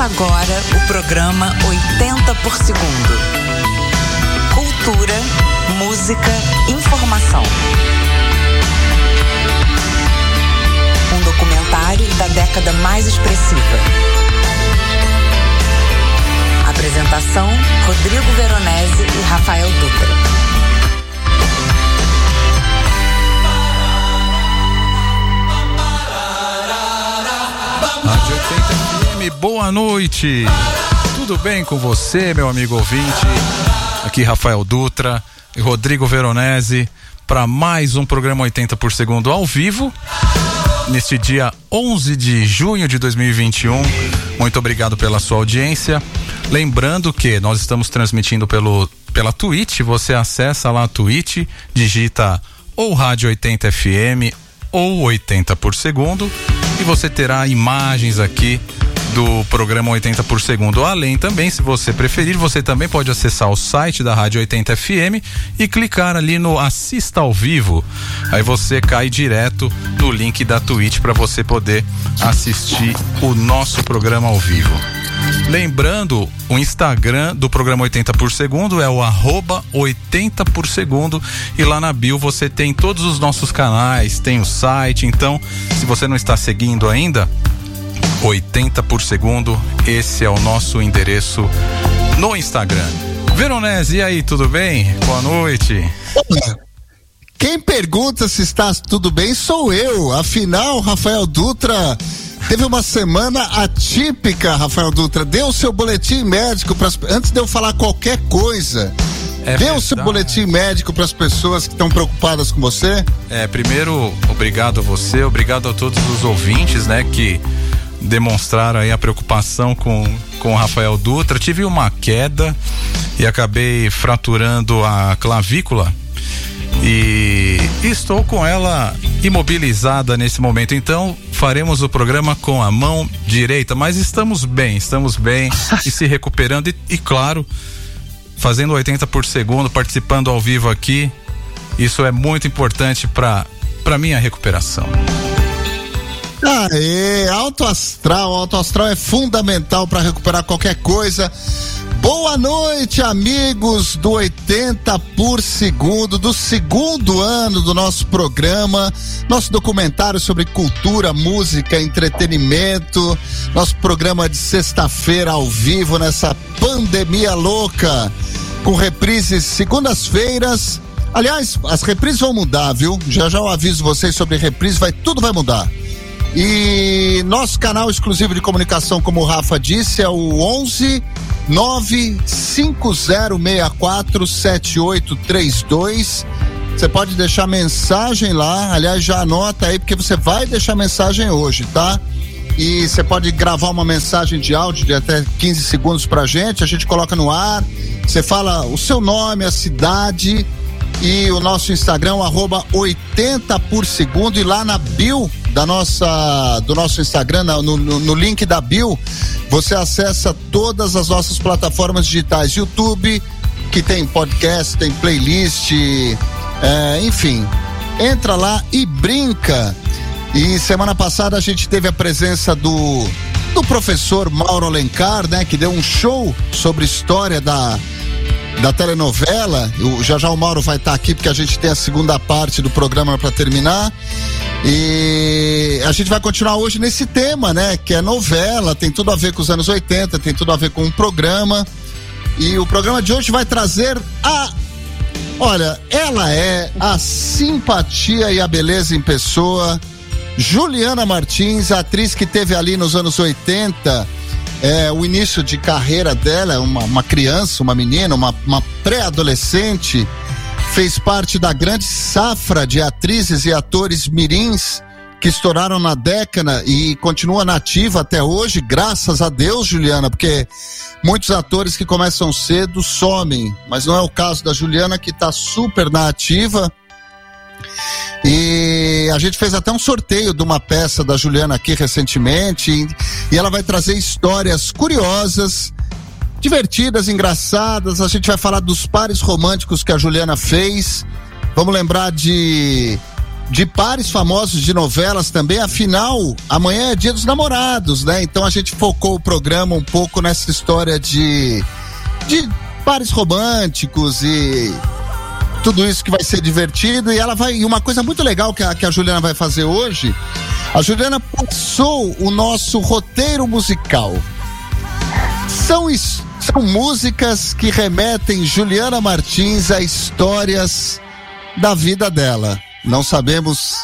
Começa agora o programa 80 por segundo. Cultura, música, informação. Um documentário da década mais expressiva. Apresentação: Rodrigo Veronese e Rafael Dutra. Rádio 80 FM, boa noite. Tudo bem com você, meu amigo ouvinte? Aqui Rafael Dutra e Rodrigo Veronese para mais um programa 80 por segundo ao vivo. Neste dia 11 de junho de 2021. Muito obrigado pela sua audiência. Lembrando que nós estamos transmitindo pelo pela Twitch, você acessa lá a Twitch, digita ou Rádio 80 FM ou 80 por segundo e você terá imagens aqui do programa 80 por segundo. Além também, se você preferir, você também pode acessar o site da Rádio 80 FM e clicar ali no assista ao vivo. Aí você cai direto no link da Twitch para você poder assistir o nosso programa ao vivo. Lembrando, o Instagram do programa 80 por segundo é o arroba 80 por segundo e lá na bio você tem todos os nossos canais, tem o site, então se você não está seguindo ainda, 80 por segundo, esse é o nosso endereço no Instagram. Veronese, e aí, tudo bem? Boa noite. Quem pergunta se está tudo bem sou eu. Afinal, Rafael Dutra teve uma semana atípica, Rafael Dutra. Deu o seu boletim médico para antes de eu falar qualquer coisa. É Dê o seu boletim médico para as pessoas que estão preocupadas com você. É, primeiro, obrigado a você, obrigado a todos os ouvintes, né, que demonstraram aí a preocupação com, com o Rafael Dutra. Tive uma queda e acabei fraturando a clavícula e estou com ela imobilizada nesse momento. Então faremos o programa com a mão direita, mas estamos bem, estamos bem e se recuperando e, e claro, fazendo 80 por segundo, participando ao vivo aqui. Isso é muito importante para para minha recuperação. Aê, alto astral, alto astral é fundamental para recuperar qualquer coisa. Boa noite, amigos do 80 por segundo, do segundo ano do nosso programa, nosso documentário sobre cultura, música, entretenimento, nosso programa de sexta-feira ao vivo nessa pandemia louca, com reprises segundas-feiras. Aliás, as reprises vão mudar, viu? Já já eu aviso vocês sobre reprise, vai tudo vai mudar. E nosso canal exclusivo de comunicação, como o Rafa disse, é o 11 950647832. Você pode deixar mensagem lá, aliás, já anota aí, porque você vai deixar mensagem hoje, tá? E você pode gravar uma mensagem de áudio de até 15 segundos pra gente, a gente coloca no ar. Você fala o seu nome, a cidade e o nosso Instagram, arroba 80 por segundo, e lá na bio da nossa, do nosso Instagram, no, no, no link da bio, você acessa todas as nossas plataformas digitais, YouTube, que tem podcast, tem playlist, é, enfim. Entra lá e brinca. E semana passada a gente teve a presença do do professor Mauro Alencar, né, que deu um show sobre história da da telenovela. O, já já o Mauro vai estar tá aqui porque a gente tem a segunda parte do programa para terminar. E a gente vai continuar hoje nesse tema, né? Que é novela, tem tudo a ver com os anos 80, tem tudo a ver com o programa. E o programa de hoje vai trazer a. Olha, ela é a simpatia e a beleza em pessoa. Juliana Martins, atriz que teve ali nos anos 80 é, o início de carreira dela, uma, uma criança, uma menina, uma, uma pré-adolescente, fez parte da grande safra de atrizes e atores mirins que estouraram na década e continua nativa até hoje, graças a Deus, Juliana, porque muitos atores que começam cedo somem, mas não é o caso da Juliana que está super na ativa e a gente fez até um sorteio de uma peça da Juliana aqui recentemente. E ela vai trazer histórias curiosas, divertidas, engraçadas. A gente vai falar dos pares românticos que a Juliana fez. Vamos lembrar de de pares famosos de novelas também. Afinal, amanhã é dia dos namorados, né? Então a gente focou o programa um pouco nessa história de, de pares românticos e tudo isso que vai ser divertido. E ela vai. E uma coisa muito legal que a, que a Juliana vai fazer hoje: a Juliana passou o nosso roteiro musical. São, são músicas que remetem Juliana Martins a histórias da vida dela. Não sabemos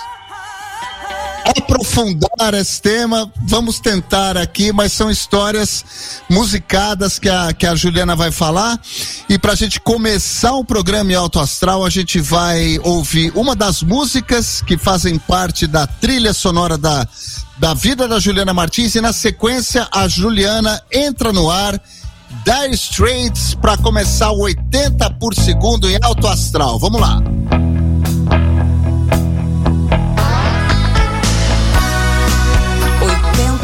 aprofundar esse tema, vamos tentar aqui, mas são histórias musicadas que a, que a Juliana vai falar. E para a gente começar o programa em Alto Astral, a gente vai ouvir uma das músicas que fazem parte da trilha sonora da, da vida da Juliana Martins. E na sequência, a Juliana entra no ar. Dire Straits para começar o 80 por segundo em alto astral. Vamos lá.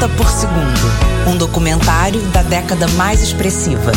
80 por segundo. Um documentário da década mais expressiva.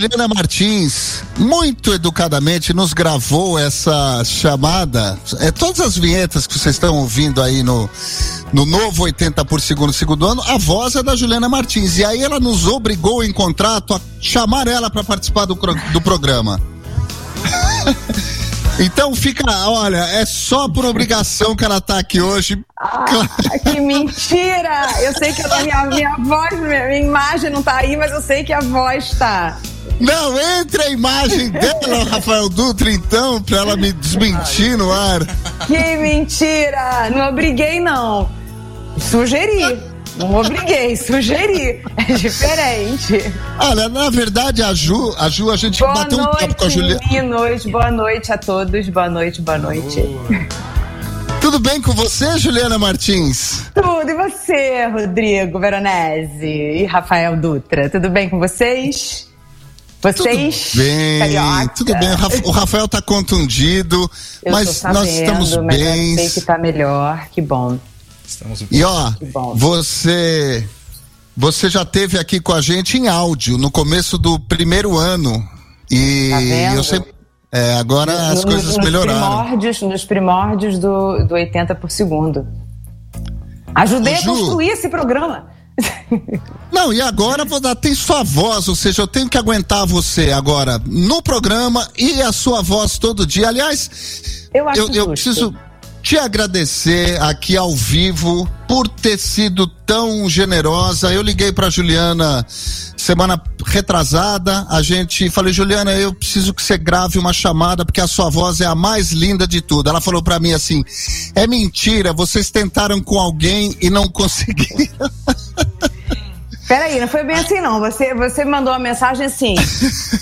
Juliana Martins, muito educadamente, nos gravou essa chamada. É, todas as vinhetas que vocês estão ouvindo aí no, no novo 80 por segundo, segundo ano, a voz é da Juliana Martins. E aí ela nos obrigou em contrato a chamar ela para participar do, do programa. Então fica, olha, é só por obrigação que ela tá aqui hoje. Ah, que mentira! Eu sei que a minha, minha voz, minha, minha imagem não tá aí, mas eu sei que a voz tá. Não, entre a imagem dela, Rafael Dutra, então, pra ela me desmentir no ar. Que mentira! Não obriguei, não. Sugeri. Não obriguei, sugeri. É diferente. Olha, na verdade, a Ju, a Ju, a gente boa bateu noite, um papo com a Juliana. Meninos, boa noite a todos. Boa noite, boa noite. Tudo bem com você, Juliana Martins? Tudo, e você, Rodrigo Veronese e Rafael Dutra? Tudo bem com vocês? Vocês? Tudo bem, carioca? tudo bem. O Rafael tá contundido, Eu mas sabendo, nós estamos mas bem. Eu sei que tá melhor, que bom. Estamos E ó, Que bom. você você já teve aqui com a gente em áudio no começo do primeiro ano e Tá eu sei é, agora as No- coisas nos melhoraram. Primórdios, nos primórdios do, do 80 por segundo. Ajudei Ô, a Ju. construir esse programa. Não, e agora tem sua voz, ou seja, eu tenho que aguentar você agora no programa e a sua voz todo dia. Aliás, Eu acho eu, eu preciso te agradecer aqui ao vivo por ter sido tão generosa. Eu liguei para Juliana semana retrasada. A gente falei, Juliana, eu preciso que você grave uma chamada porque a sua voz é a mais linda de tudo. Ela falou para mim assim: "É mentira, vocês tentaram com alguém e não conseguiram". Peraí, não foi bem assim, não. Você, você mandou uma mensagem assim: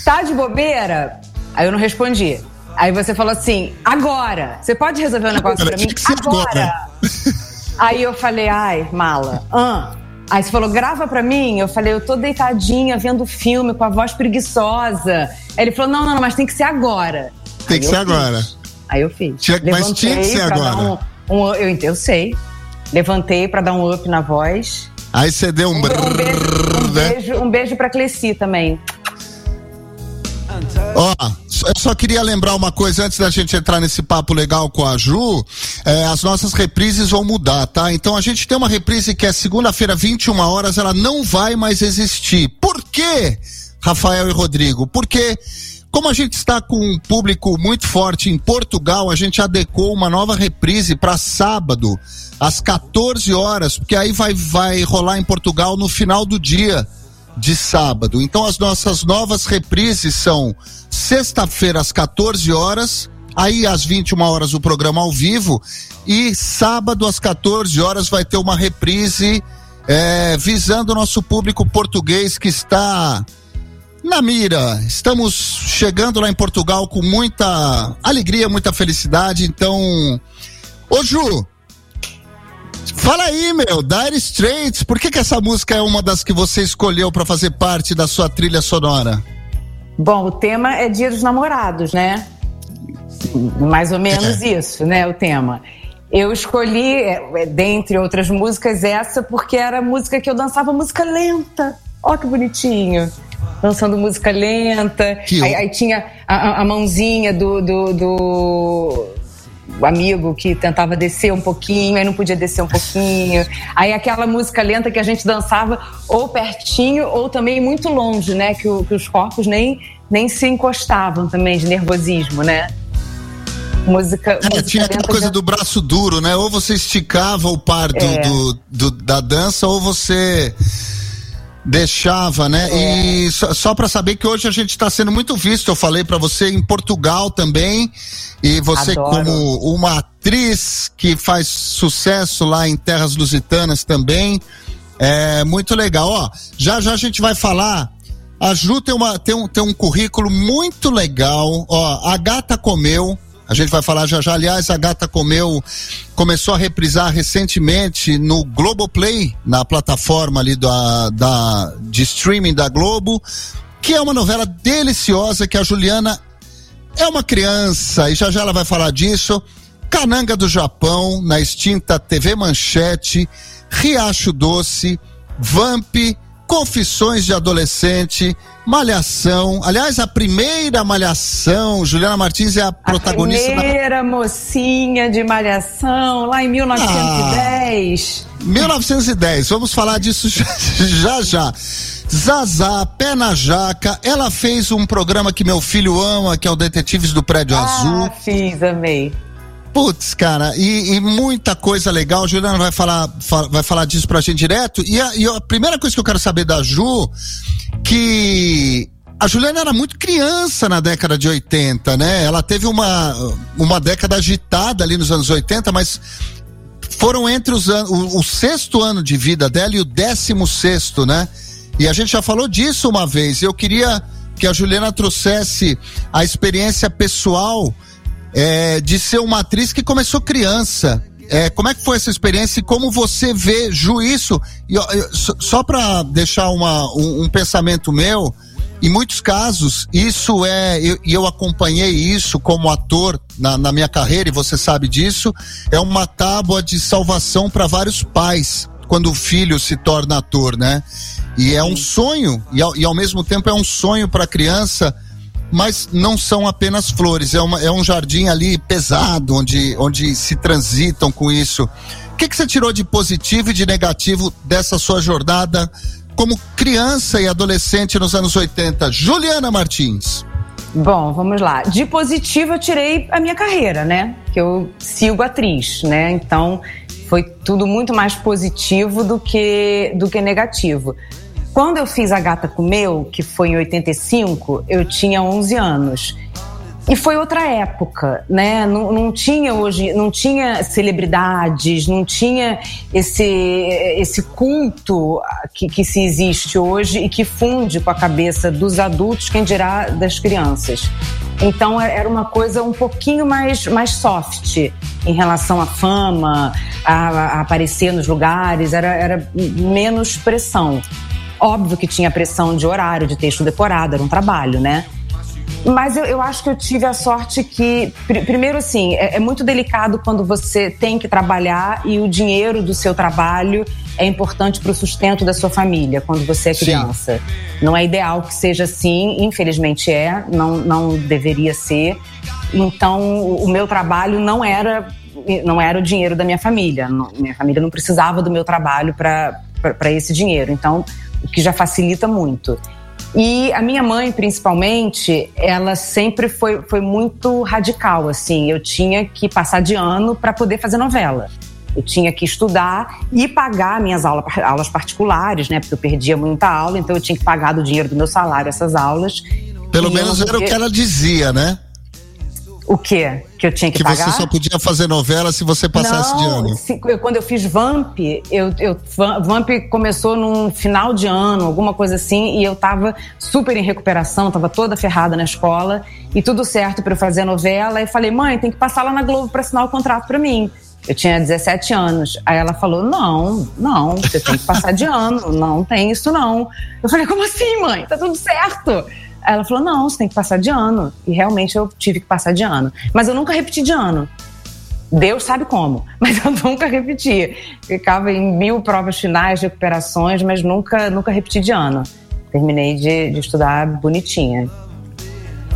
tá de bobeira? Aí eu não respondi. Aí você falou assim: agora, você pode resolver um negócio Agora, pra mim? ser agora. Aí eu falei: ai, mala. Ah. Aí você falou: grava pra mim. Eu falei: eu tô deitadinha vendo filme com a voz preguiçosa. Aí ele falou: não, não, não, mas tem que ser agora. Tem Aí que ser fiz. agora. Aí eu fiz. Tinha- mas tinha que ser agora. Um, um- eu, eu sei. Levantei pra dar um up na voz. Aí você deu um Um, brrr, beijo, um, né? beijo, um beijo pra Cleci também. Ó, eu só queria lembrar uma coisa antes da gente entrar nesse papo legal com a Ju. é, as nossas reprises vão mudar, tá? Então a gente tem uma reprise que é segunda-feira, 21 horas, ela não vai mais existir. Por quê, Rafael e Rodrigo? Porque. Como a gente está com um público muito forte em Portugal, a gente adequou uma nova reprise para sábado, às 14 horas, porque aí vai, vai rolar em Portugal no final do dia de sábado. Então as nossas novas reprises são sexta-feira às 14 horas, aí às 21 horas o programa ao vivo e sábado às 14 horas vai ter uma reprise eh, visando o nosso público português que está na mira. Estamos chegando lá em Portugal com muita alegria, muita felicidade. Então, ô Ju, Fala aí, meu, Dire Straits, por que, que essa música é uma das que você escolheu para fazer parte da sua trilha sonora? Bom, o tema é Dia dos Namorados, né? Mais ou menos isso, né? O tema. Eu escolhi, é, é, dentre outras músicas, essa porque era a música que eu dançava música lenta. Ó, que bonitinho. Dançando música lenta. Que Aí, aí tinha a, a- a mãozinha do, do, do amigo que tentava descer um pouquinho, aí não podia descer um pouquinho. Aí aquela música lenta que a gente dançava ou pertinho ou também muito longe, né? Que, o- que os corpos nem, nem se encostavam também de nervosismo, né? Música. É, música tinha aquela coisa do braço duro, né? Ou você esticava o par do, É. do- do- da dança, ou você deixava, né? É. E só, só para saber que hoje a gente está sendo muito visto, eu falei para você em Portugal também, e você Adoro. como uma atriz que faz sucesso lá em terras lusitanas também, é muito legal. Ó, já já a gente vai falar. A Ju tem, uma, tem, um, tem um currículo muito legal. Ó, a gata comeu. A gente vai falar já já. Aliás, a Gata Comeu começou a reprisar recentemente no Globoplay, na plataforma ali da, da, de streaming da Globo, que é uma novela deliciosa que a Juliana é uma criança e já já ela vai falar disso. Cananga do Japão, na extinta TV Manchete, Riacho Doce, Vamp, Confissões de Adolescente, Malhação. Aliás, a primeira Malhação, Juliana Martins é a protagonista A da primeira mocinha de malhação, lá em 1910. 1910, vamos falar disso já já. já. Zazá, pé na jaca, ela fez um programa que meu filho ama, que é o Detetives do Prédio Azul. Ah, fiz, amei. Putz, cara, e, e muita coisa legal. Juliana vai falar, fa- vai falar disso pra gente direto. E a, e a primeira coisa que eu quero saber da Ju, que a Juliana era muito criança na década de 80, né? Ela teve uma, uma década agitada ali nos anos 80, mas foram entre os o, o sexto ano de vida dela e o décimo sexto, né? E a gente já falou disso uma vez. Eu queria que a Juliana trouxesse a experiência pessoal é, de ser uma atriz que começou criança. É, como é que foi essa experiência e como você vê juízo? E, só, para deixar uma, um, um pensamento meu, em muitos casos, isso é, e eu, eu, acompanhei isso como ator na, na, minha carreira, e você sabe disso, é uma tábua de salvação para vários pais quando o filho se torna ator, né? E é um sonho, e ao, e ao mesmo tempo é um sonho para a criança, mas não são apenas flores, é, uma, é um jardim ali pesado, onde, onde se transitam com isso. O que, que você tirou de positivo e de negativo dessa sua jornada? como criança e adolescente nos anos 80. Juliana Martins. Bom, vamos lá. De positivo eu tirei a minha carreira, né? Que eu sigo atriz, né? Então foi tudo muito mais positivo do que do que negativo. Quando eu fiz A Gata Comeu, que foi em 85, eu tinha 11 anos. E foi outra época, né? Não, não tinha hoje, não tinha celebridades, não tinha esse, esse culto que, que se existe hoje e que funde com a cabeça dos adultos, quem dirá das crianças. Então é, era uma coisa um pouquinho mais, mais soft em relação à fama, a, a aparecer nos lugares, era, era menos pressão. Óbvio que tinha pressão de horário, de texto decorado, era um trabalho, né? Mas eu, eu, acho que eu tive a sorte que, pr primeiro assim, é, é, muito delicado quando você tem que trabalhar e o dinheiro do seu trabalho é importante para o sustento da sua família quando você é criança. Sim. Não é ideal que seja assim, infelizmente é, não, não deveria ser. Então, o meu trabalho não era não era o dinheiro da minha família. Não, minha família não precisava do meu trabalho para esse dinheiro. Então, o que já facilita muito. E a minha mãe, principalmente, ela sempre foi, foi muito radical, assim. Eu tinha que passar de ano para poder fazer novela. Eu tinha que estudar e pagar minhas aulas, aulas particulares, né? Porque eu perdia muita aula, então eu tinha que pagar do dinheiro do meu salário essas aulas. Pelo menos era o que ela dizia, né? O quê? Que eu tinha que, que pagar? Que você só podia fazer novela se você passasse Não, de ano. Se, eu, quando eu fiz Vamp, eu, eu, Vamp começou num final de ano, alguma coisa assim, e eu tava super em recuperação, tava toda ferrada na escola, e tudo certo para eu fazer a novela. E falei, mãe, tem que passar lá na Globo para assinar o contrato para mim. Eu tinha 17 anos. Aí ela falou: Não, não, você tem que passar de ano, não tem isso não. Eu falei: Como assim, mãe? Tá tudo certo. Ela falou: não, você tem que passar de ano. E realmente eu tive que passar de ano. Mas eu nunca repeti de ano. Deus sabe como, mas eu nunca repeti. Ficava em mil provas finais, recuperações, mas nunca, nunca repeti de ano. Terminei de, de estudar bonitinha.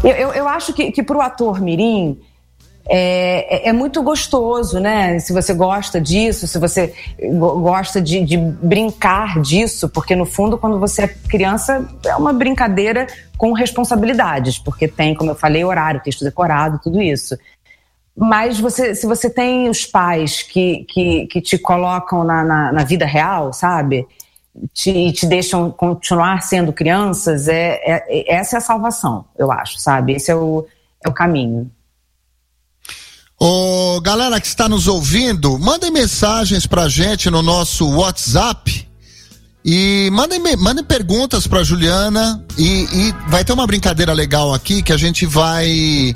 Eu, eu, eu acho que, que para o ator Mirim, é, é, é, muito gostoso, né? Se você gosta disso, se você gosta de, de, brincar disso, porque no fundo, quando você é criança, é uma brincadeira com responsabilidades, porque tem, como eu falei, horário, texto decorado, tudo isso. Mas você, se você tem os pais que, que, que te colocam na, na, na vida real, sabe? Te, te deixam continuar sendo crianças, é, é, essa é a salvação, eu acho, sabe? Esse é o, é o caminho. Ô, galera que está nos ouvindo, mandem mensagens pra gente no nosso WhatsApp e mandem, mandem perguntas pra Juliana e, e vai ter uma brincadeira legal aqui que a gente vai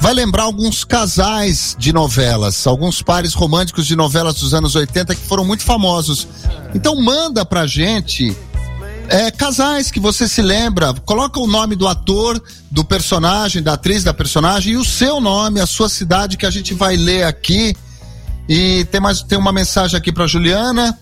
vai lembrar alguns casais de novelas, alguns pares românticos de novelas dos anos 80 que foram muito famosos. Então manda pra gente é, casais que você se lembra, coloca o nome do ator, do personagem, da atriz da personagem e o seu nome, a sua cidade que a gente vai ler aqui. E tem mais tem uma mensagem aqui para Juliana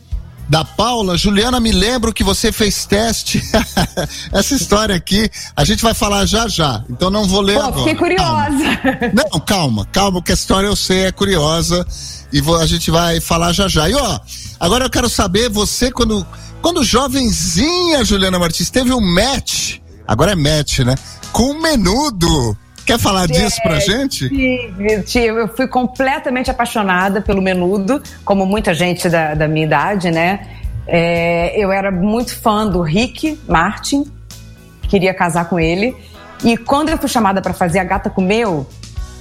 da Paula. Juliana, me lembro que você fez teste. Essa história aqui, a gente vai falar já já. Então não vou ler Pô, agora. Fiquei curiosa. Calma. Não, calma, calma, que a história eu sei é curiosa e vou, a gente vai falar já já. E ó, agora eu quero saber você quando quando jovenzinha Juliana Martins teve um match, agora é match, né? Com o Menudo. Quer falar disso pra gente? Sim, eu fui completamente apaixonada pelo Menudo, como muita gente da, da minha idade, né? É, eu era muito fã do Rick Martin, queria casar com ele. E quando eu fui chamada para fazer A Gata Comeu,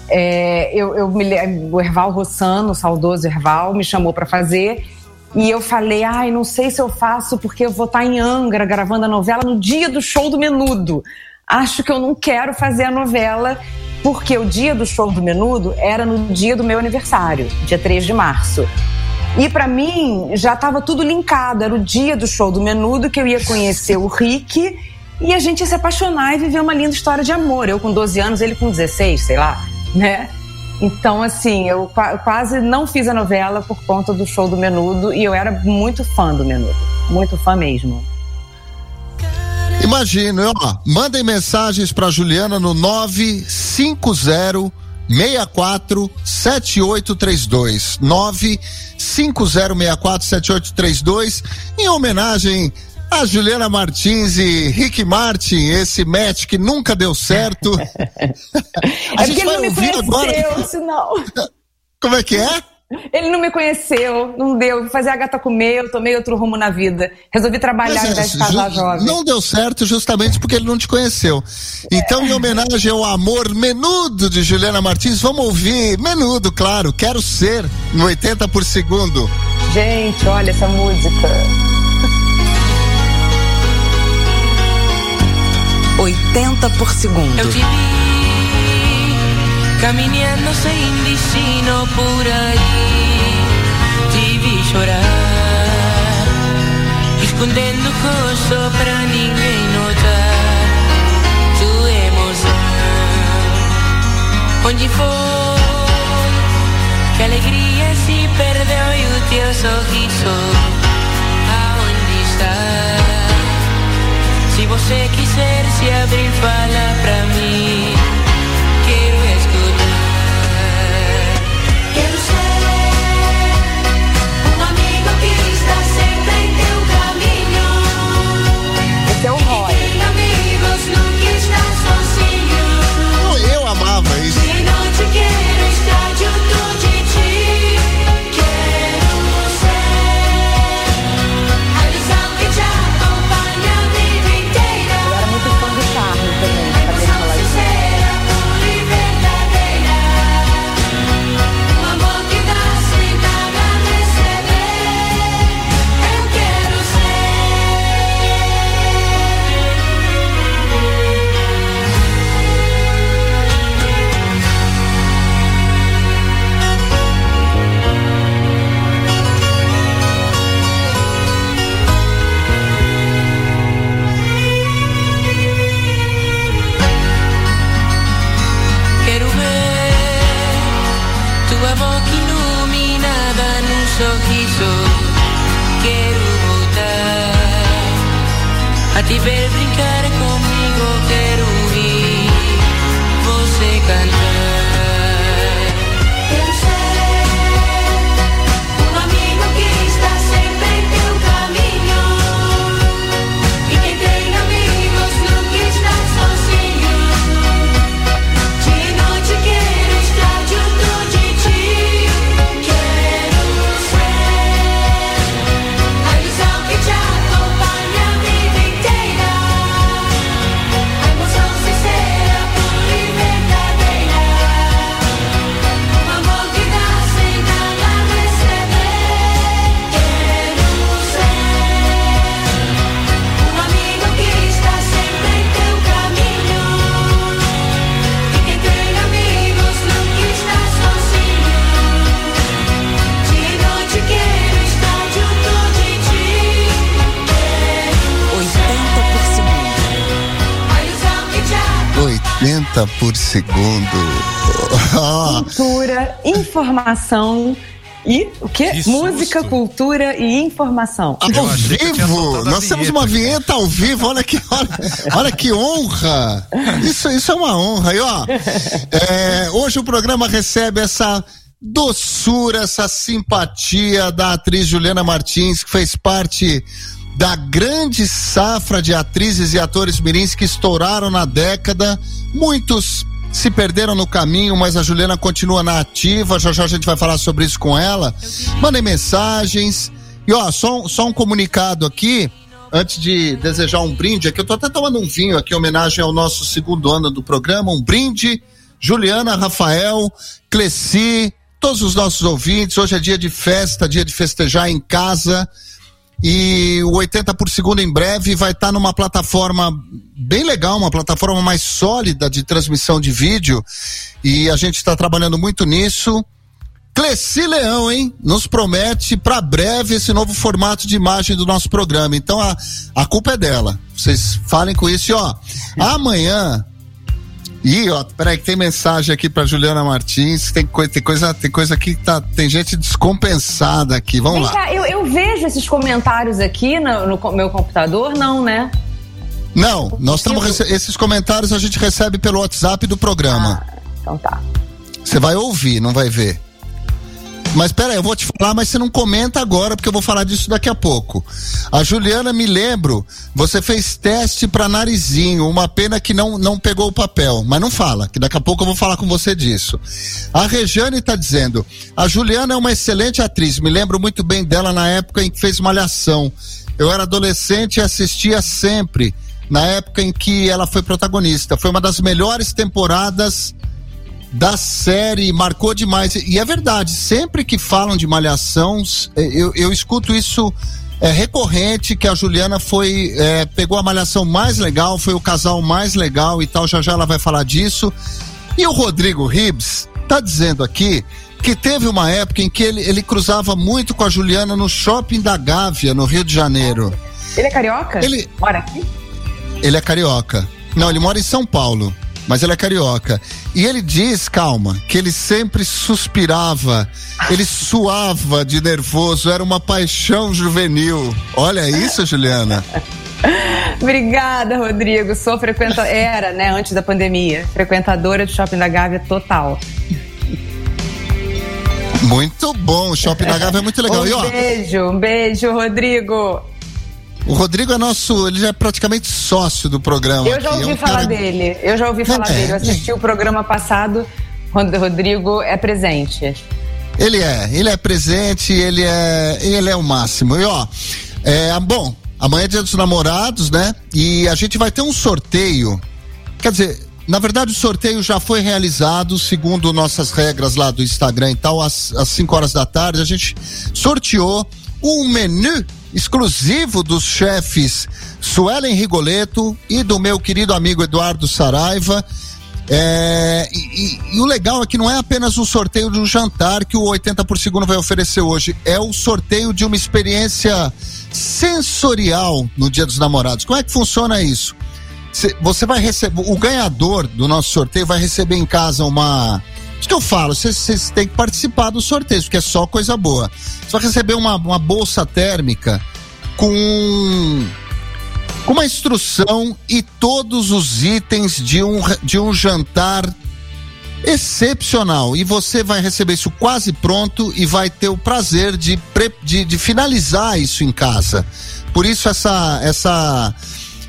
é, eu, eu me, o Erval Rossano, o saudoso Erval, me chamou para fazer. E eu falei, ai, não sei se eu faço porque eu vou estar tá em Angra gravando a novela no dia do show do Menudo. Acho que eu não quero fazer a novela porque o dia do show do Menudo era no dia do meu aniversário, dia 3 de março. E para mim já estava tudo linkado, era o dia do show do Menudo que eu ia conhecer o Rick e a gente ia se apaixonar e viver uma linda história de amor. Eu com 12 anos, ele com 16, sei lá, né? Então, assim, eu quase não fiz a novela por conta do show do Menudo e eu era muito fã do Menudo, muito fã mesmo. Imagino, ó, mandem mensagens para Juliana no 950 64 7832 950 64 7832 em homenagem a Juliana Martins e Rick Martin, esse match que nunca deu certo. é a gente vai ouvir agora. Senão... Como é que é? Ele não me conheceu, não deu. Fazer a gata comer, eu tomei outro rumo na vida. Resolvi trabalhar Mas, ao invés de casar jovem. Não deu certo justamente porque ele não te conheceu. Então, é. em homenagem ao amor menudo de Juliana Martins, vamos ouvir menudo, claro. Quero ser no 80 por segundo. Gente, olha essa música. 80 por segundo. Eu te vi caminhando sem destino por aí. Te vi chorar, escondendo o rosto pra ninguém notar. Tua emoção, onde foi? Que alegria se perdeu e o teu sorriso, Se você quiser se abrir, fala pra mim. 80 por segundo. Cultura, informação e o quê? Que Música, susto. cultura e informação. ao Eu vivo, nós temos uma vinheta ao vivo, olha que, olha, olha que honra. Isso, isso é uma honra. E ó, é, hoje o programa recebe essa doçura, essa simpatia da atriz Juliana Martins, que fez parte da grande safra de atrizes e atores mirins que estouraram na década. Muitos se perderam no caminho, mas a Juliana continua na ativa. Já já a gente vai falar sobre isso com ela. Mandem mensagens. E ó, só, só um comunicado aqui antes de desejar um brinde, aqui eu tô até tomando um vinho aqui em homenagem ao nosso segundo ano do programa, um brinde. Juliana, Rafael, Cleci, todos os nossos ouvintes. Hoje é dia de festa, dia de festejar em casa. E o 80 por segundo em breve vai estar numa plataforma bem legal, uma plataforma mais sólida de transmissão de vídeo. E a gente está trabalhando muito nisso. Cleci Leão, hein? Nos promete para breve esse novo formato de imagem do nosso programa. Então a, a culpa é dela. Vocês falem com isso e ó. Amanhã. Ih, ó, peraí, que tem mensagem aqui pra Juliana Martins. Tem, coi- tem coisa, tem coisa aqui que tá. Tem gente descompensada aqui. Vamos Vem lá. cá, eu, eu vejo esses comentários aqui no, no meu computador, não, né? Não, nós estamos esses comentários a gente recebe pelo WhatsApp do programa. Então tá. Você vai ouvir, não vai ver. Mas pera aí, eu vou te falar, mas você não comenta agora, porque eu vou falar disso daqui a pouco. A Juliana, me lembro, você fez teste pra narizinho, uma pena que não, não pegou o papel, mas não fala, que daqui a pouco eu vou falar com você disso. A Regiane tá dizendo, a Juliana é uma excelente atriz, me lembro muito bem dela na época em que fez Malhação. Eu era adolescente e assistia sempre, na época em que ela foi protagonista. Foi uma das melhores temporadas da série, marcou demais. E é verdade, sempre que falam de Malhação, eh, eu, eu escuto isso é, recorrente, que a Juliana foi, é, pegou a Malhação mais legal, foi o casal mais legal e tal, já já ela vai falar disso. E o Rodrigo Ribs tá dizendo aqui que teve uma época em que ele, ele cruzava muito com a Juliana no shopping da Gávea, no Rio de Janeiro. Ele é carioca? Ele- Mora aqui? Ele é carioca. Não, ele mora em São Paulo, mas ele é carioca. E ele diz, calma, que ele sempre suspirava, ele suava de nervoso, era uma paixão juvenil. Olha isso, Juliana. Obrigada, Rodrigo. Sou frequenta... Era, né, antes da pandemia. Frequentadora do Shopping da Gávea total. Muito bom, o Shopping da Gávea é muito legal. Um E ó, beijo, um beijo, Rodrigo. O Rodrigo é nosso, ele já é praticamente sócio do programa. Eu já. É ouvi um falar cara- dele. Eu já ouvi falar É, dele. Eu assisti o programa passado. Rod- Rodrigo é presente. Ele é, ele é presente, ele é, ele é o máximo. E ó, é, bom, amanhã é dia dos namorados, né? E a gente vai ter um sorteio. Quer dizer, na verdade o sorteio já foi realizado segundo nossas regras lá do Instagram e tal, às, às 5 horas da tarde. A gente sorteou um menu exclusivo dos chefes Suelen Rigoleto e do meu querido amigo Eduardo Saraiva. É, e, e- e o legal é que não é apenas o sorteio de um jantar que o 80 por segundo vai oferecer hoje, é o sorteio de uma experiência sensorial no Dia dos Namorados. Como é que funciona isso? Cê- Você vai receber, o ganhador do nosso sorteio vai receber em casa uma. Isso que eu falo, vocês- têm que participar do sorteio, porque é só coisa boa. Você vai receber uma, uma bolsa térmica com com uma instrução e todos os itens de um, de um jantar excepcional. E você vai receber isso quase pronto e vai ter o prazer de, de, de finalizar isso em casa. Por isso, essa, essa,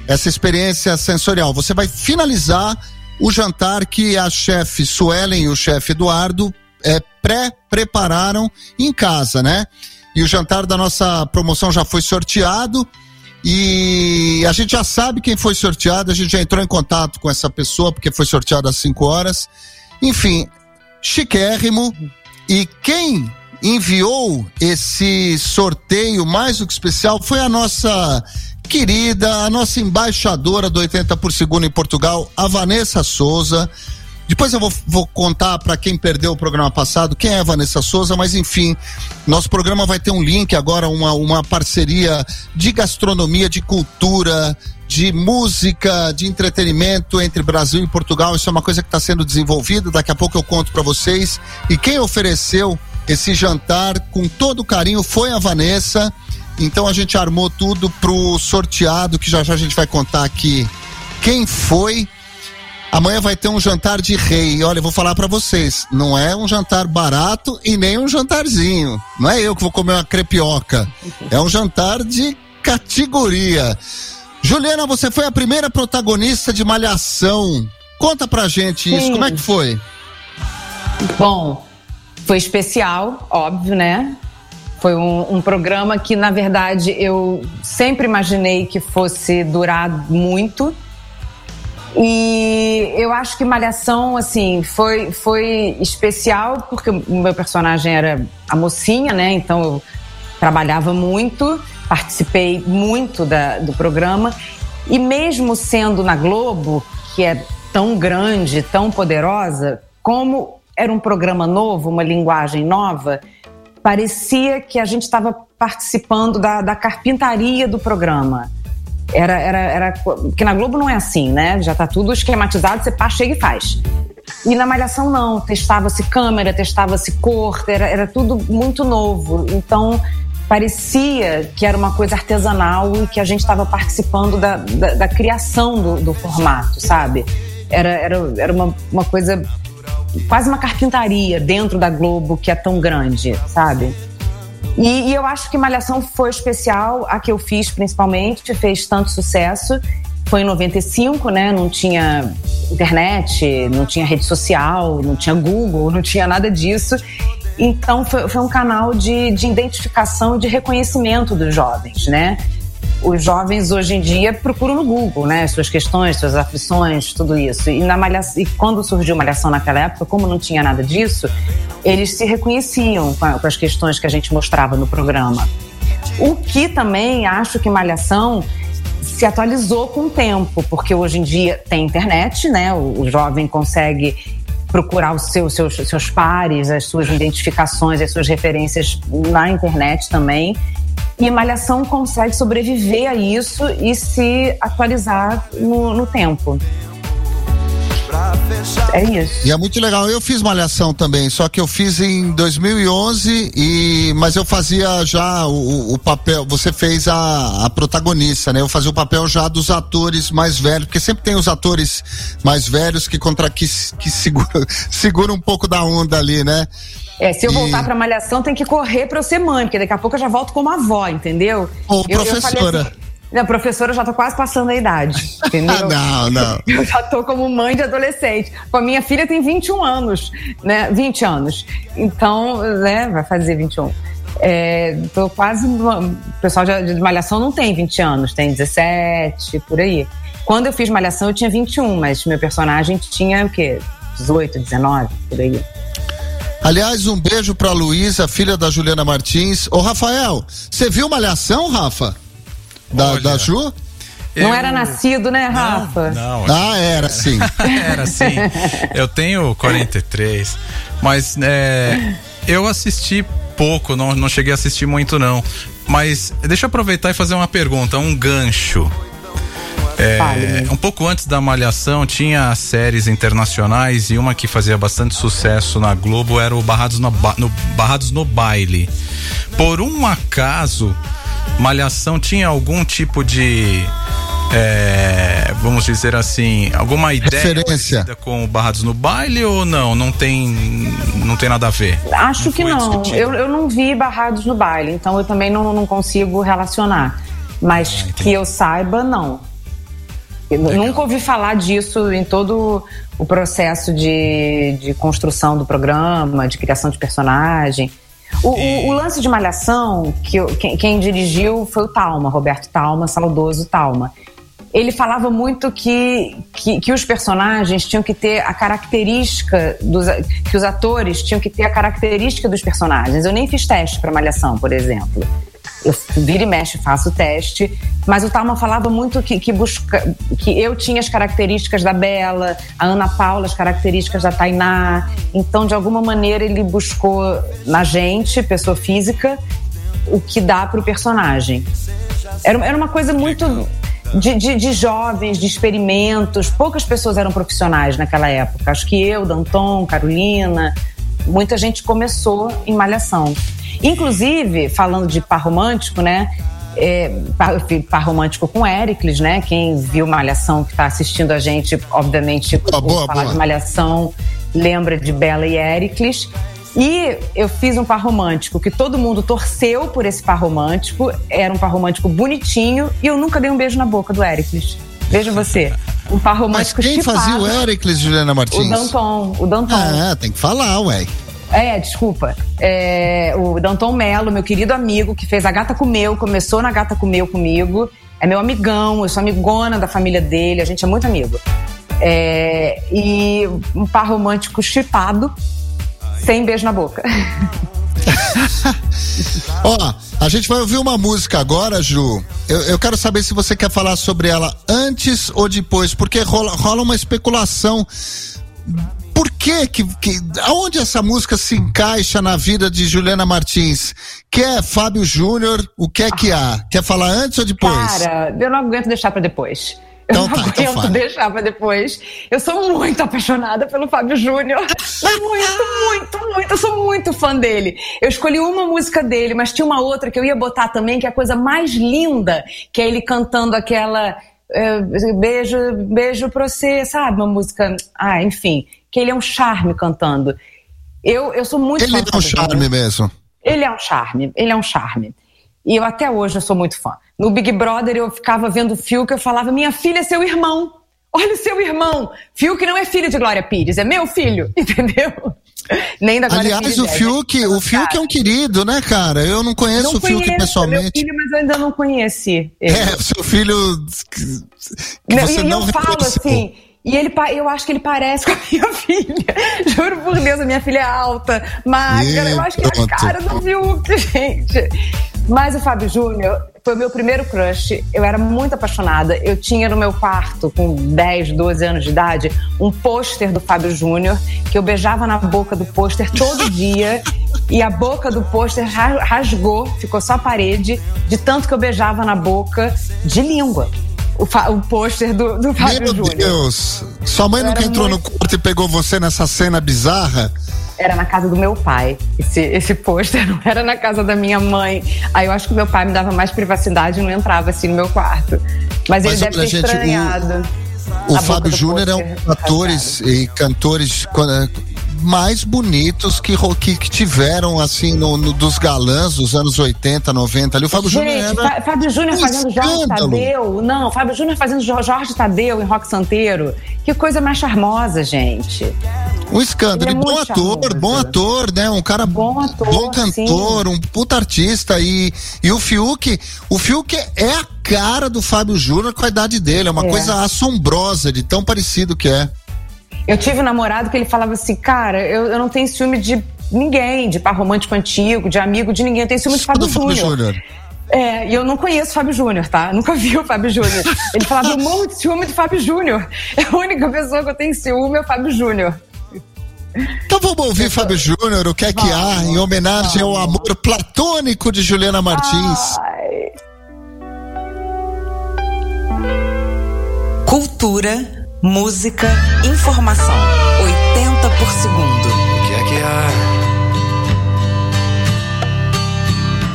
essa experiência sensorial. Você vai finalizar o jantar que a chefe Suelen e o chefe Eduardo é, pré-prepararam em casa, né? E o jantar da nossa promoção já foi sorteado. E a gente já sabe quem foi sorteado, a gente já entrou em contato com essa pessoa, porque foi sorteado às 5 horas. Enfim, chiquérrimo. E quem enviou esse sorteio mais do que especial foi a nossa querida, a nossa embaixadora do 80 por segundo em Portugal, a Vanessa Souza. Depois eu vou, vou contar para quem perdeu o programa passado quem é a Vanessa Souza, mas enfim, nosso programa vai ter um link agora, uma, uma parceria de gastronomia, de cultura, de música, de entretenimento entre Brasil e Portugal. Isso é uma coisa que está sendo desenvolvida. Daqui a pouco eu conto para vocês. E quem ofereceu esse jantar com todo carinho foi a Vanessa. Então a gente armou tudo pro sorteado, que já já a gente vai contar aqui quem foi. Amanhã vai ter um jantar de rei. Olha, eu vou falar para vocês, não é um jantar barato e nem um jantarzinho. Não é eu que vou comer uma crepioca. É um jantar de categoria. Juliana, você foi a primeira protagonista de Malhação. Conta pra gente isso, Sim. como é que foi? Bom, foi especial, óbvio, né? Foi um, um programa que, na verdade, eu sempre imaginei que fosse durar muito. E eu acho que Malhação, assim, foi, foi especial porque o meu personagem era a mocinha, né? Então eu trabalhava muito, participei muito da- do programa. E mesmo sendo na Globo, que é tão grande, tão poderosa, como era um programa novo, uma linguagem nova, parecia que a gente estava participando da, da carpintaria do programa. Era, era, era. Porque na Globo não é assim, né? Já tá tudo esquematizado, você pá, chega e faz. E na Malhação não, testava-se câmera, testava-se cor, era, era tudo muito novo. Então parecia que era uma coisa artesanal e que a gente estava participando da, da, da criação do, do formato, sabe? Era, era, era uma, uma coisa, quase uma carpintaria dentro da Globo que é tão grande, sabe? E, e eu acho que Malhação foi especial, a que eu fiz principalmente, fez tanto sucesso. Foi em 95, né? Não tinha internet, não tinha rede social, não tinha Google, não tinha nada disso. Então foi, foi um canal de, de identificação de reconhecimento dos jovens, né? Os jovens hoje em dia procuram no Google, né? Suas questões, suas aflições, tudo isso. E, na malhação, e quando surgiu Malhação naquela época, como não tinha nada disso, eles se reconheciam com, as questões que a gente mostrava no programa. O que também acho que Malhação se atualizou com o tempo, porque hoje em dia tem internet, né? O jovem consegue procurar os seus, seus, seus pares, as suas identificações, as suas referências na internet também. E Malhação consegue sobreviver a isso e se atualizar no, no tempo. É isso. E é muito legal. Eu fiz malhação também, só que eu fiz em 2011 e mas eu fazia já o, o papel. Você fez a, a protagonista, né? Eu fazia o papel já dos atores mais velhos, porque sempre tem os atores mais velhos que contra que, que segura, segura um pouco da onda ali, né? É, se eu E- voltar pra Malhação, tem que correr pra eu ser mãe, porque daqui a pouco eu já volto como avó, entendeu? Ou Eu- eu falei professora. assim, não, professora eu já tô quase passando a idade, entendeu? Ah, não, não. Eu já tô como mãe de adolescente. Com a minha filha tem 21 anos, né? 20 anos. Então, né, vai fazer 21. É, tô quase. O pessoal de, de Malhação não tem 20 anos, tem 17, por aí. Quando eu fiz Malhação, eu tinha 21, mas meu personagem tinha o quê? 18, 19, por aí. Aliás, um beijo pra Luísa, filha da Juliana Martins. Ô, Rafael, você viu malhação, Rafa? Da, Olha, da Ju? Não Eu- era nascido, né, Rafa? Não, Ah, era sim. Era assim. Eu tenho 43, mas é, eu assisti pouco, não, não cheguei a assistir muito não. Mas deixa eu aproveitar e fazer uma pergunta, um gancho. É, um pouco antes da Malhação tinha séries internacionais e uma que fazia bastante sucesso na Globo era o Barrados no, Ba- no- Barrados no Baile. Por um acaso, Malhação tinha algum tipo de. é, vamos dizer assim, alguma ideia Referência. com o Barrados no Baile ou não? Não tem, não tem nada a ver. Acho que foi não. Eu, eu não vi barrados no baile, então eu também não, não consigo relacionar. Mas Ah, que eu saiba, não. Nunca ouvi falar disso em todo o processo de, de construção do programa, de criação de personagem. O, o- o lance de Malhação, que eu- quem, quem dirigiu foi o Talma, Roberto Talma, saudoso Talma. Ele falava muito que, que, que os personagens tinham que ter a característica dos que os atores tinham que ter a característica dos personagens. Eu nem fiz teste para Malhação, por exemplo. Eu vira e mexe, faço teste, mas o Talma falava muito que, que, busca, que eu tinha as características da Bela, a Ana Paula as características da Tainá. Então, de alguma maneira, ele buscou na gente, pessoa física, o que dá para o personagem. Era, era uma coisa muito de, de- de jovens, de experimentos. Poucas pessoas eram profissionais naquela época. Acho que eu, Danton, Carolina, muita gente começou em Malhação. Inclusive, falando de par romântico, né? É, par, par romântico com Éricles, né? Quem viu Malhação, que está assistindo a gente, obviamente, Boa, ouve boa, falar boa. de Malhação, lembra de Bela e Éricles. E eu fiz um par romântico que todo mundo torceu por esse par romântico. Era um par romântico bonitinho e eu nunca dei um beijo na boca do Éricles. Veja você. Um par Mas romântico quem chipado. fazia o Éricles, Juliana O Martins? Danton, o Danton. É, tem que falar, ué. É, desculpa. É, o Danton Mello, meu querido amigo, que fez a Gata Comeu, começou na Gata Comeu comigo. É meu amigão, eu sou amigona da família dele, a gente é muito amigo. É, e um par romântico chipado, sem beijo na boca. Ó, a gente vai ouvir uma música agora, Ju. Eu, eu quero saber se você quer falar sobre ela antes ou depois, porque rola, rola uma especulação. Por que, que, que. Aonde essa música se encaixa na vida de Juliana Martins? Quer Fábio Júnior? O que é que há? Quer falar antes ou depois? Cara, eu não aguento deixar pra depois. Eu Então não tá, então aguento fala. deixar pra depois. Eu sou muito apaixonada pelo Fábio Júnior. Muito, muito, muito. Eu sou muito fã dele. Eu escolhi uma música dele, mas tinha uma outra que eu ia botar também, que é a coisa mais linda, que é ele cantando aquela. é, beijo, beijo pra você, sabe? Uma música. Ah, enfim. Que ele é um charme cantando. Eu, eu sou muito Ele é um charme mesmo. Ele é um charme, ele é um charme. E eu até hoje eu sou muito fã. No Big Brother eu ficava vendo o Fiuk eu falava: minha filha é seu irmão. Olha o seu irmão. Fiuk não é filho de Glória Pires, é meu filho, entendeu? Nem da Glória Aliás, Pires. o é, Fiuk, gente, o Fiuk é um querido, né, cara? Eu não conheço não o Fiuk conheço, é meu pessoalmente. filho, mas eu ainda não conheci. ele. É, seu filho que Não, você e não eu falo reconheceu. assim. E ele, eu acho que ele parece com a minha filha. Juro por Deus, a minha filha é alta, magra. Eu acho que é a cara do Fiuk, gente. Mas o Fábio Júnior foi o meu primeiro crush. Eu era muito apaixonada. Eu tinha no meu quarto, com 10, 12 anos de idade, um pôster do Fábio Júnior, que eu beijava na boca do pôster todo dia. E a boca do pôster ra- rasgou, ficou só a parede, de tanto que eu beijava na boca de língua. O, o pôster do, do Fábio Meu Júnior. Deus! Sua mãe Eu nunca entrou muito- no quarto e pegou você nessa cena bizarra? Era na casa do meu pai. Esse, esse pôster não era na casa da minha mãe. Aí eu acho que meu pai me dava mais privacidade e não entrava assim no meu quarto. Mas, ele Mas, deve olha, ter gente, o- estranhado. O boca Fábio Júnior é um dos atores e cantores quando- mais bonitos que, que, que tiveram, assim, no, no- dos galãs dos anos 80, 90 ali. O Fábio Júnior era Fábio Júnior um fazendo Jorge escândalo. Tadeu. Não, Fábio Júnior fazendo Jo- Jorge Tadeu em Rock Santeiro. Que coisa mais charmosa, gente. um escândalo. É bom ator, charmoso. bom ator, né? Um cara Bom ator, bom cantor, um puta artista. E, e o Fiuk, o Fiuk é a cara do Fábio Júnior com a idade dele. É uma É. coisa assombrosa de tão parecido que é. Eu tive um namorado que ele falava assim, cara, eu, eu não tenho ciúme de ninguém, de par romântico antigo, de amigo de ninguém, eu tenho ciúme de Fábio do Fábio Júnior. Júnior. É, e eu não conheço o Fábio Júnior, tá? Nunca vi o Fábio Júnior. Ele falava, eu morro de ciúme do Fábio Júnior. É a única pessoa que eu tenho ciúme é o Fábio Júnior. Então vamos ouvir Fábio Júnior, o que é que há, em homenagem ao amor platônico de Juliana Martins. Ai. Cultura, música, informação. 80 por segundo. O que é que há?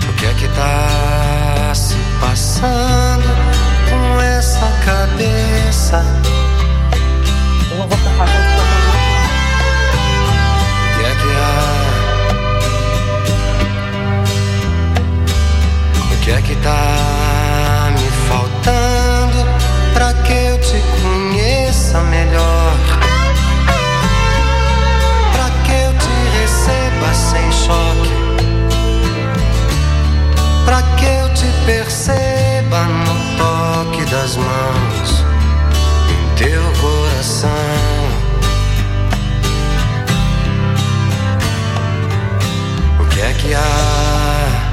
O que é que tá se passando com essa cabeça? Eu não vou O que é que há? O que é que tá me faltando pra que eu te conheça melhor? Pra que eu te receba sem choque? Pra que eu te perceba no toque das mãos em teu coração? O que é que há?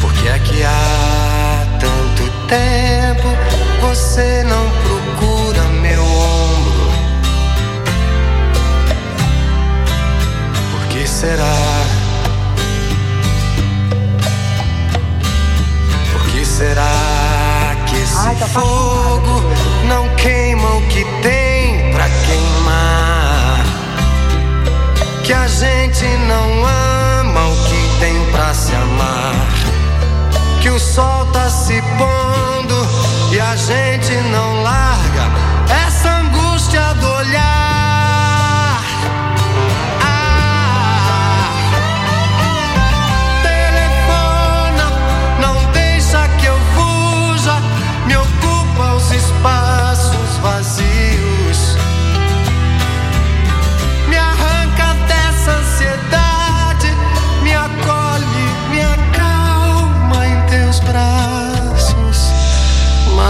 Por que é que há tanto tempo você não procura meu ombro? Por que será? Por que será que esse Ai, apaixonada. fogo não queima o que tem pra queimar? Que a gente não ama o que tem pra se amar. Que o sol tá se pondo e a gente não larga essa angústia do olhar.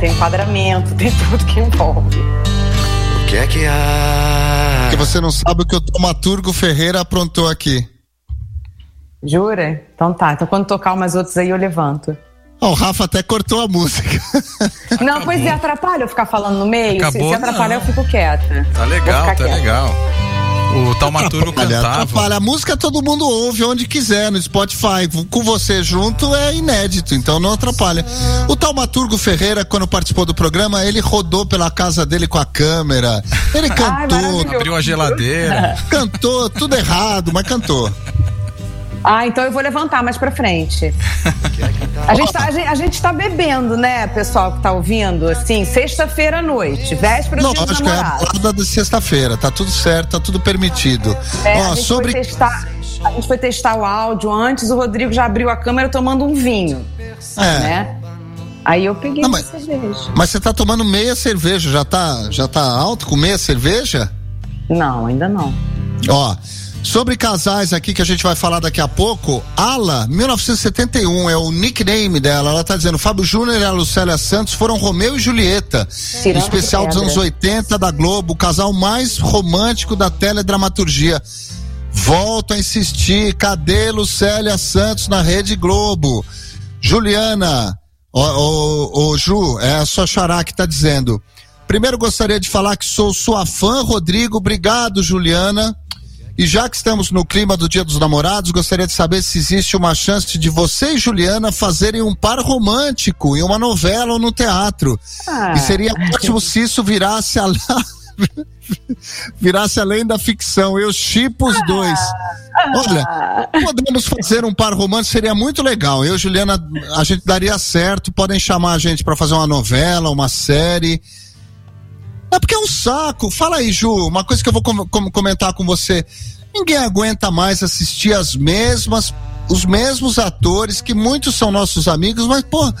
Tem enquadramento, tem tudo que envolve. O que é que há? Porque você não sabe o que o Tomaturgo Ferreira aprontou aqui. Jura? Então tá. Então quando tocar umas outras aí eu levanto. Ó, o Rafa até cortou a música. Não, pois é, atrapalha eu ficar falando no meio. Se- Acabou, se, atrapalhar, não. eu fico quieta. Tá legal, tá quieta. legal. O Taumaturgo Atrapalha, cantava. atrapalha. A música todo mundo ouve onde quiser, no Spotify. Com você junto é inédito, então não atrapalha. O Taumaturgo Ferreira, quando participou do programa, ele rodou pela casa dele com a câmera. Ele cantou, maravilhoso. Abriu a geladeira. cantou, tudo errado, mas cantou. Ah, então eu vou levantar mais pra frente. A gente, tá, a, gente, a gente tá bebendo, né, pessoal que tá ouvindo? Assim, sexta-feira à noite, véspera Não, de acho que é a balada de sexta-feira. Tá tudo certo, tá tudo permitido. É, a, Ó, gente sobre. foi testar, a gente foi testar o áudio antes, o Rodrigo já abriu a câmera tomando um vinho, É. né? Aí eu peguei Não, mas- cerveja. Mas você tá tomando meia cerveja, já tá, já tá alto com meia cerveja? Não, ainda não. Ó, sobre casais aqui que a gente vai falar daqui a pouco, Ala, 1971 é o nickname dela. Ela tá dizendo: Fábio Júnior e a Lucélia Santos foram Romeu e Julieta. Tirando especial dos pedra. anos 80 da Globo, o casal mais romântico da teledramaturgia. Volto a insistir, cadê Lucélia Santos na Rede Globo? Juliana, ô, ô, ô, Ju, é a sua xará que tá dizendo. Primeiro gostaria de falar que sou sua fã, Rodrigo. Obrigado, Juliana. E já que estamos no clima do Dia dos Namorados, gostaria de saber se existe uma chance de você e Juliana fazerem um par romântico em uma novela ou no teatro. Ah. E seria ótimo se isso virasse a... virasse além da ficção. Eu chipo os dois. Olha, podemos fazer um par romântico, seria muito legal. Eu, Juliana, a gente daria certo. Podem chamar a gente para fazer uma novela, uma série. É porque é um saco. Fala aí, Ju, uma coisa que eu vou com- com- comentar com você. Ninguém aguenta mais assistir as mesmas, os mesmos atores, que muitos são nossos amigos, mas, pô,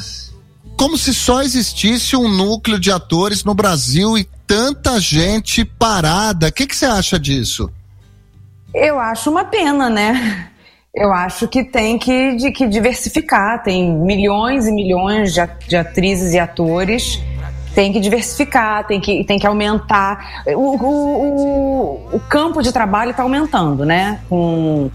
como se só existisse um núcleo de atores no Brasil e tanta gente parada. O que você acha disso? Eu acho uma pena, né? Eu acho que tem que, de- que diversificar. Tem milhões e milhões de, de atrizes e atores. Tem que diversificar, tem que, tem que aumentar. O, o, o, campo de trabalho está aumentando, né? Com,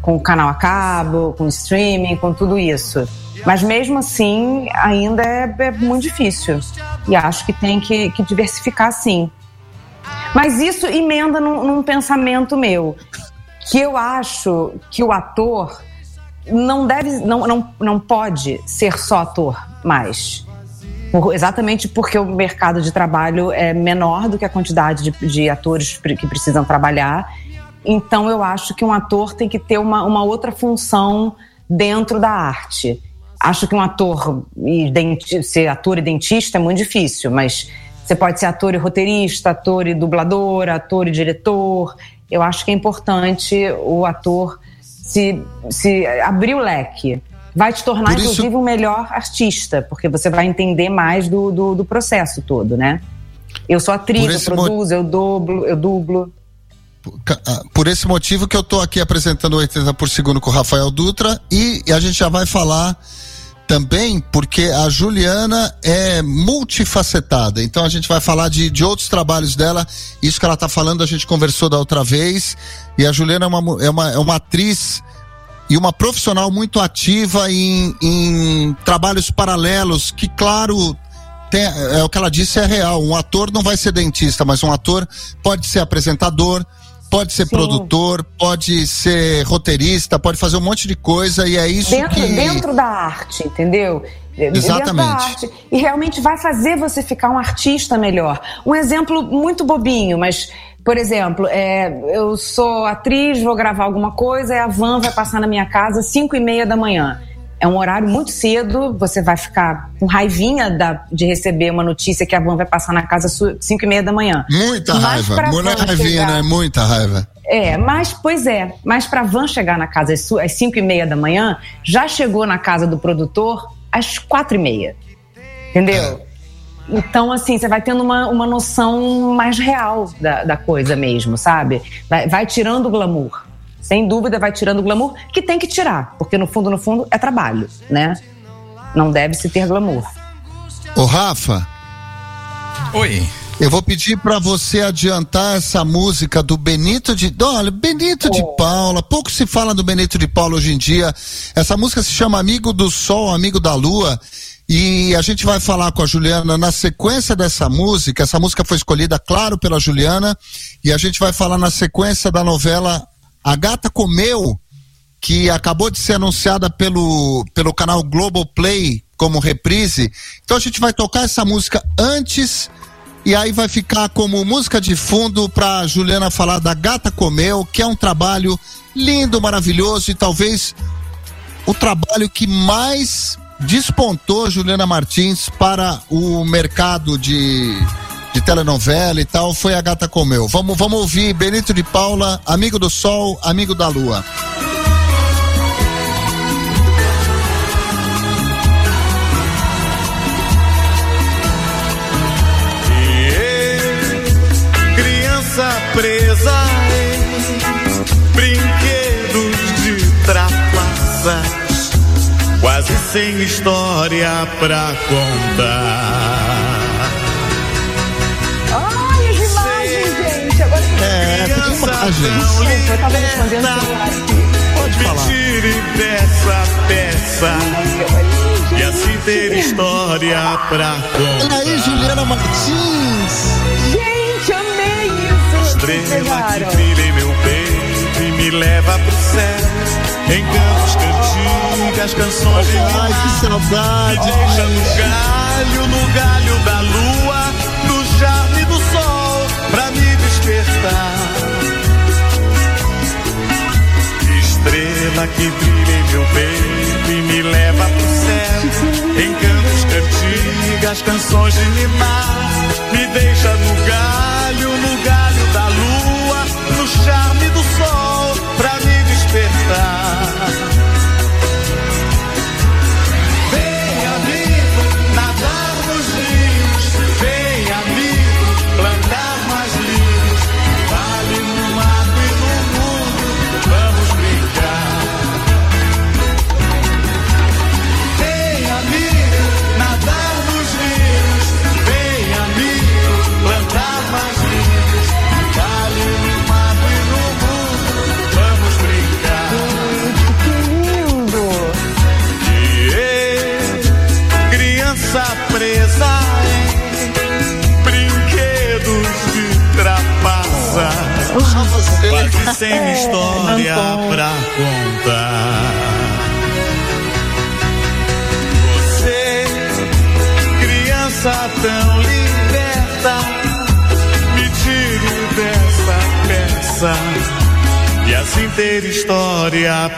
com o canal a cabo, com streaming, com tudo isso. Mas mesmo assim, ainda é, é muito difícil. E acho que tem que, que diversificar sim. Mas isso emenda num, num pensamento meu, que eu acho que o ator não deve, não, não, não pode ser só ator mais. Exatamente porque o mercado de trabalho é menor do que a quantidade de, de atores que precisam trabalhar. Então eu acho que um ator tem que ter uma, uma outra função dentro da arte. Acho que um ator ser ator e dentista é muito difícil, mas você pode ser ator e roteirista, ator e dublador, ator e diretor. Eu acho que é importante o ator se, se abrir o leque. Vai te tornar, Por isso- inclusive, um melhor artista, porque você vai entender mais do, do, do processo todo, né? Eu sou atriz, Por eu esse mo- produzo, eu dublo, eu dublo. ca- ah, por esse motivo que eu tô aqui apresentando o 80 por segundo com o Rafael Dutra e, e a gente já vai falar também porque a Juliana é multifacetada. Então a gente vai falar de, de outros trabalhos dela. Isso que ela tá falando, a gente conversou da outra vez. E a Juliana é uma, é uma, é uma atriz e uma profissional muito ativa em, em trabalhos paralelos, que, claro, tem- é o que ela disse, é real. Um ator não vai ser dentista, mas um ator pode ser apresentador, pode ser Sim. produtor, pode ser roteirista, pode fazer um monte de coisa, e é isso dentro, que. dentro da arte, entendeu? Dentro da Exatamente. arte. E realmente vai fazer você ficar um artista melhor. Um exemplo muito bobinho, mas, por exemplo, é, eu sou atriz, vou gravar alguma coisa, e a van vai passar na minha casa às 5 e meia da manhã. É um horário muito cedo, você vai ficar com raivinha da- de receber uma notícia que a van vai passar na casa às 5 e meia da manhã. Muita Mas raiva. Não é raivinha, chegar- né? Muita raiva. é, mas, pois é, mas pra van chegar na casa às 5 e meia da manhã, já chegou na casa do produtor às quatro e meia. Entendeu? Então, assim, você vai tendo uma, uma noção mais real da, da coisa mesmo, sabe? Vai, vai tirando o glamour. Sem dúvida, vai tirando o glamour, que tem que tirar, porque no fundo, no fundo, é trabalho, né? Não deve se ter glamour. Ô, Rafa, Oi. eu vou pedir pra você adiantar essa música do Benito de. Olha, Benito de Paula. Pouco se fala do Benito de Paula hoje em dia. Essa música se chama Amigo do Sol, Amigo da Lua. E a gente vai falar com a Juliana na sequência dessa música. Essa música foi escolhida, claro, pela Juliana. E a gente vai falar na sequência da novela A Gata Comeu, que acabou de ser anunciada pelo, pelo canal Globoplay como reprise. Então a gente vai tocar essa música antes e aí vai ficar como música de fundo para Juliana falar da Gata Comeu, que é um trabalho lindo, maravilhoso e talvez o trabalho que mais despontou Juliana Martins para o mercado de, de telenovela e tal foi a Gata Comeu. Vamos, vamos ouvir Benito de Paula, Amigo do Sol, Amigo da Lua. Criança presa em brinquedos de trapaças, quase sem história pra contar. Ai, as imagens, gente! Agora que É, tem imagens. tão eu tava respondendo o liberta, celular aqui. Pode me falar. tire dessa peça e assim ter história pra Olha aí, contar. Juliana Martins. Gente, amei isso! Estrela que brilha em meu peito e me leva pro céu. Encantos, cantigas, canções de Ai, que saudade. Deixa no galho, no galho da lua, no charme do sol, pra me despertar. Estrela que brilha em meu peito e me leva pro céu. Encantos, cantigas, canções de mimar. Me deixa no galho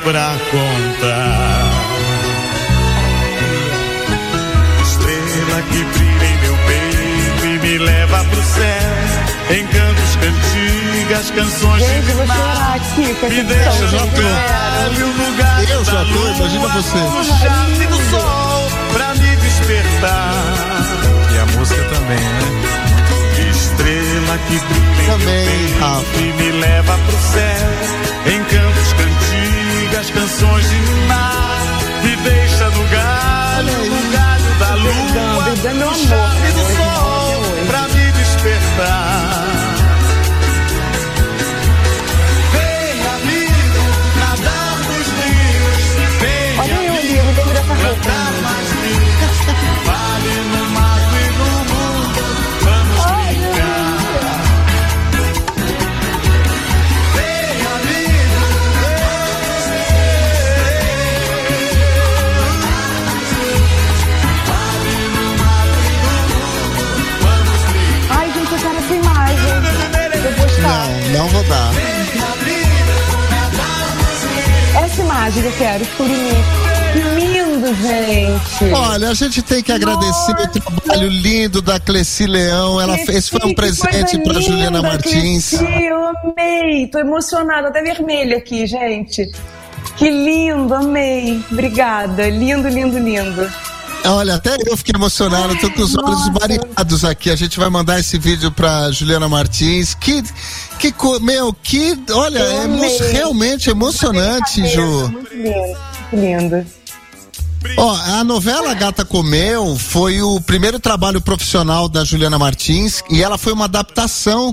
pra contar. Estrela que brilha em meu peito e me leva pro céu. Encantos, cantigas, canções Gente, de mar. aqui Me deixa no galho, no galho Eu já tô, imagina você. No charme do sol, pra me despertar. E a música também, né? estrela que brilha em Também, meu peito e me leva pro céu. Em cantigas, canções de mar. Me deixa no galho, no galho da lua. No né? do sol pra me despertar. Não, vou dar. Essa imagem que eu quero, Curimi. Que lindo, gente. Olha, a gente tem que agradecer o trabalho lindo da Cleci Leão. Ela Cleci, fez, foi um presente para Juliana Martins. Cleci, eu amei. Tô emocionada, até vermelha aqui, gente. Que lindo, amei. Obrigada. Lindo, lindo, lindo. Olha, até eu fiquei emocionado, tô com os olhos Nossa. variados aqui. A gente vai mandar esse vídeo pra Juliana Martins. Que, que, meu, que, olha, é emo- realmente emocionante, Ju. Muito lindo, muito lindo. Ó, a novela Gata Comeu foi o primeiro trabalho profissional da Juliana Martins e ela foi uma adaptação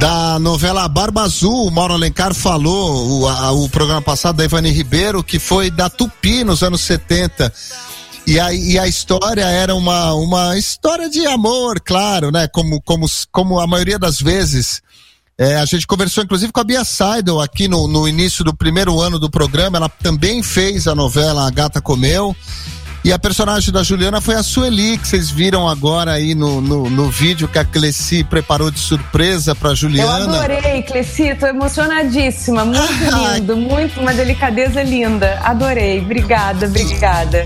da novela Barba Azul. O Mauro Alencar falou, o, a- o programa passado da Ivani Ribeiro, que foi da Tupi nos anos 70. E a, e a história era uma, uma história de amor, claro, né? Como, como, como a maioria das vezes. É, a gente conversou inclusive com a Bia Seidel aqui no, no início do primeiro ano do programa. Ela também fez a novela A Gata Comeu. E a personagem da Juliana foi a Sueli, que vocês viram agora aí no, no, no vídeo que a Cleci preparou de surpresa pra Eu Juliana. adorei, Cleci, tô emocionadíssima. Muito lindo, muito, uma delicadeza linda. Adorei, obrigada, obrigada.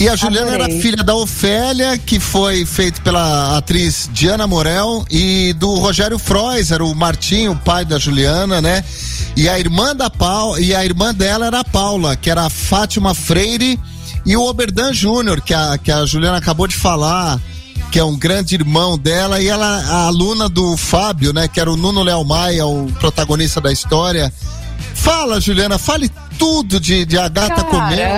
E a Juliana Adorei. era filha da Ofélia, que foi feito pela atriz Diana Morel, e do Rogério Frois, era o Martinho, o pai da Juliana, né? E a irmã da Paula, e a irmã dela era a Paula, que era a Fátima Freire, e o Oberdan Júnior, que a, que a Juliana acabou de falar, que é um grande irmão dela, e ela, a aluna do Fábio, né? Que era o Nuno Léo Maia, o protagonista da história. Fala, Juliana, fale tudo de, de A Gata Comeu.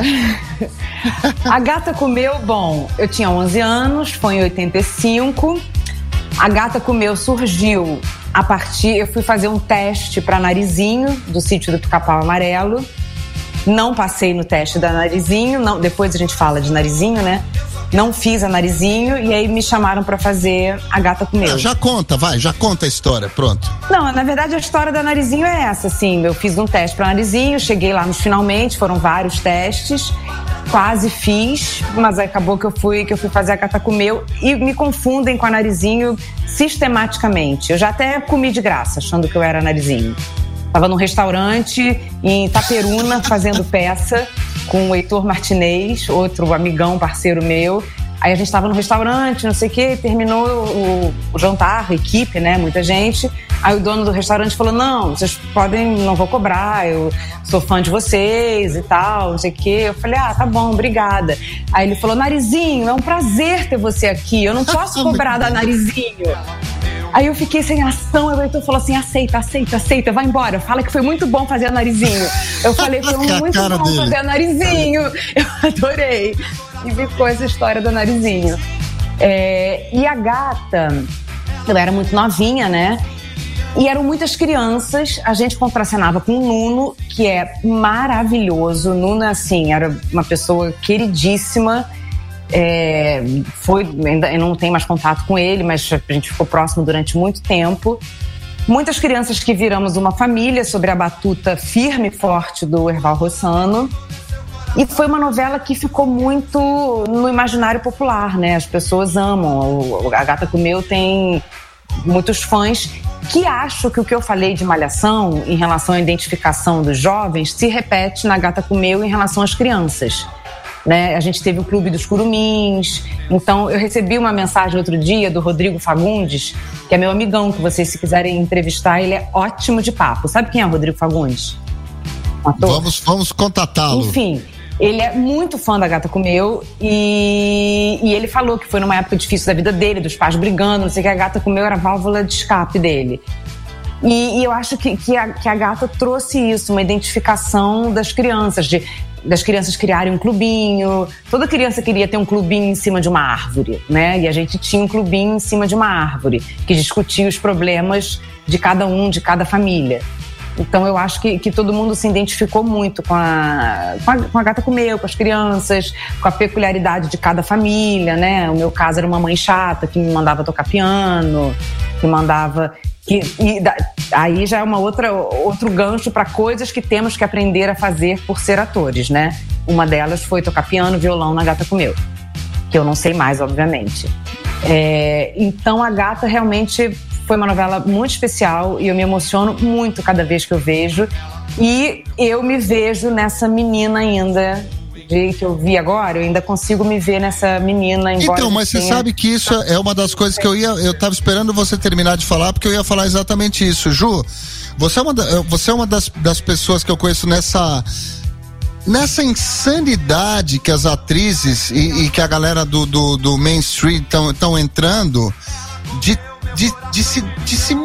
a gata comeu, bom, eu tinha 11 anos, foi em 85. A gata comeu surgiu a partir. Eu fui fazer um teste para narizinho do sítio do Pica-Pau Amarelo. Não passei no teste da narizinho, não, depois a gente fala de narizinho, né? Não fiz a narizinho e aí me chamaram para fazer a gata comeu. Ah, Já conta, vai, já conta a história, pronto. Não, na verdade a história da Narizinho é essa, assim. Eu fiz um teste para Narizinho, cheguei lá nos finalmente, foram vários testes, quase fiz, mas acabou que eu fui que eu fui fazer a gata comeu e me confundem com a Narizinho sistematicamente. Eu já até comi de graça, achando que eu era Narizinho. Tava num restaurante em Itaperuna fazendo peça com o Heitor Martinez, outro amigão, parceiro meu. Aí a gente estava no restaurante, não sei o quê, terminou o, o jantar, a equipe, né? Muita gente. Aí o dono do restaurante falou: Não, vocês podem, não vou cobrar, eu sou fã de vocês e tal, não sei o quê. Eu falei: Ah, tá bom, obrigada. Aí ele falou: Narizinho, é um prazer ter você aqui, eu não posso cobrar da Narizinho. Aí eu fiquei sem ação, o Heitor falou assim: aceita, aceita, aceita, vai embora. Fala que foi muito bom fazer a narizinho. Eu falei, foi A muito bom dele. fazer a narizinho. Eu adorei. E ficou essa história do narizinho. É, e a gata, eu era muito novinha, né? E eram muitas crianças, a gente contracenava com o Nuno, que é maravilhoso. O Nuno, assim, era uma pessoa queridíssima. É, foi, ainda eu não tenho mais contato com ele, mas a gente ficou próximo durante muito tempo. Muitas crianças que viramos uma família sobre a batuta firme e forte do Erval Rossano. E foi uma novela que ficou muito no imaginário popular, né? As pessoas amam. O- A Gata Comeu tem muitos fãs que acham que o que eu falei de malhação em relação à identificação dos jovens se repete na Gata Comeu em relação às crianças. Né? A gente teve o Clube dos Curumins. Então, eu recebi uma mensagem outro dia do Rodrigo Fagundes, que é meu amigão, que vocês, se quiserem entrevistar, ele é ótimo de papo. Sabe quem é o Rodrigo Fagundes? Ator? Vamos, vamos contatá-lo. Enfim, Ele é muito fã da Gata Comeu e, e ele falou que foi numa época difícil da vida dele, dos pais brigando, não sei o que, a Gata Comeu era a válvula de escape dele. E, e eu acho que, que, a, que a Gata trouxe isso, uma identificação das crianças, de, das crianças criarem um clubinho. Toda criança queria ter um clubinho em cima de uma árvore, né? E a gente tinha um clubinho em cima de uma árvore, que discutia os problemas de cada um, de cada família. Então eu acho que, que todo mundo se identificou muito com a, com a, com a Gata Comeu, com as crianças, com a peculiaridade de cada família, né? O meu caso era uma mãe chata que me mandava tocar piano, que mandava. Que, e da- aí já é uma outra, outro gancho para coisas que temos que aprender a fazer por ser atores, né? Uma delas foi tocar piano, violão na Gata Comeu, que eu não sei mais, obviamente. É, então a Gata realmente foi uma novela muito especial e eu me emociono muito cada vez que eu vejo. E eu me vejo nessa menina ainda, de, que eu vi agora, eu ainda consigo me ver nessa menina. Embora Então, mas você sabe que isso é uma das coisas que eu ia. Eu tava esperando você terminar de falar, porque eu ia falar exatamente isso. Ju, você é uma, da- você é uma das, das pessoas que eu conheço nessa. Nessa insanidade que as atrizes e, e que a galera do, do, do mainstream estão entrando de, de, de, se, de se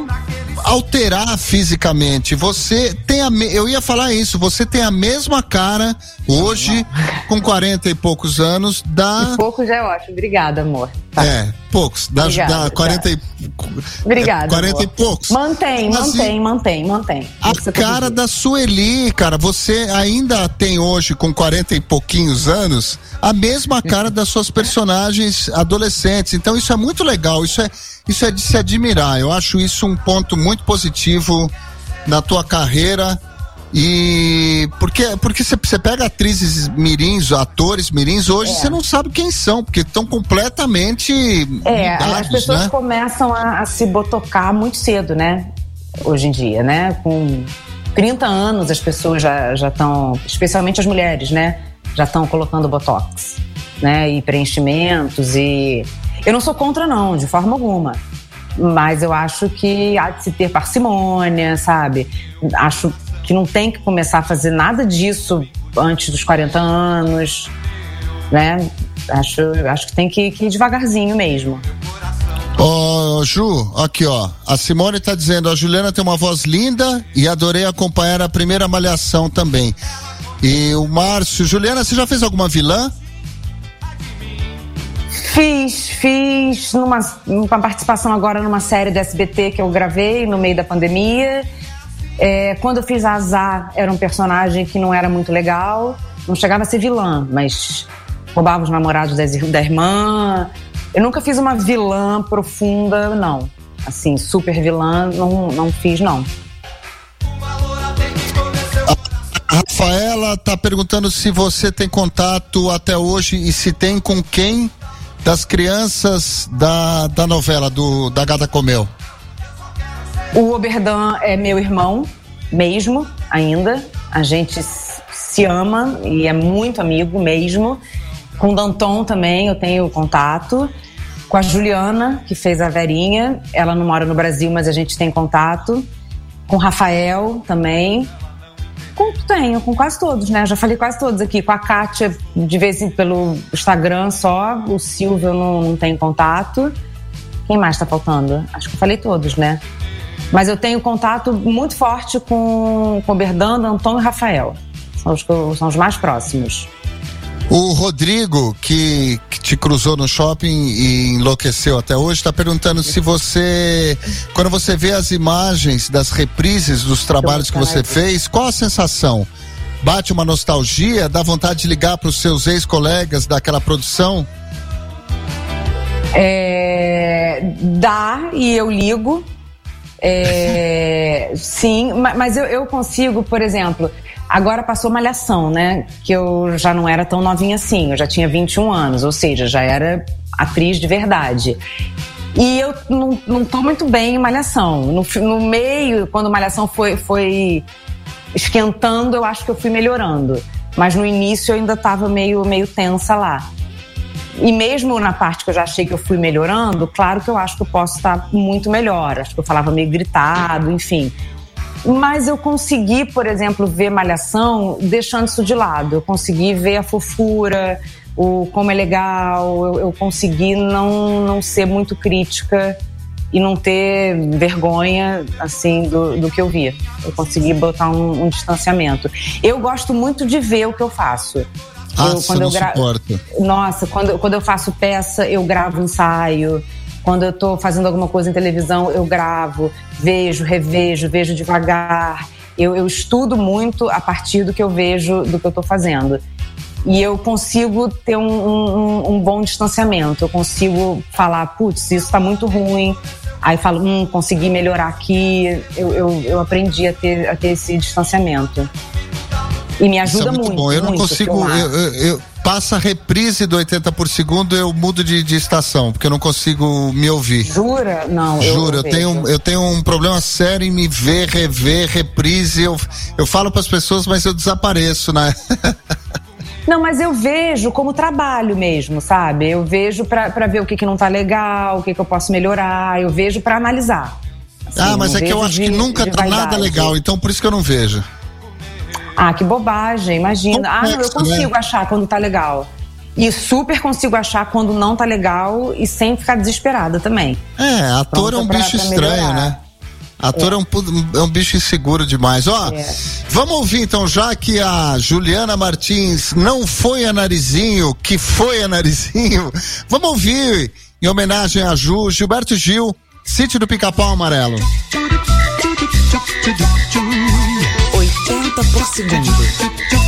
alterar fisicamente. Você tem a. me- Eu ia falar isso, você tem a mesma cara hoje, com 40 e poucos anos, da. Pouco já é ótimo. Obrigada, amor. É, poucos. Da, Obrigada, da 40 e. Obrigada. 40 e amor. poucos. Mantém, Mas e- mantém, mantém, mantém. A cara da Sueli, cara, você ainda tem hoje, com 40 e pouquinhos anos, a mesma cara das suas personagens adolescentes. Então isso é muito legal, isso é, isso é de se admirar. Eu acho isso um ponto muito positivo na tua carreira. E porque porque você pega atrizes mirins, atores mirins, hoje você não sabe quem são, porque estão completamente É, as mudados, pessoas né? começam a, a se botocar muito cedo, né? Hoje em dia, né? Com 30 anos as pessoas já estão, especialmente as mulheres, né? Já estão colocando botox, né? E preenchimentos e... Eu não sou contra não, de forma alguma. Mas eu acho que há de se ter parcimônia, sabe? Acho que não tem que começar a fazer nada disso antes dos 40 anos, né? Acho, acho que tem que, que ir devagarzinho mesmo. Ó, Ju, aqui ó. A Simone tá dizendo: a Juliana tem uma voz linda e adorei acompanhar a primeira malhação também. E o Márcio, Juliana, você já fez alguma vilã? Fiz, fiz numa, uma participação agora numa série do SBT que eu gravei no meio da pandemia. É, quando eu fiz Azar, era um personagem que não era muito legal. Não chegava a ser vilã, mas roubava os namorados das da irmã. Eu nunca fiz uma vilã profunda, não. Assim, super vilã, não, não fiz, não. A Rafaela tá perguntando se você tem contato até hoje e se tem com quem das crianças da, da novela, do, da Gata Comeu. O Oberdan é meu irmão, mesmo, ainda. A gente se ama e é muito amigo mesmo. Com o Danton também eu tenho contato. Com a Juliana, que fez a Verinha. Ela não mora no Brasil, mas a gente tem contato. Com o Rafael também. Com, tenho, com quase todos, né? Já falei quase todos aqui. Com a Kátia, de vez em pelo Instagram só. O Silvio não, não tenho contato. Quem mais tá faltando? Acho que eu falei todos, né? Mas eu tenho contato muito forte com, com o Berdando, Antônio e Rafael. São os, são os mais próximos. O Rodrigo, que, que te cruzou no shopping e enlouqueceu até hoje, está perguntando se você, quando você vê as imagens das reprises dos trabalhos que você fez, qual a sensação? Bate uma nostalgia? Dá vontade de ligar para os seus ex-colegas daquela produção? É, dá e eu ligo. É, sim, ma- mas eu, eu consigo, por exemplo, agora passou Malhação, né? Que eu já não era tão novinha assim, eu já tinha 21 anos, ou seja, já era atriz de verdade. E eu não, não tô muito bem em Malhação. No, no meio, quando Malhação foi, foi esquentando, eu acho que eu fui melhorando. Mas no início eu ainda tava meio, meio tensa lá. E mesmo na parte que eu já achei que eu fui melhorando, claro que eu acho que eu posso estar muito melhor. Acho que eu falava meio gritado, enfim. Mas eu consegui, por exemplo, ver Malhação deixando isso de lado. Eu consegui ver a fofura, o como é legal. Eu, eu consegui não, não ser muito crítica e não ter vergonha assim do, do que eu via. Eu consegui botar um, um distanciamento. Eu gosto muito de ver o que eu faço. Ah, eu, você não gra- suporta. Nossa, quando, quando eu faço peça, eu gravo ensaio. Quando eu tô fazendo alguma coisa em televisão, eu gravo, vejo, revejo, vejo devagar. Eu, eu estudo muito a partir do que eu vejo do que eu tô fazendo. E eu consigo ter um, um- um bom distanciamento. Eu consigo falar, putz, isso tá muito ruim. Aí falo, hum, consegui melhorar aqui. Eu, eu, eu aprendi a ter, a ter esse distanciamento. E me ajuda é muito, muito. bom. Eu não muito, consigo. filmar. Eu, eu- eu- passa a reprise do 80 por segundo, eu mudo de, de estação, porque eu não consigo me ouvir. Jura? Não, eu, Juro, eu, vejo. tenho, eu tenho um problema sério em me ver, rever, reprise. Eu, eu falo para as pessoas, mas eu desapareço, né? Não, mas eu vejo como trabalho mesmo, sabe? Eu vejo pra pra ver o que, que não tá legal, o que, que eu posso melhorar, eu vejo pra analisar. Assim, ah, mas não é que eu acho de- que nunca tá nada legal, então por isso que eu não vejo. Ah, que bobagem, imagina. Ah, não, eu né? consigo achar quando tá legal. E super consigo achar quando não tá legal e sem ficar desesperada também. É, ator Pronto é um pra- bicho pra estranho, né? Ator é. um, pu- é um bicho inseguro demais. Ó, É. vamos ouvir então, já que a Juliana Martins não foi a Narizinho, que foi a Narizinho, vamos ouvir, em homenagem a Ju, Gilberto Gil, Sítio do Pica-Pau Amarelo. 80 por segundo.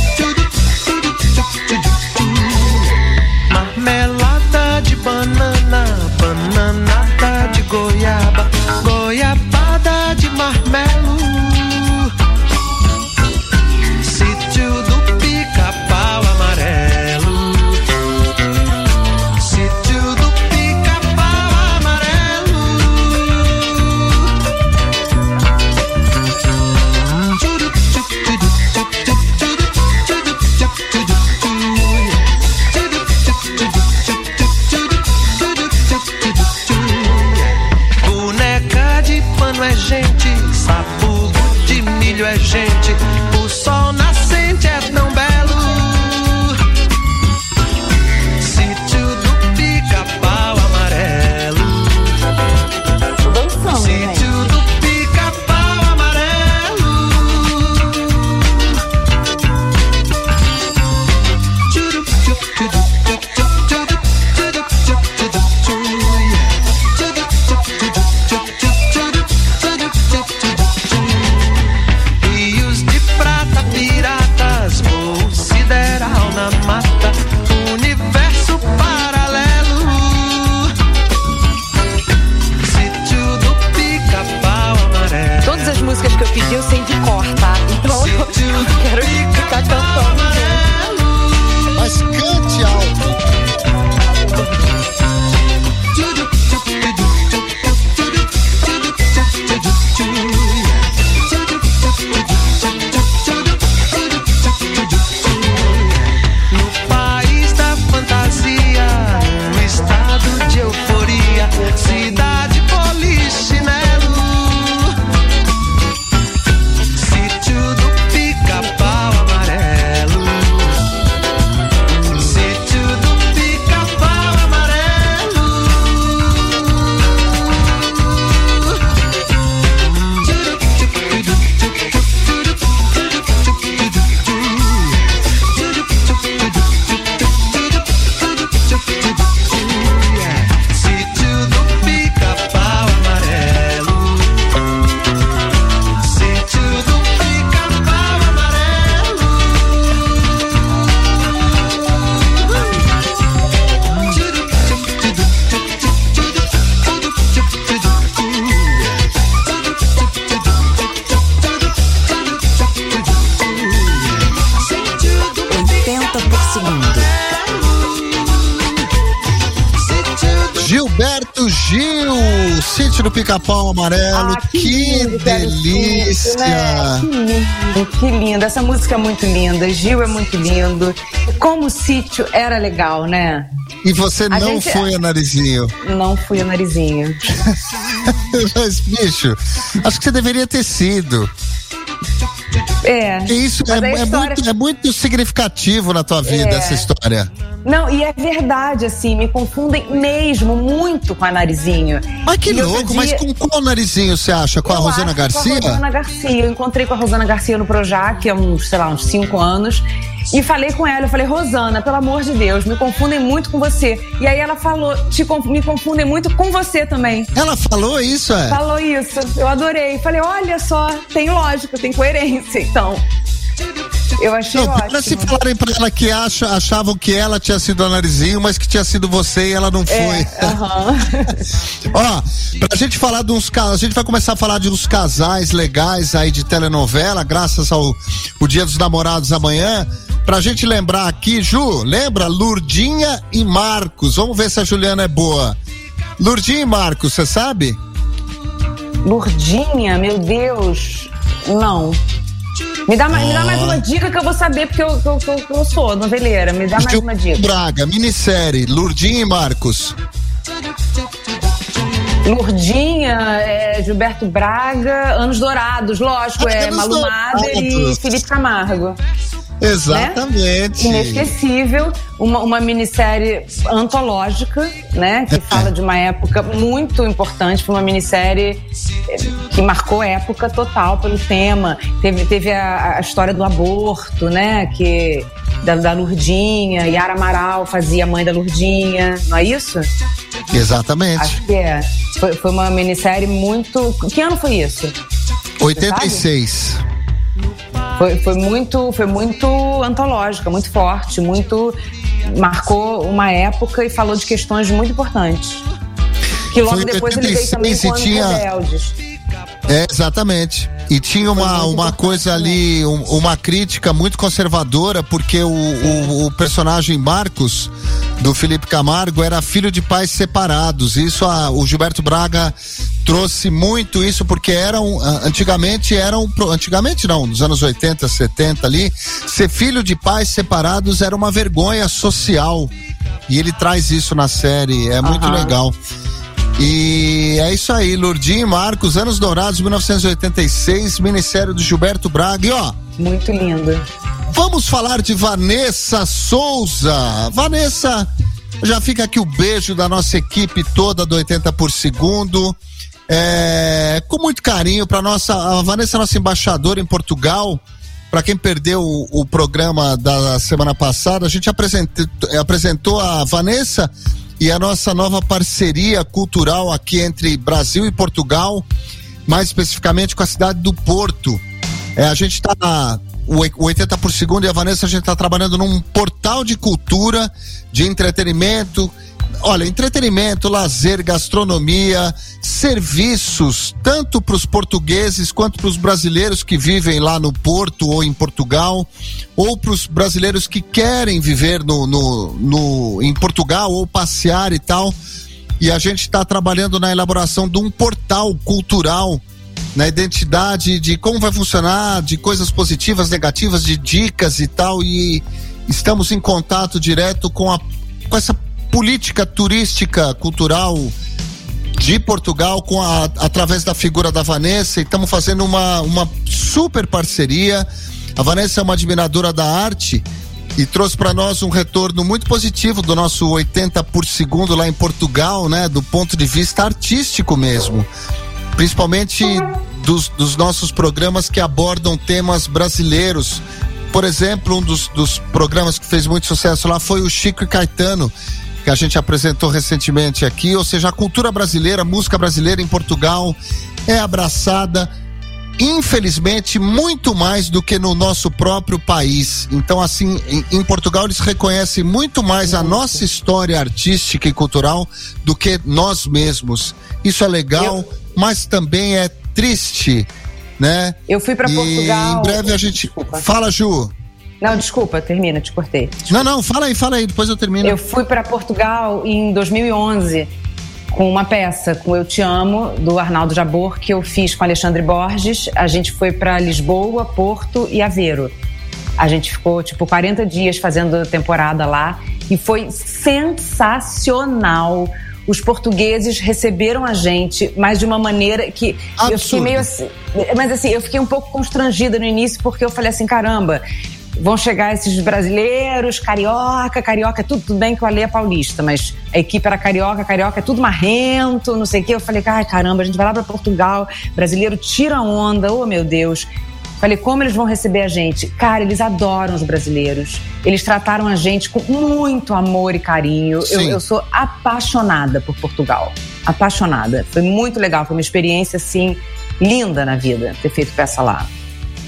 Delícia! né? Que lindo, que lindo. Essa música é muito linda, Gil é muito lindo. Como o sítio era legal, né? E você A não gente- foi a narizinho. Não fui a narizinho. Mas, bicho, acho que você deveria ter sido. É. Isso é, é história- muito, é muito significativo na tua vida, É. essa história. Não, e é verdade, assim, me confundem mesmo muito com a narizinho. Mas que E louco, mas com qual narizinho você acha? Com a Eu Rosana acho que Garcia? Com a Rosana Garcia. Eu encontrei com a Rosana Garcia no Projac há uns, sei lá, uns cinco anos. E falei com ela, eu falei, Rosana, pelo amor de Deus, me confundem muito com você. E aí ela falou, te conf- me confundem muito com você também. Ela falou isso, é? Falou isso, eu adorei. Falei, olha só, tem lógica, tem coerência. Então, eu achei Não, ótimo. se falarem pra ela que acha, achavam que ela tinha sido a narizinho, mas que tinha sido você e ela não foi. É, aham. Ó, pra gente falar de uns casos, a gente vai começar a falar de uns casais legais aí de telenovela, graças ao o Dia dos Namorados amanhã. Pra gente lembrar aqui, Ju, lembra? Lurdinha e Marcos. Vamos ver se a Juliana é boa. Lurdinha e Marcos, você sabe? Lurdinha, meu Deus. Não. Me dá, mais, me dá mais uma dica que eu vou saber, porque eu, eu, eu, eu sou noveleira. Me dá mais uma dica. Braga, minissérie, Lurdinha e Marcos. Lurdinha, é, Gilberto Braga, Anos Dourados, lógico, é Anos Malu Mader e. Felipe Camargo. Exatamente. Inesquecível, uma, uma minissérie antológica, né? Que fala de uma época muito importante, foi uma minissérie eh, que marcou época total pelo tema. Teve, teve a, a história do aborto, né? Que, da, da Lurdinha, Yara Amaral fazia a mãe da Lurdinha, não é isso? Exatamente. Acho que é. Foi, foi uma minissérie muito. Que ano foi isso? 86. Foi, foi muito, foi muito antológica, muito forte, muito marcou uma época e falou de questões muito importantes. Que logo Foi depois ele veio 86 também com tinha- Rebeldes. É, exatamente. E tinha uma, uma coisa ali, um- uma crítica muito conservadora, porque o, o, o personagem Marcos, do Felipe Camargo, era filho de pais separados. Isso a- o Gilberto Braga trouxe muito isso, porque eram, antigamente eram, antigamente não, nos anos 80, 70 ali, ser filho de pais separados era uma vergonha social. E ele traz isso na série, é muito Aham. legal. E é isso aí, Lourdinho e Marcos, Anos Dourados, 1986, Ministério do Gilberto Braga. E ó, Muito lindo. vamos falar de Vanessa Souza. Vanessa, já fica aqui o beijo da nossa equipe toda do 80 por segundo. É, com muito carinho para nossa, a Vanessa, é nossa embaixadora em Portugal. Para quem perdeu o, o programa da semana passada, a gente apresentou, apresentou a Vanessa e a nossa nova parceria cultural aqui entre Brasil e Portugal, mais especificamente com a cidade do Porto. É, a gente está o o 80 por segundo e a Vanessa, a gente está trabalhando num portal de cultura, de entretenimento. Olha, entretenimento, lazer, gastronomia, serviços, tanto para os portugueses quanto para os brasileiros que vivem lá no Porto ou em Portugal, ou para os brasileiros que querem viver no, no, no, em Portugal ou passear e tal. E a gente está trabalhando na elaboração de um portal cultural na identidade de como vai funcionar, de coisas positivas, negativas, de dicas e tal. E estamos em contato direto com, a, com essa política turística cultural de Portugal com a, através da figura da Vanessa e estamos fazendo uma, uma super parceria. A Vanessa é uma admiradora da arte e trouxe para nós um retorno muito positivo do nosso 80 por segundo lá em Portugal, né? Do ponto de vista artístico mesmo. Principalmente dos, dos nossos programas que abordam temas brasileiros. Por exemplo, um dos, dos programas que fez muito sucesso lá foi o Chico e Caetano, que a gente apresentou recentemente aqui. Ou seja, a cultura brasileira, a música brasileira em Portugal é abraçada infelizmente, muito mais do que no nosso próprio país. Então, assim, em, Portugal eles reconhecem muito mais a nossa história artística e cultural do que nós mesmos. Isso é legal, mas também é triste, né? Eu fui para Portugal. Em breve a gente. Desculpa. Fala, Ju. Não, desculpa, termina, te cortei. Não, não, fala aí, fala aí, depois eu termino. Eu fui para Portugal em 2011 com uma peça, com Eu Te Amo, do Arnaldo Jabor, que eu fiz com Alexandre Borges. A gente foi para Lisboa, Porto e Aveiro. A gente ficou, tipo, 40 dias fazendo temporada lá e foi sensacional. Os portugueses receberam a gente, mas de uma maneira que eu fiquei Absurdo. meio assim. Mas assim, eu fiquei um pouco constrangida no início, porque eu falei assim: caramba, vão chegar esses brasileiros, carioca, carioca, tudo, tudo bem que o Ale é paulista, mas a equipe era carioca, carioca é tudo marrento, não sei o quê. Eu falei, ai caramba, a gente vai lá para Portugal, brasileiro tira onda, oh meu Deus. Falei, como eles vão receber a gente? Cara, eles adoram os brasileiros. Eles trataram a gente com muito amor e carinho. Eu, eu sou apaixonada por Portugal. Apaixonada. Foi muito legal, foi uma experiência, assim, linda na vida ter feito peça lá.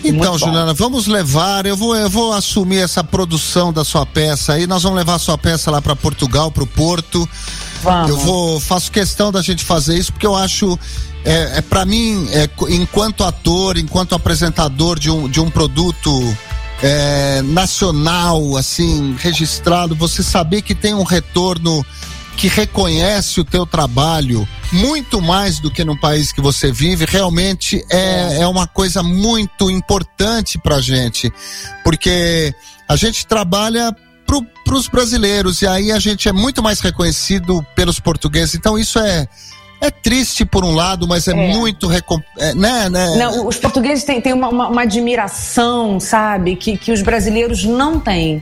Então. Juliana, vamos levar. Eu vou, eu vou assumir essa produção da sua peça aí. Nós vamos levar a sua peça lá para Portugal, para o Porto. Vamos. Eu vou, faço questão da gente fazer isso porque eu acho, é, é para mim, é, enquanto ator, enquanto apresentador de um, de um produto é, nacional, assim, registrado, você saber que tem um retorno que reconhece o teu trabalho muito mais do que no país que você vive, realmente é, é uma coisa muito importante pra gente, porque a gente trabalha para os brasileiros e aí a gente é muito mais reconhecido pelos portugueses. Então isso é é triste por um lado, mas é, É. muito recom... é, né, né? Não, os portugueses têm, têm uma, uma- uma admiração, sabe, que, que os brasileiros não têm.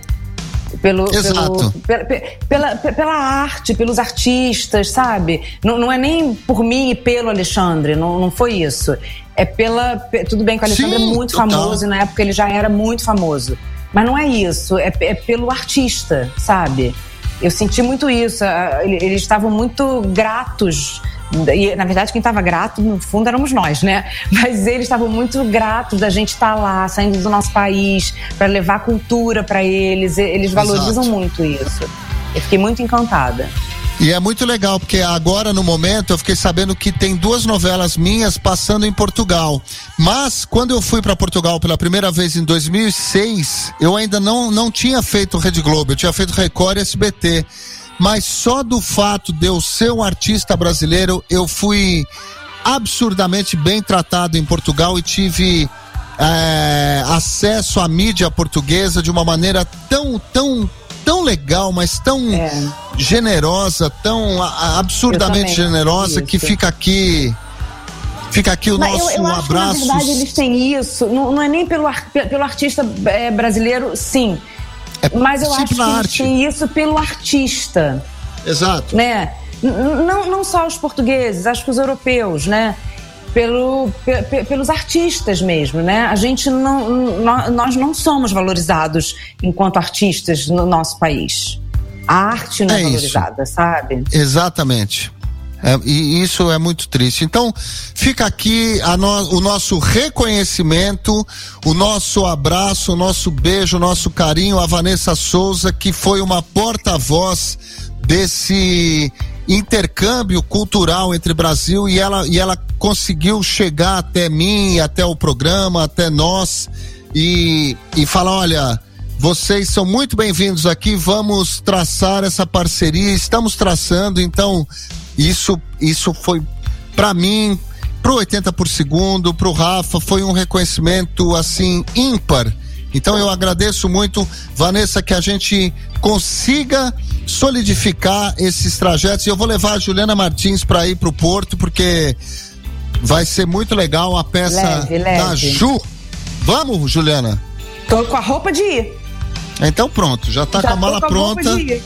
Pelo, Exato. pelo- pe- pela, pe- pela arte, pelos artistas, sabe? Não, não é nem por mim e pelo Alexandre, não, não foi isso. É pela. pe- Tudo bem que o Alexandre Sim, é muito total. famoso, e na época ele já era muito famoso. Mas não é isso, é, é pelo artista, sabe? Eu senti muito isso. ele- Eles estavam muito gratos. E, na verdade, quem estava grato, no fundo, éramos nós, né? Mas eles estavam muito gratos da gente estar lá, saindo do nosso país, para levar cultura para eles. Eles valorizam Exato. muito isso. Eu fiquei muito encantada. E é muito legal, porque agora no momento eu fiquei sabendo que tem duas novelas minhas passando em Portugal. Mas quando eu fui para Portugal pela primeira vez em 2006, eu ainda não, não tinha feito Rede Globo, eu tinha feito Record e SBT. Mas só do fato de eu ser um artista brasileiro, eu fui absurdamente bem tratado em Portugal e tive é, acesso à mídia portuguesa de uma maneira tão, tão, tão legal, mas tão É. generosa, tão a- absurdamente generosa que fica aqui. Fica aqui o Mas nosso eu, eu acho abraço. que, na verdade, eles têm isso. Não, não é nem pelo, ar- pelo artista é, brasileiro, sim. É Mas eu acho que arte. isso pelo artista, Exato. né? Não, não só os portugueses, acho que os europeus, né? Pelo, pe- pe- pelos artistas mesmo, né? A gente não, nó- nós não somos valorizados enquanto artistas no nosso país. A arte não é, É valorizada, sabe? Exatamente. É, e isso é muito triste. Então, fica aqui no- o nosso reconhecimento, o nosso abraço, o nosso beijo, o nosso carinho a Vanessa Souza, que foi uma porta-voz desse intercâmbio cultural entre Brasil e ela, e ela conseguiu chegar até mim, até o programa, até nós e, e falar: olha. Vocês são muito bem-vindos aqui. Vamos traçar essa parceria. Estamos traçando, então isso isso foi para mim, pro 80 por segundo, pro Rafa, foi um reconhecimento assim ímpar. Então eu agradeço muito, Vanessa, que a gente consiga solidificar esses trajetos. E eu vou levar a Juliana Martins para ir pro Porto, porque vai ser muito legal a peça Leve, da leve. Ju. Vamos, Juliana? Tô com a roupa de ir. Então pronto, já tá Já com a mala com a roupa pronta. de ir.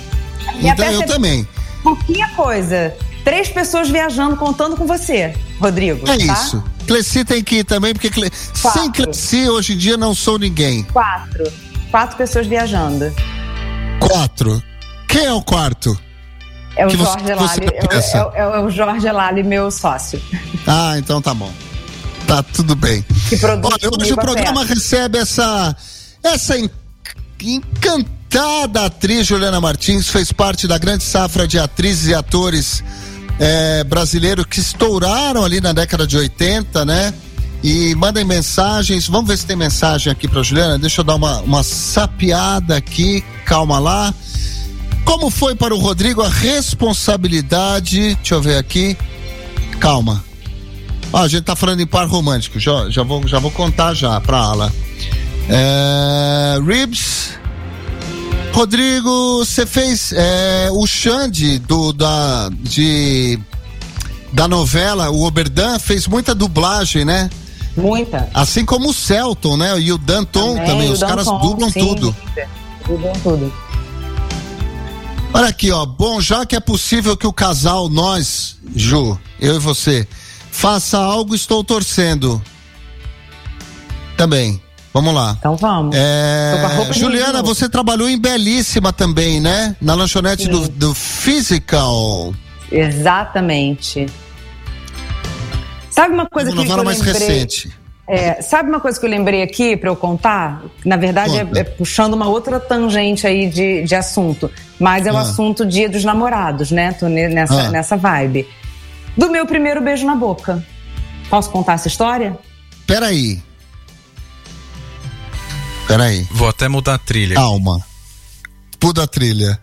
A Então eu é também. pouquinha coisa. Três pessoas viajando, contando com você, Rodrigo. É tá? isso. Cleci tem que ir também, porque Cle... Sem Cleci hoje em dia não sou ninguém. Quatro. Quatro pessoas viajando. Quatro. Quem é o quarto? É o Que Jorge Elali. É, é é o Jorge Elali, meu sócio. Ah, então tá bom. Tá tudo bem. Olha, hoje o programa peça. recebe essa essa en- encantada atriz Juliana Martins, fez parte da grande safra de atrizes e atores eh, brasileiros que estouraram ali na década de 80, né? E mandem mensagens. Vamos ver se tem mensagem aqui pra Juliana. Deixa eu dar uma, uma sapiada aqui. Calma lá. Como foi para o Rodrigo a responsabilidade? Deixa eu ver aqui. Calma. Ah, a gente tá falando em par romântico. Já, já, vou, já vou contar já pra Ala. É, Ribs. Rodrigo, você fez é, o Xande do, da, de, da novela, o Oberdan, fez muita dublagem, né? Muita. Assim como o Celton, né? E o Danton também. o Os caras dublam sim, tudo. Dublam tudo. Olha aqui, ó. Bom, já que é possível que o casal, nós, Ju, eu e você, faça algo, estou torcendo. Também. Vamos lá. Então vamos. É, Juliana, você trabalhou em Belíssima também, né? Na lanchonete do, do Physical. Exatamente. Sabe uma coisa Uma que eu mais lembrei? recente. É, sabe uma coisa que eu lembrei aqui para eu contar? Na verdade, é, é puxando uma outra tangente aí de, de assunto. Mas é o Ah. assunto Dia dos Namorados, né? Tô ne- nessa, Ah. nessa vibe. Do meu primeiro beijo na boca. Posso contar essa história? Peraí. Peraí. Vou até mudar a trilha. Calma. Muda a trilha.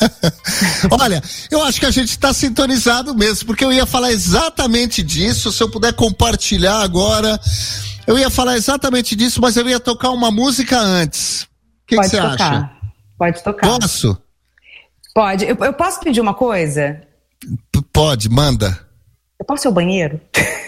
Olha, eu acho que a gente está sintonizado mesmo, porque eu ia falar exatamente disso. Se eu puder compartilhar agora, eu ia falar exatamente disso, mas eu ia tocar uma música antes. O que você tocar. acha? Pode tocar. Posso? Pode. Eu, eu posso pedir uma coisa? P- Pode, manda. Eu posso ir ao banheiro?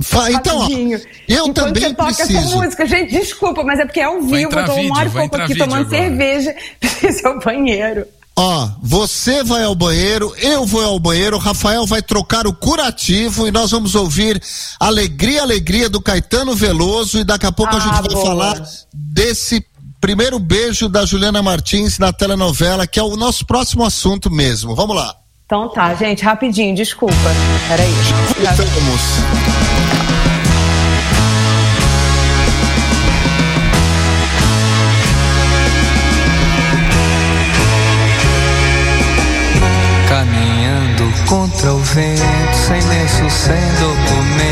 Fa- então, ó, eu Enquanto também você toca essa preciso. música, gente, desculpa, mas é porque é ao vivo, eu tô vídeo, uma hora e vai pouco aqui tomando agora. cerveja, preciso ir ao banheiro. Ó, você vai ao banheiro, eu vou ao banheiro, o Rafael vai trocar o curativo e nós vamos ouvir Alegria, Alegria do Caetano Veloso e daqui a pouco a Ah, gente vai boa. falar desse primeiro beijo da Juliana Martins na telenovela, que é o nosso próximo assunto mesmo. Vamos lá. Então tá, gente, rapidinho, desculpa. Peraí. Já-. Caminhando contra o vento, sem lenço, sem documento,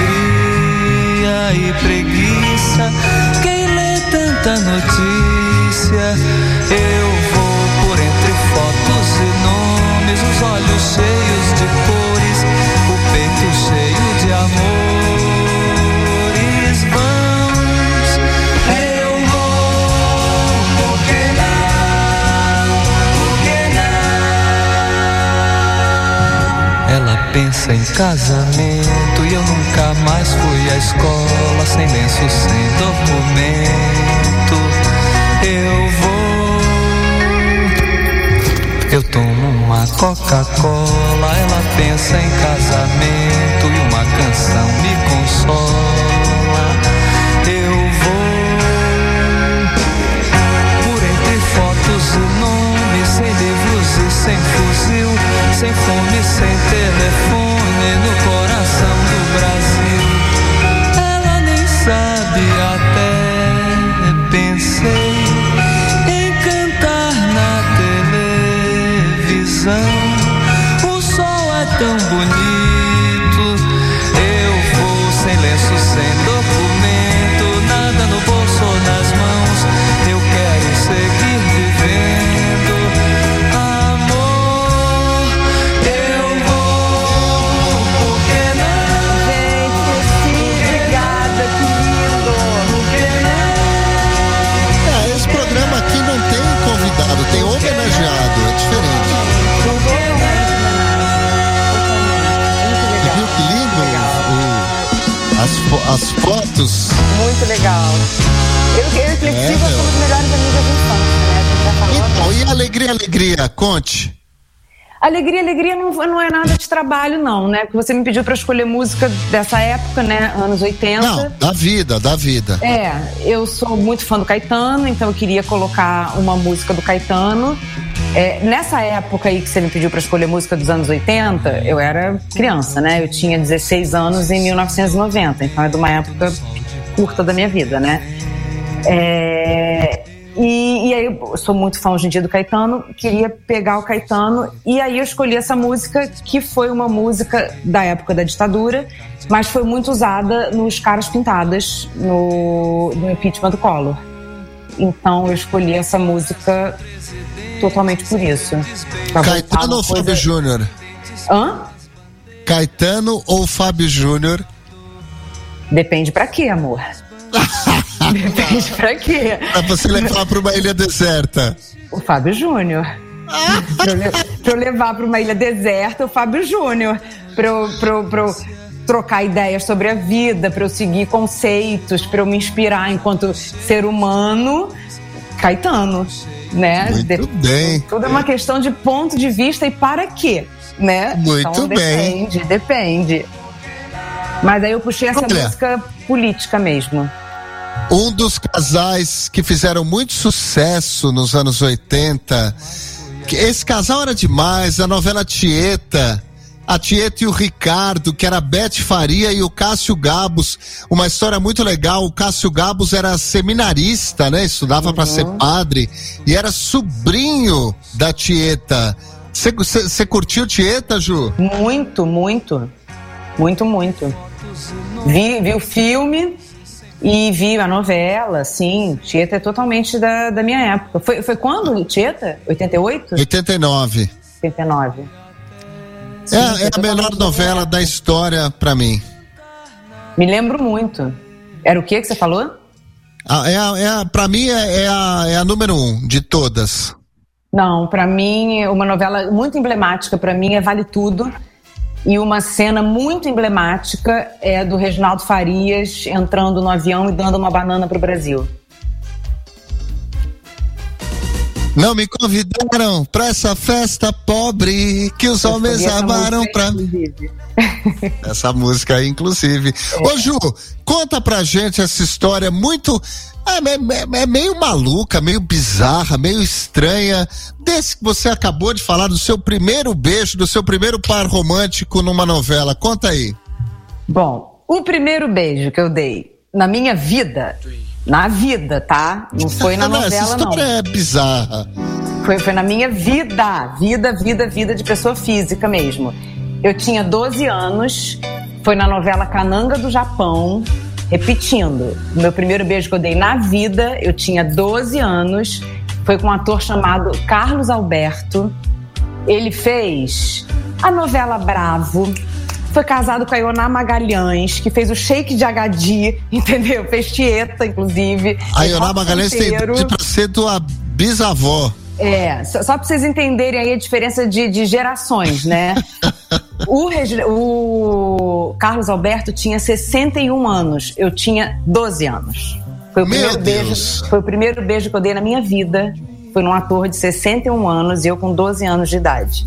pensa em casamento e eu nunca mais fui à escola sem lenço, sem documento. Eu vou. Eu tomo uma Coca-Cola, ela pensa em casamento e uma canção me consola. Eu vou por entre fotos e nomes, sem livros e sem fuzil, sem fome, sem telefone, as, fo- as fotos. Muito legal. Eu, eu e Flexível É, somos melhores amigas de infância, né? A gente já falou. Então, e alegria, alegria, conte. Alegria, alegria não, não é nada de trabalho, não, né? Porque você me pediu pra escolher música dessa época, né? Anos 80. Não, da vida, da vida. É, eu sou muito fã do Caetano, então eu queria colocar uma música do Caetano. É, nessa época aí que você me pediu pra escolher música dos anos 80, eu era criança, né? Eu tinha 16 anos em 1990, então é de uma época curta da minha vida, né? É, e, e aí eu sou muito fã hoje em dia do Caetano, queria pegar o Caetano e aí eu escolhi essa música que foi uma música da época da ditadura, mas foi muito usada nos Caras Pintadas, no, no impeachment do Collor. Então eu escolhi essa música totalmente por isso. Voltar Caetano uma ou Fábio coisa- Júnior? Hã? Caetano ou Fábio Júnior? Depende pra quê, amor? Depende pra quê? Pra você levar pra uma ilha deserta. O Fábio Júnior. pra, eu le- pra eu levar pra uma ilha deserta, o Fábio Júnior. Pra eu, pra, eu, pra eu trocar ideias sobre a vida, pra eu seguir conceitos, pra eu me inspirar enquanto ser humano, Caetano. Né? Muito bem. Tudo é uma questão de ponto de vista e para quê, né? Muito então, bem. Depende, depende. Mas aí eu puxei essa Olha. música política mesmo. Um dos casais que fizeram muito sucesso nos anos 80. que Esse casal era demais, a novela Tieta. A Tieta e o Ricardo, que era a Beth Faria e o Cássio Gabos. Uma história muito legal. O Cássio Gabos era seminarista, né? Estudava pra ser padre. E era sobrinho da Tieta. Você curtiu Tieta, Ju? Muito, muito. Muito, muito. Vi, vi o filme e vi a novela, sim. Tieta é totalmente da, da minha época. Foi, foi quando, Tieta? 88? 89. 89. É, é a melhor totalmente novela da história pra mim. Me lembro muito. Era o que que você falou? Ah, é a, é a, pra mim é, é a, é a número um de todas. Não, pra mim, uma novela muito emblemática pra mim é Vale Tudo. E uma cena muito emblemática é do Reginaldo Farias entrando no avião e dando uma banana pro Brasil. Não me convidaram pra essa festa pobre que os Eu homens amaram música, pra. inclusive. Essa música aí, inclusive. Ô, Ju, conta pra gente essa história muito. É, é- é- é meio maluca, meio bizarra, meio estranha. Desse que você acabou de falar do seu primeiro beijo, do seu primeiro par romântico numa novela. Conta aí. Bom, o primeiro beijo que eu dei na minha vida, na vida, tá? Não foi na Não, essa novela, não. história é bizarra. Foi, foi na minha vida, vida, vida, vida de pessoa física mesmo. Eu tinha 12 anos, foi na novela Cananga do Japão, repetindo. O meu primeiro beijo que eu dei na vida, eu tinha 12 anos, foi com um ator chamado Carlos Alberto. Ele fez a novela Bravo. Foi casado com a Ioná Magalhães, que fez o Shake de Agadir, entendeu? Fez Tieta, inclusive. A Ioná Magalhães tem Santeiro. idade pra ser tua bisavó. É, só, só pra vocês entenderem aí a diferença de, de gerações, né? o, o Carlos Alberto tinha 61 anos, eu tinha 12 anos. Foi o, Meu primeiro Deus. beijo, foi o primeiro beijo que eu dei na minha vida. Foi num ator de 61 anos e eu com 12 anos de idade.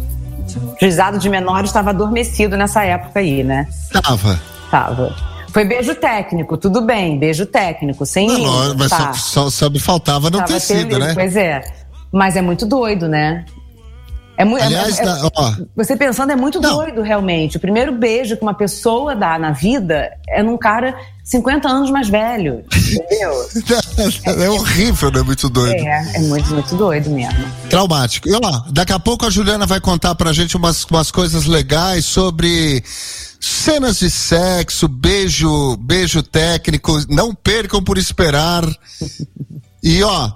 Juizado de menores estava adormecido nessa época aí, né? Tava. Tava. Foi beijo técnico, tudo bem, beijo técnico, sem Não, língua, mas tá. só, só, só me faltava não Tava ter sido, né? Pois é. Mas é muito doido, né? É muito. Aliás, é- é- na- ó. você pensando, é muito Não. doido, realmente. O primeiro beijo que uma pessoa dá na vida é num cara 50 anos mais velho. Entendeu? É horrível, né? Muito doido. é, é muito, muito doido mesmo. Traumático. E ó, daqui a pouco a Juliana vai contar pra gente umas, umas coisas legais sobre cenas de sexo, beijo, beijo técnico. Não percam por esperar. E ó,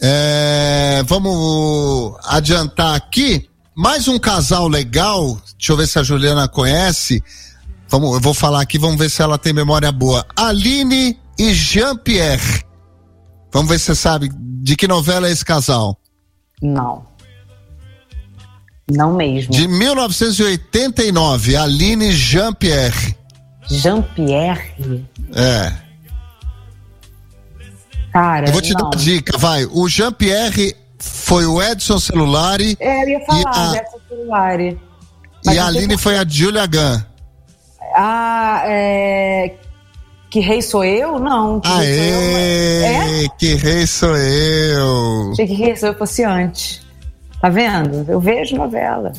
é, vamos adiantar aqui. Mais um casal legal. Deixa eu ver se a Juliana conhece. Vamos, eu vou falar aqui, vamos ver se ela tem memória boa. Aline e Jean-Pierre. Vamos ver se você sabe de que novela é esse casal. Não. Não mesmo. De 1989, Aline Jean-Pierre. Jean-Pierre. É. Cara, Eu vou te dar não. uma dica, vai. O Jean-Pierre foi o Edson Celulari É, eu ia falar E a- dessa Lari. Mas E a Aline foi a Julia Gunn. Ah, é... Que rei sou eu? Não. Que rei sou eu, Aê, É? que rei sou eu. Achei que rei sou eu fosse antes. Tá vendo? Eu vejo novela.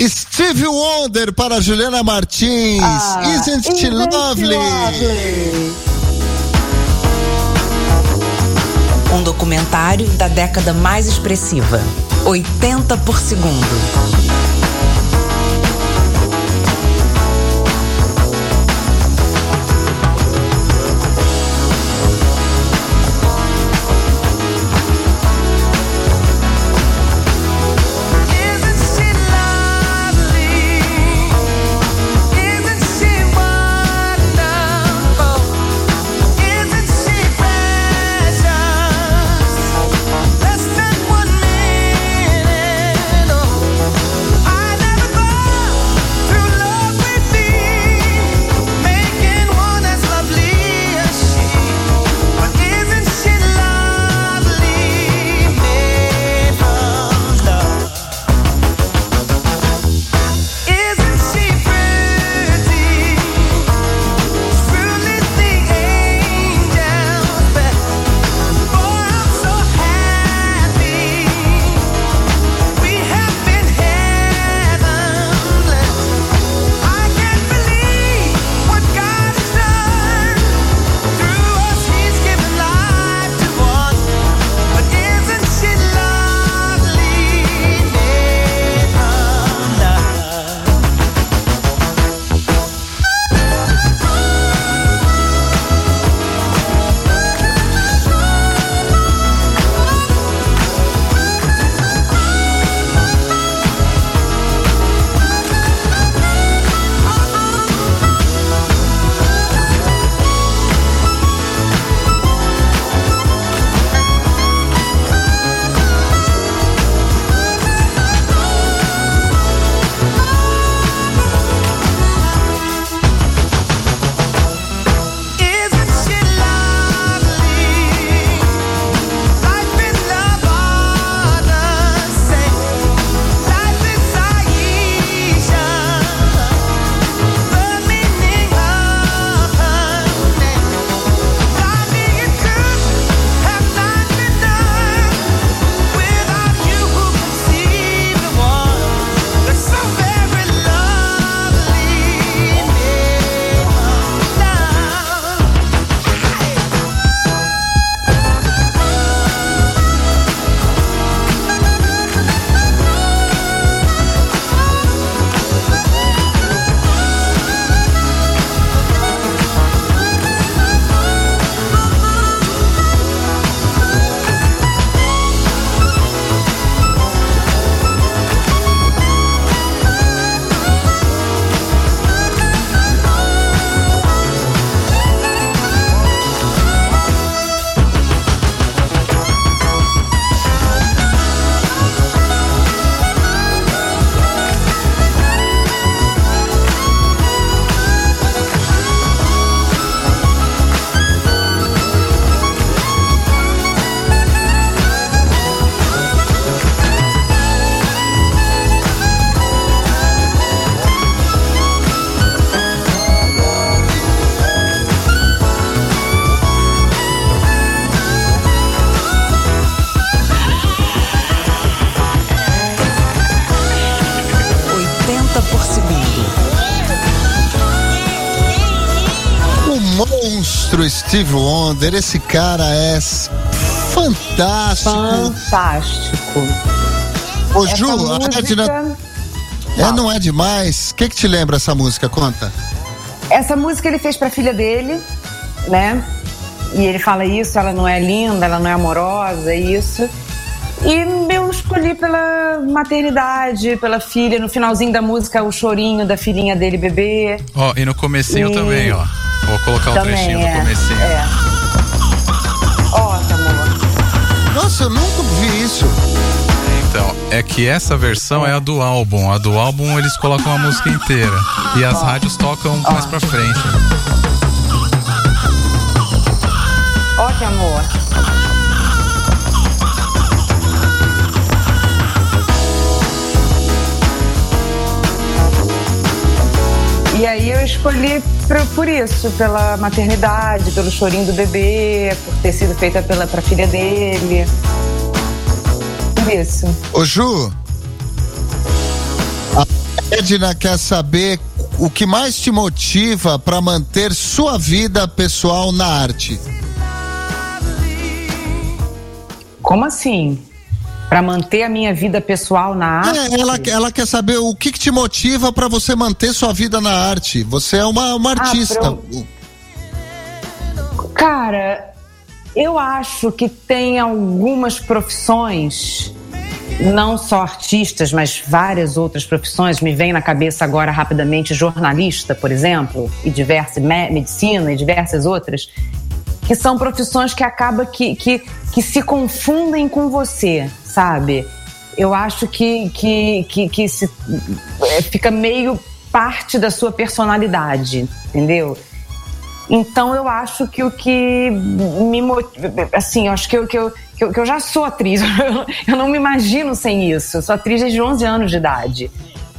Steve Wonder para Juliana Martins. Ah, Isn't she lovely? Um documentário da década mais expressiva. 80 por segundo. Wonder, esse cara é fantástico. Fantástico. Ô Essa Ju, a música- Edna, é, não é demais? O que, que te lembra essa música? Conta. Essa música ele fez pra filha dele, né? E ele fala isso, ela não é linda, ela não é amorosa, isso. E eu escolhi pela maternidade, pela filha. No finalzinho da música, o chorinho da filhinha dele bebê. Ó, e no comecinho E- também, ó. Vou colocar o Também trechinho é. do comecinho. É. Nossa, eu nunca vi isso. Então, é que essa versão é a do álbum. A do álbum eles colocam a música inteira. E as ah. rádios tocam ah. mais pra frente. Ó, que amor. E aí eu escolhi por, por isso, pela maternidade, pelo chorinho do bebê, por ter sido feita pela pra filha dele. Por isso. Ô Ju, a Edna quer saber o que mais te motiva para manter sua vida pessoal na arte. Como assim? Pra manter a minha vida pessoal na arte? É, ela, ela quer saber o que, que te motiva para você manter sua vida na arte. Você é uma, uma artista. pra Cara, eu acho que tem algumas profissões, não só artistas, mas várias outras profissões. Me vem na cabeça agora rapidamente jornalista, por exemplo, e diversas, me- medicina e diversas outras, que são profissões que acaba que, que, que se confundem com você, sabe? Eu acho que, que, que, que se, é, fica meio parte da sua personalidade, entendeu? Então eu acho que o que me motiva, assim, eu acho que eu, que eu, que eu, que eu já sou atriz, eu não me imagino sem isso. Eu sou atriz desde 11 anos de idade.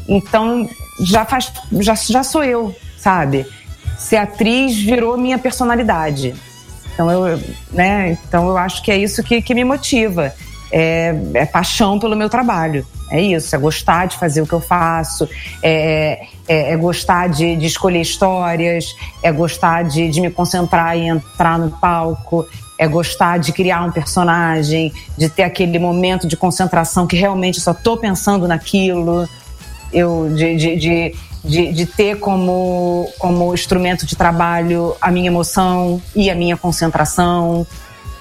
Então já faz, já, já sou eu, sabe? Ser atriz virou minha personalidade. Então eu, né? Então eu acho que é isso que, que me motiva. É, é paixão pelo meu trabalho. É isso, é gostar de fazer o que eu faço, é, é- é gostar de, de escolher histórias, é gostar de, de me concentrar e entrar no palco, é gostar de criar um personagem, de ter aquele momento de concentração que realmente só tô pensando naquilo eu de, de, de, de, de ter como, como instrumento de trabalho a minha emoção e a minha concentração.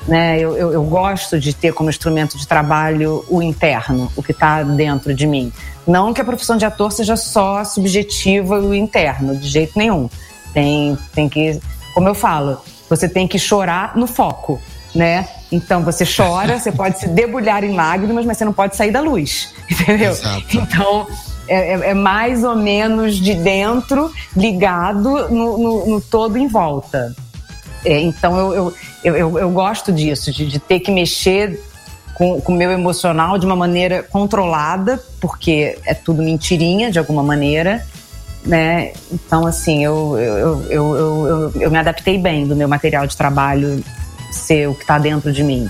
Né? Eu, eu, eu gosto de ter como instrumento de trabalho o interno, o que está dentro de mim. Não que a profissão de ator seja só subjetiva e o interno, de jeito nenhum. Tem, tem que, como eu falo, você tem que chorar no foco, né? Então você chora, você pode se debulhar em lágrimas, mas você não pode sair da luz, entendeu? Então é, é- é mais ou menos de dentro ligado no, no- no todo em volta. É, então eu, eu, eu, eu- gosto disso, de, de ter que mexer com o meu emocional de uma maneira controlada, porque é tudo mentirinha de alguma maneira. Né? Então, assim, eu, eu, eu, eu, eu, me adaptei bem do meu material de trabalho ser o que está dentro de mim.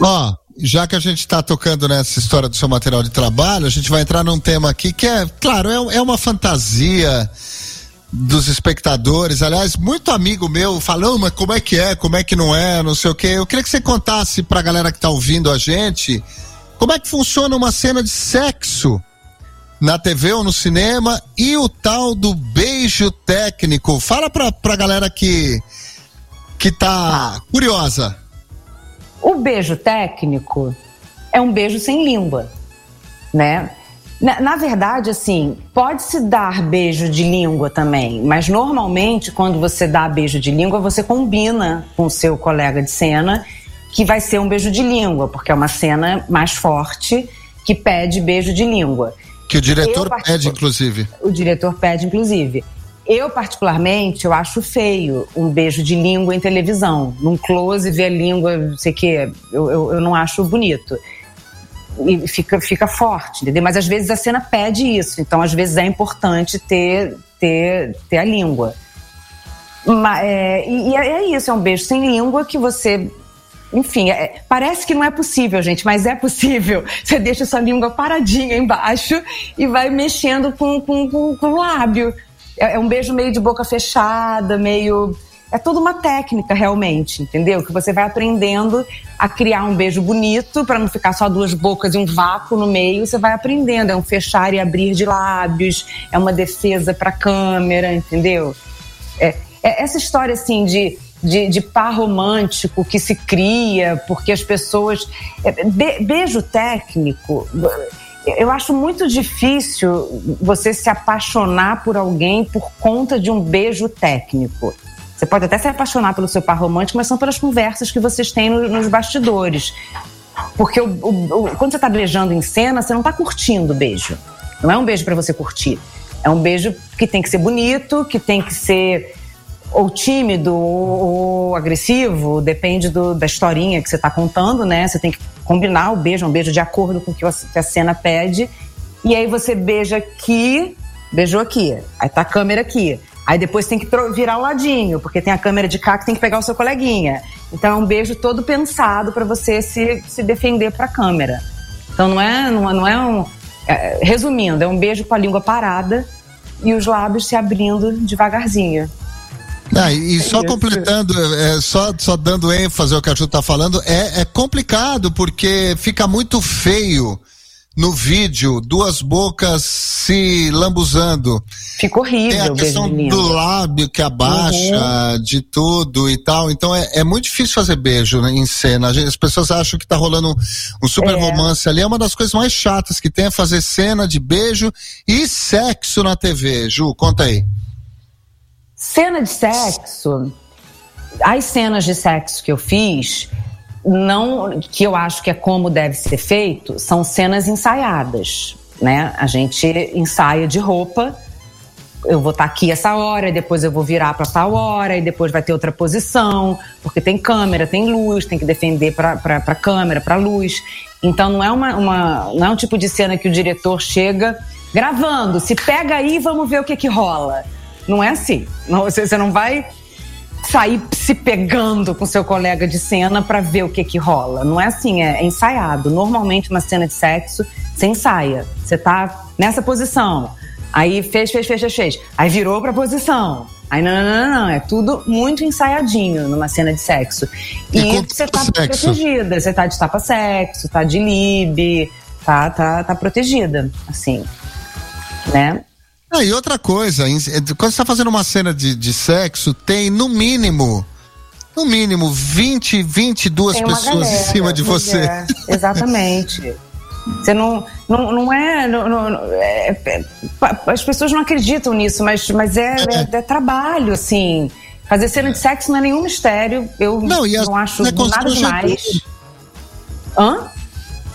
Ó, já que a gente está tocando nessa história do seu material de trabalho, a gente vai entrar num tema aqui que é, claro, é, é uma fantasia dos espectadores. Aliás, muito amigo meu falou, mas como é que é, como é que não é, não sei o quê. Eu queria que você contasse pra galera que tá ouvindo a gente como é que funciona uma cena de sexo na TV ou no cinema e o tal do beijo técnico. Fala pra, pra galera que, que tá curiosa. O beijo técnico é um beijo sem língua, né? Na, na verdade, assim, pode-se dar beijo de língua também, mas normalmente quando você dá beijo de língua, você combina com o seu colega de cena que vai ser um beijo de língua, porque é uma cena mais forte que pede beijo de língua. Que o diretor Eu pede, inclusive. O diretor pede, inclusive. Eu, particularmente, eu acho feio um beijo de língua em televisão. Num close, ver a língua, não sei o quê. Eu, eu, eu não acho bonito. E fica, fica forte, entendeu? Mas às vezes a cena pede isso. Então, às vezes é importante ter, ter, ter a língua. Ma- é, e e é isso, é um beijo sem língua que você. Enfim, é- parece que não é possível, gente, mas é possível. Você deixa sua língua paradinha embaixo e vai mexendo com, com, com, com o lábio. É, é um beijo meio de boca fechada, meio. É toda uma técnica, realmente, entendeu? Que você vai aprendendo a criar um beijo bonito, para não ficar só duas bocas e um vácuo no meio. Você vai aprendendo. É um fechar e abrir de lábios, é uma defesa para câmera, entendeu? É, é essa história assim de, de, de par romântico que se cria porque as pessoas. é, be- beijo técnico. Eu acho muito difícil você se apaixonar por alguém por conta de um beijo técnico. Você pode até se apaixonar pelo seu par romântico, mas são pelas conversas que vocês têm no- nos bastidores. Porque o- o- o- quando você está beijando em cena, você não está curtindo o beijo. Não é um beijo para você curtir. É um beijo que tem que ser bonito, que tem que ser ou tímido ou, ou agressivo, depende do- da historinha que você está contando, né? Você tem que combinar o beijo, é um beijo de acordo com o que a- cena pede. E aí você beija aqui beijou aqui. Aí tá a câmera aqui. Aí depois tem que virar o ladinho, porque tem a câmera de cá que tem que pegar o seu coleguinha. Então é um beijo todo pensado para você se, se defender para a câmera. Então não é, não é, não é um. é, resumindo, é um beijo com a língua parada e os lábios se abrindo devagarzinho. Ah, e só completando, é, só, só dando ênfase ao que a Ju tá falando, é, é complicado porque fica muito feio no vídeo duas bocas se lambuzando. Fica horrível Tem a questão do lábio que abaixa, de tudo e tal. Então é, é muito difícil fazer beijo né, em cena. As pessoas acham que tá rolando um, um super É. romance ali. É uma das coisas mais chatas que tem é fazer cena de beijo e sexo na TV. Ju, conta aí. Cena de sexo, as cenas de sexo que eu fiz, não, que eu acho que é como deve ser feito, são cenas ensaiadas, né? A gente ensaia de roupa. Eu vou estar aqui essa hora, depois eu vou virar para tal hora, e depois vai ter outra posição, porque tem câmera, tem luz, tem que defender para câmera, para luz. Então não é uma, uma- não é um tipo de cena que o diretor chega gravando, se pega aí, vamos ver o que que rola. Não é assim. Não, você, você não vai sair se pegando com seu colega de cena para ver o que que rola. Não é assim, é, é ensaiado. Normalmente uma cena de sexo, você ensaia. Você tá nessa posição. Aí fez, fez, fez, fez, fez. Aí virou pra posição. Aí não, não, não, não, não. É tudo muito ensaiadinho numa cena de sexo. E E, você tá tapa-sexo? protegida. Você tá de tapa-sexo, tá de lib, tá, tá, tá protegida, assim. Né? Ah, e outra coisa, em- quando você tá fazendo uma cena de, de sexo, tem no mínimo, no mínimo 20, 22 Tem uma pessoas em galera, cima de você. é, exatamente. Você não, não, não é, não- não- é- é- As pessoas não acreditam nisso, mas, mas é, é- é trabalho, assim. Fazer cena de sexo não é nenhum mistério. Eu Não, e não acho é nada demais. Hã?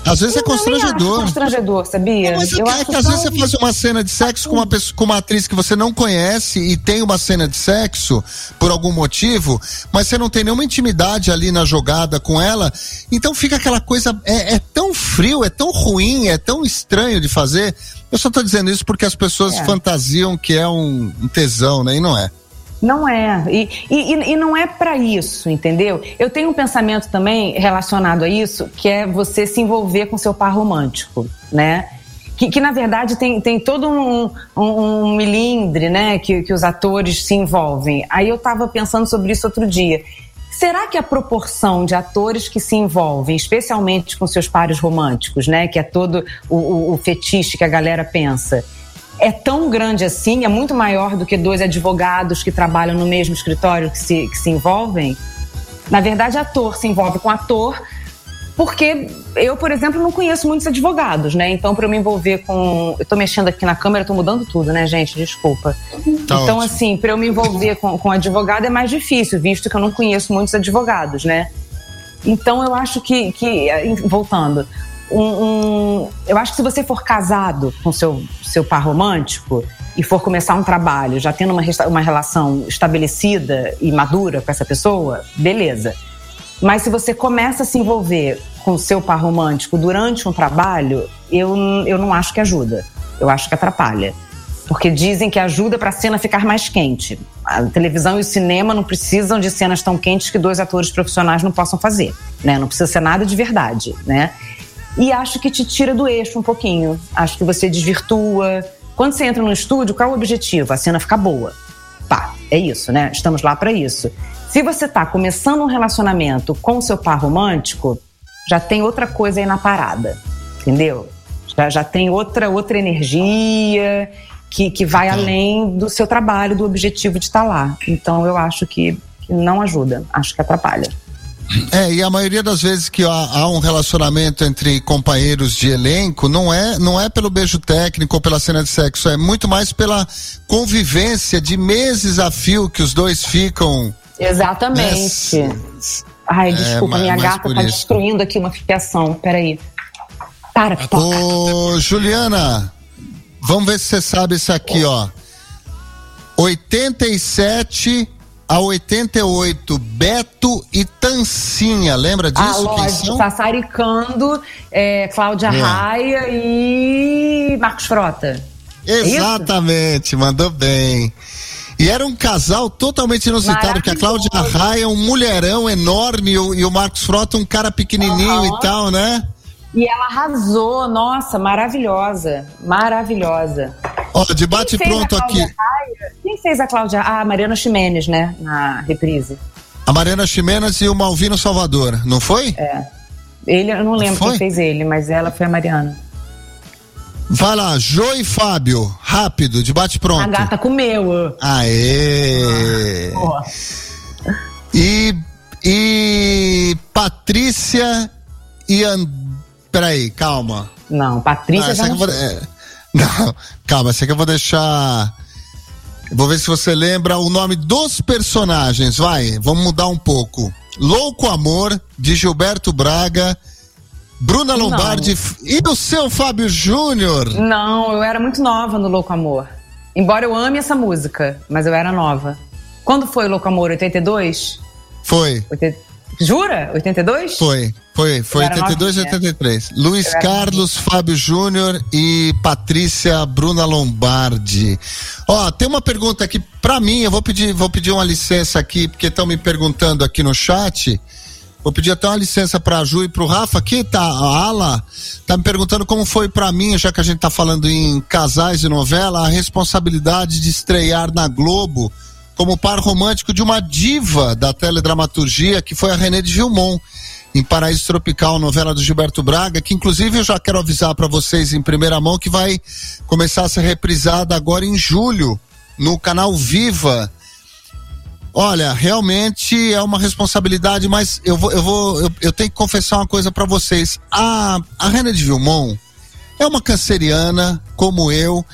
Às vezes é nem acho constrangedor. constrangedor, sabia? Não, mas é eu que, acho é que às vezes você faz uma cena de sexo com uma, pessoa, com uma atriz que você não conhece e tem uma cena de sexo por algum motivo, mas você não tem nenhuma intimidade ali na jogada com ela, então fica aquela coisa, é, é tão frio, é tão ruim, é tão estranho de fazer. Eu só tô dizendo isso porque as pessoas É. fantasiam que é um, um tesão, né? E não é. Não é. E, e, e não é pra isso, entendeu? Eu tenho um pensamento também relacionado a isso, que é você se envolver com seu par romântico, né? Que, que na verdade tem, tem todo um, um, um milindre, né? Que, que os atores se envolvem. Aí eu tava pensando sobre isso outro dia. Será que a proporção de atores que se envolvem, especialmente com seus pares românticos, né? Que é todo o, o, o fetiche que a galera pensa, é tão grande assim, é muito maior do que dois advogados que trabalham no mesmo escritório que se, que se envolvem. Na verdade, ator se envolve com ator, porque eu, por exemplo, não conheço muitos advogados, né? Então, para eu me envolver com. Eu tô mexendo aqui na câmera, tô mudando tudo, né, gente? Desculpa. Tá então, ótimo. assim, para eu me envolver com, com advogado é mais difícil, visto que eu não conheço muitos advogados, né? Então eu acho que, que eh, voltando, um, um- eu acho que se você for casado com seu, seu par romântico e for começar um trabalho, já tendo uma, uma relação estabelecida e madura com essa pessoa, beleza. Mas se você começa a se envolver com seu par romântico durante um trabalho, eu, eu não acho que ajuda. Eu acho que atrapalha. Porque dizem que ajuda para a cena ficar mais quente. A televisão e o cinema não precisam de cenas tão quentes que dois atores profissionais não possam fazer. Né? Não precisa ser nada de verdade. Né? E acho que te tira do eixo um pouquinho. Acho que você desvirtua. Quando você entra no estúdio, qual é o objetivo? A cena ficar boa. Pá, é isso, né? Estamos lá para isso. Se você tá começando um relacionamento com o seu par romântico, já tem outra coisa aí na parada, entendeu? Já, já tem outra outra energia que, que vai além do seu trabalho, do objetivo de estar lá. Então eu acho que, que não ajuda, acho que atrapalha. É, e a maioria das vezes que há, há um relacionamento entre companheiros de elenco, não é, não é pelo beijo técnico ou pela cena de sexo, é muito mais pela convivência de meses a fio que os dois ficam. Exatamente. Ai, desculpa, É, minha gata tá isso. destruindo aqui uma fiação. Peraí. Para, toca. Ô, Juliana, vamos ver se você sabe isso aqui, ó. 87 a 88, Beto e Tancinha, lembra disso? Ah, lógico, são? Sassaricando, é, Cláudia É. Raia e Marcos Frota. Exatamente, mandou bem. E era um casal totalmente inusitado, porque a Cláudia Raia é um mulherão enorme e o, Marcos Frota um cara pequenininho Aham. e tal, né? E ela arrasou, nossa, maravilhosa, maravilhosa. Ó, debate Quem fez pronto aqui. Raia? Quem fez a Cláudia? Ah, a Mariana Ximenes, né? Na reprise. A Mariana Ximenas e o Malvino Salvador, não foi? É. Ele, eu não lembro Foi? quem fez ele, mas ela foi a Mariana. Vai lá, Jô e Fábio, rápido, debate pronto. A gata comeu. Aê! Pô. E, e Patrícia e And... Peraí, calma. Não, Patrícia Ah, já não vou... é, Não, calma, essa aqui eu vou deixar. Vou ver se você lembra o nome dos personagens. Vai, vamos mudar um pouco. Louco Amor, de Gilberto Braga, Bruna Não. Lombardi e o seu Fábio Júnior. Não, eu era muito nova no Louco Amor. Embora eu ame essa música, mas eu era nova. Quando foi o Louco Amor? 82? Foi, 80... Jura? 82? foi, foi, foi Eu era 82 e novinha. 83. Luiz Carlos, Fábio Júnior e Patrícia Bruna Lombardi. Ó, tem uma pergunta aqui pra mim, eu vou pedir, vou pedir uma licença aqui, porque estão me perguntando aqui no chat. Vou pedir até uma licença pra Ju e pro Rafa. Aqui tá a Ala, tá me perguntando como foi pra mim, já que a gente tá falando em casais e novela, a responsabilidade de estrear na Globo como par romântico de uma diva da teledramaturgia, que foi a René de Vilmon, em Paraíso Tropical, novela do Gilberto Braga, que inclusive eu já quero avisar pra vocês em primeira mão que vai começar a ser reprisada agora em julho no canal Viva. Olha, realmente é uma responsabilidade, mas eu vou, eu vou, eu, eu tenho que confessar uma coisa pra vocês. A, a René de Vilmon é uma canceriana, como eu,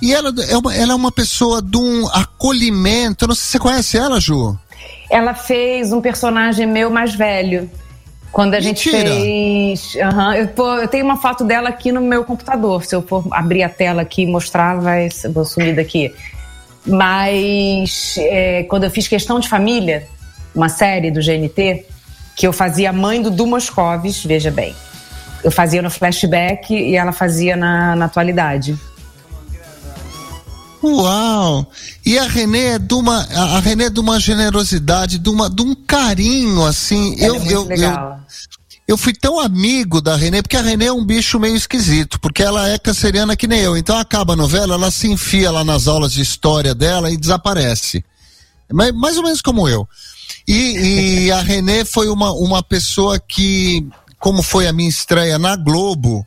e ela é uma, ela é uma pessoa de um acolhimento. Eu não sei se você conhece ela, Ju. Ela fez um personagem meu mais velho. Quando a gente Mentira. fez. Aham, eu, pô, eu tenho uma foto dela aqui no meu computador. Se eu for abrir a tela aqui e mostrar, vai, vou sumir daqui. Mas é, quando eu fiz Questão de Família, uma série do GNT, que eu fazia a mãe do Du Moscovis, veja bem. Eu fazia no flashback e ela fazia na, na atualidade. Uau! E a Renê é de uma, a Renê é de uma generosidade, de, uma, de um carinho, assim. Ela eu, é eu, eu, legal. eu fui tão amigo da Renê, porque a Renê é um bicho meio esquisito, porque ela é canceriana que nem eu. Então acaba a novela, ela se enfia lá nas aulas de história dela e desaparece. Mais, mais ou menos como eu. E, e a Renê foi uma, uma pessoa que, como foi a minha estreia na Globo,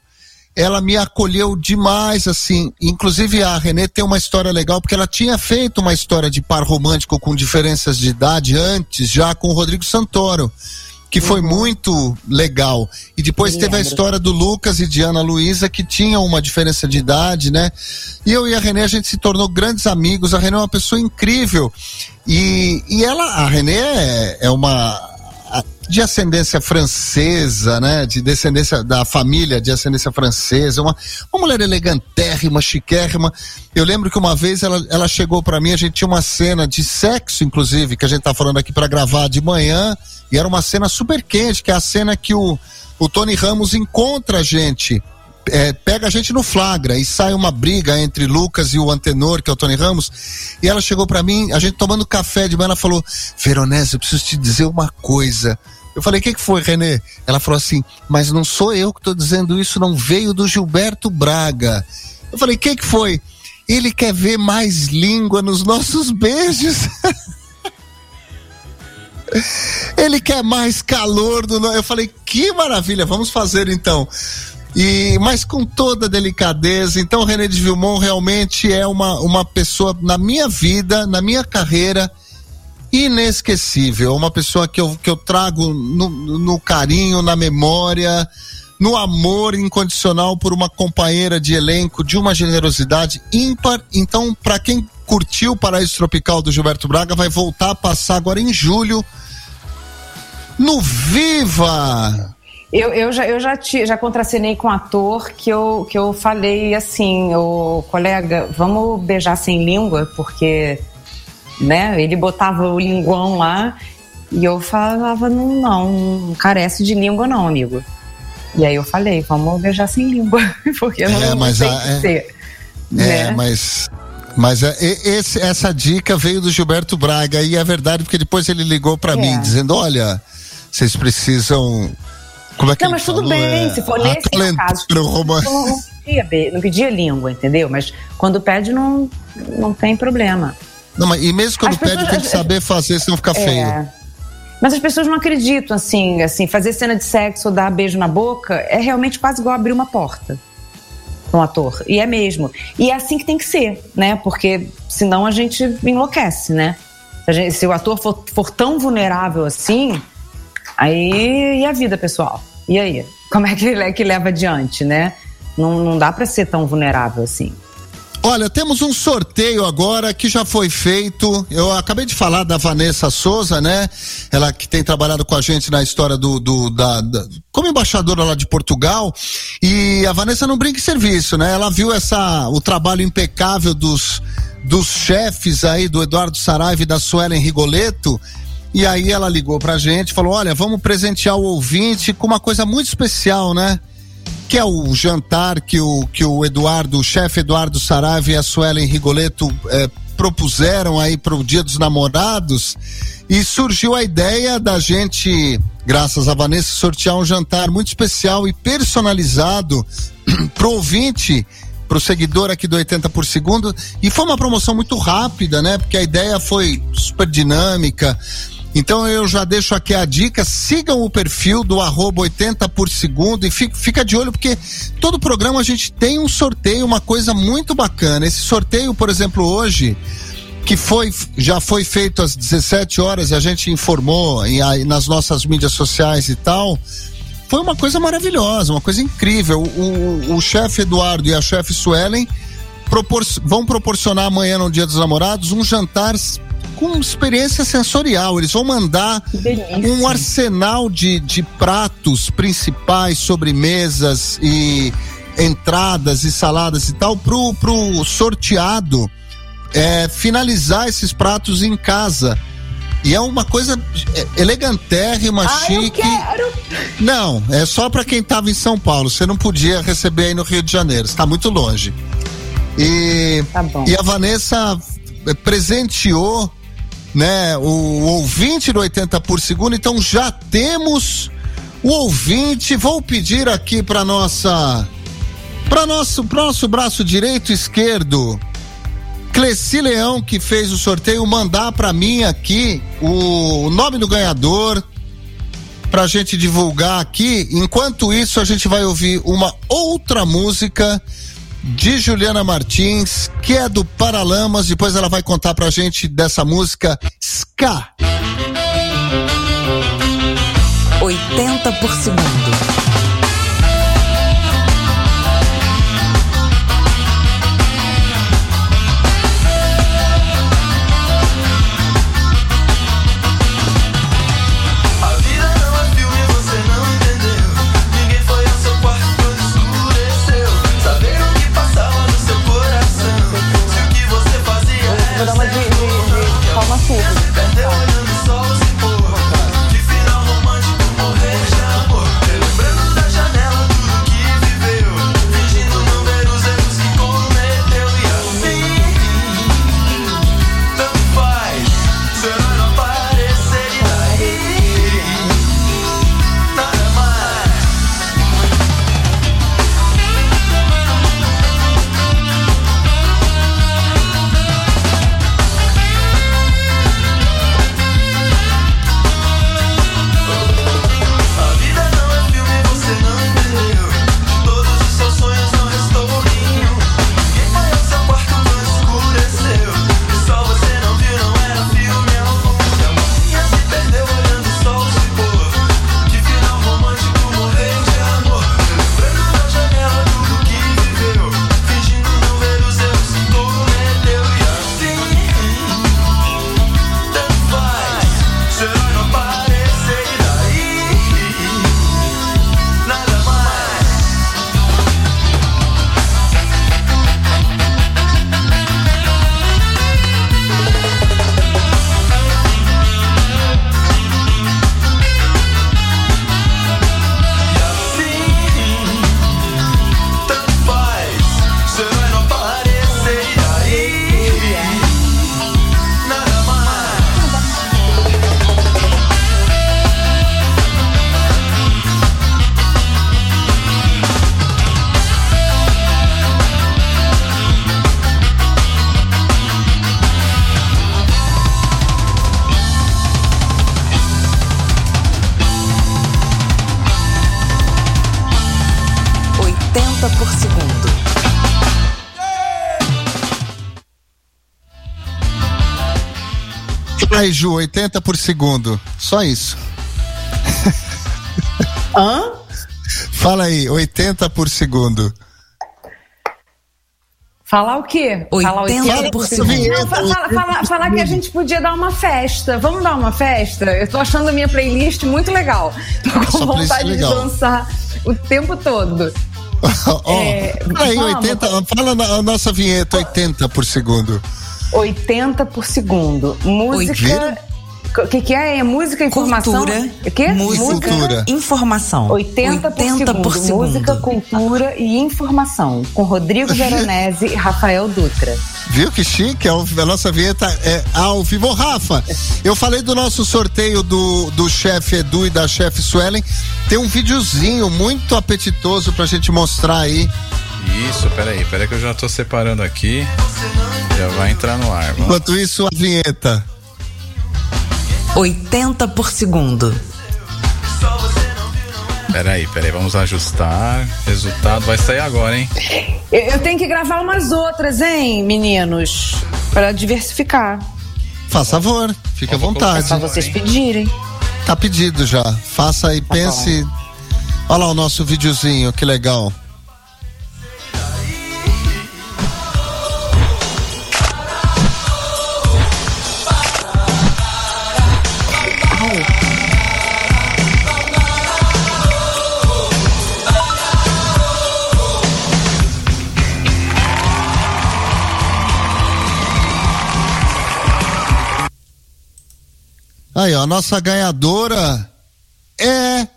ela me acolheu demais, assim. Inclusive a Renê tem uma história legal, porque ela tinha feito uma história de par romântico com diferenças de idade antes, já com o Rodrigo Santoro, que foi muito legal. E depois Me teve a lembro. história do Lucas e de Ana Luísa, que tinham uma diferença de idade, né? E eu e a Renê, a gente se tornou grandes amigos. A Renê é uma pessoa incrível. E, e ela, a Renê é, é uma a- de ascendência francesa, né? De descendência da família de ascendência francesa, uma, uma mulher elegantérrima, chiquérrima. Eu lembro que uma vez ela, ela chegou pra mim, a gente tinha uma cena de sexo, inclusive, que a gente tá falando aqui pra gravar de manhã, e era uma cena super quente, que é a cena que o, o Tony Ramos encontra a gente. É, pega a gente no flagra e sai uma briga entre Lucas e o Antenor, que é o Tony Ramos, e ela chegou pra mim, a gente tomando café de manhã, ela falou: Veronese, eu preciso te dizer uma coisa. Eu falei: O que, que foi, Renê? Ela falou assim: Mas não sou eu que tô dizendo isso, não veio do Gilberto Braga. Eu falei: O que, que foi? Ele quer ver mais língua nos nossos beijos. Ele quer mais calor do. Eu falei, que maravilha, vamos fazer então. E, mas com toda delicadeza. Então, René de Vilmon realmente é uma, uma pessoa na minha vida, na minha carreira, inesquecível. Uma pessoa que eu, que eu trago no, no carinho, na memória, no amor incondicional por uma companheira de elenco de uma generosidade ímpar. Então, para quem curtiu o Paraíso Tropical do Gilberto Braga, vai voltar a passar agora em julho no Viva! Eu, eu já, eu já, ti- já contracenei com um ator que eu, que eu falei assim, o colega, vamos beijar sem língua, porque né, ele botava o linguão lá e eu falava, não, não, não carece de língua não, amigo. E aí eu falei, vamos beijar sem língua, porque não, É, não mas tem a- que é- ser. É, né? mas. Mas é, esse- essa dica veio do Gilberto Braga e é verdade porque depois ele ligou pra É. mim dizendo: olha, vocês precisam. Como é que Não, mas tudo falou? bem, É, se for nesse acalentar caso. romance. Não, não, pedia, não pedia língua, entendeu? Mas quando pede, não, não tem problema. Não, mas, e mesmo quando As pede, pessoas- tem que saber fazer, senão fica feio. É. Mas as pessoas não acreditam, assim, assim, fazer cena de sexo ou dar beijo na boca é realmente quase igual abrir uma porta um ator. E é mesmo. E é assim que tem que ser, né? Porque senão a gente enlouquece, né? Se, gente- se o ator for, for tão vulnerável assim, aí e a vida, pessoal? E aí? Como é que, ele- que leva adiante, né? Não, não dá para ser tão vulnerável assim. Olha, temos um sorteio agora que já foi feito. Eu acabei de falar da Vanessa Souza, né? Ela que tem trabalhado com a gente na história do, do- da, da- como embaixadora lá de Portugal. E a Vanessa não brinca em serviço, né? Ela viu essa o trabalho impecável dos dos chefes aí do Eduardo Saraiva e da Suelen Rigoletto. E aí ela ligou pra gente, falou: "Olha, vamos presentear o ouvinte com uma coisa muito especial, né?" que é o jantar que o, que o Eduardo, o chefe Eduardo Saraiva e a Suelen Rigoletto eh, propuseram aí para o Dia dos Namorados e surgiu a ideia da gente, graças a Vanessa, sortear um jantar muito especial e personalizado pro ouvinte, pro seguidor aqui do 80 por segundo e foi uma promoção muito rápida, né? Porque a ideia foi super dinâmica. Então eu já deixo aqui a dica, sigam o perfil do arroba 80 por segundo e fica, de olho porque todo programa a gente tem um sorteio, uma coisa muito bacana. Esse sorteio, por exemplo, hoje, que foi já foi feito às 17 horas, a gente informou aí nas nossas mídias sociais e tal. Foi uma coisa maravilhosa, uma coisa incrível. O, o, o chefe Eduardo e a chefe Suelen propor- vão proporcionar amanhã no Dia dos Namorados um jantar com experiência sensorial. Eles vão mandar um arsenal de, de pratos principais, sobremesas e entradas e saladas e tal pro, pro sorteado é, finalizar esses pratos em casa. E é uma coisa é, elegantérrima, chique. Não, é só para quem estava em São Paulo. Você não podia receber aí no Rio de Janeiro. Está muito longe. E, e a Vanessa eh, presenteou, né, o ouvinte do 80 por segundo. Então já temos o ouvinte. Vou pedir aqui para nossa, para nosso, pro nosso braço direito e esquerdo. Cleci Leão, que fez o sorteio, mandar para mim aqui o nome do ganhador pra gente divulgar aqui. Enquanto isso, a gente vai ouvir uma outra música de Juliana Martins, que é do Paralamas. Depois ela vai contar pra gente dessa música Ska. 80 por segundo. Por segundo. Ai, Ju, 80 por segundo. Só isso. Hã? Fala aí, 80 por segundo. Falar o quê? Falar 80 por segundo. Não, fa- fala- fala- falar que a gente podia dar uma festa. Vamos dar uma festa? Eu tô achando a minha playlist muito legal. Tô com playlist vontade de dançar o tempo todo. Ó, É, aí, vamos. 80, fala na- a nossa vinheta, 80 por segundo. 80 por segundo. Música. O que, que é? É música, informação? Cultura, O quê? música, Cultura. informação. 80 por, segundo. Música, cultura e informação. Com Rodrigo Veronese e Rafael Dutra. Viu que chique? A a nossa vinheta é ao vivo. Ô, Rafa, eu falei do nosso sorteio do, do chefe Edu e da chefe Suelen. Tem um videozinho muito apetitoso pra gente mostrar aí. Isso, peraí, peraí que eu já tô separando aqui. Já vai entrar no ar. Vamos. Enquanto isso, a vinheta. 80 por segundo. Peraí, peraí, vamos ajustar. Resultado vai sair agora, hein? Eu, eu tenho que gravar umas outras, hein, meninos? Pra diversificar. Faz favor, fica à É vontade. só vocês pedirem. Tá pedido já. Faça aí, pense. Olha lá o nosso videozinho, que legal. Aí, ó, a nossa ganhadora é.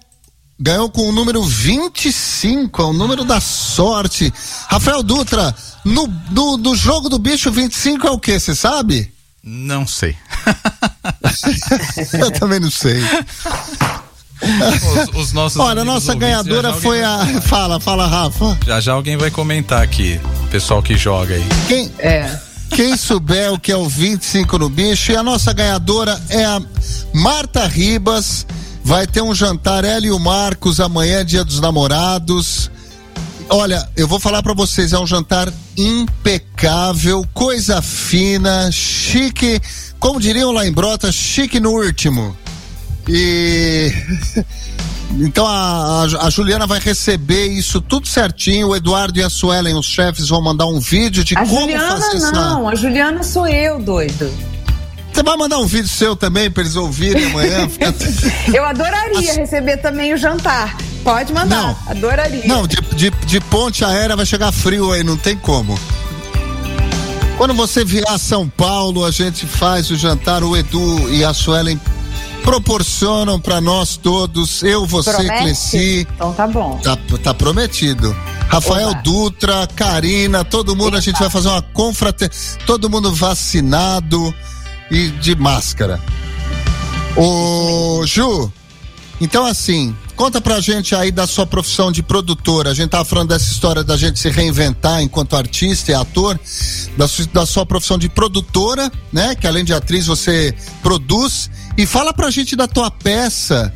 Ganhou com o número 25, é o número da sorte. Rafael Dutra, no, no, no jogo do bicho 25 é o que, você sabe? Não sei. Eu também não sei. Os, os nossos Olha, a nossa ouvintes, ganhadora já foi a. Fala, fala, Rafa. Já já alguém vai comentar aqui, pessoal que joga aí. Quem, É. quem souber o que é o 25 no bicho, e a nossa ganhadora é a Marta Ribas. Vai ter um jantar, ela e o Marcos, amanhã, dia dos namorados. Olha, eu vou falar pra vocês, é um jantar impecável, coisa fina, chique, como diriam lá em Brota, chique no último. E então a, a- a Juliana vai receber isso tudo certinho. O Eduardo e a Suelen, os chefes, vão mandar um vídeo de A como Juliana fazer essa. não, a Juliana sou eu, doido. Você vai mandar um vídeo seu também pra eles ouvirem amanhã? Eu adoraria receber também o jantar. Pode mandar, Não. adoraria. Não, de, de, de ponte aérea vai chegar frio aí, não tem como. Quando você vier a São Paulo, a gente faz o jantar, o Edu e a Suelen proporcionam pra nós todos, eu, você, Promete? Cleci. Então tá bom. Tá, tá prometido. Rafael. Dutra, Karina, todo mundo, a gente vai fazer uma confrater... Todo mundo vacinado e de máscara. Ô, Ju, então assim, conta pra gente aí da sua profissão de produtora. A gente tava falando dessa história da gente se reinventar enquanto artista e ator, da, su- da sua profissão de produtora, né? Que além de atriz você produz. E fala pra gente da tua peça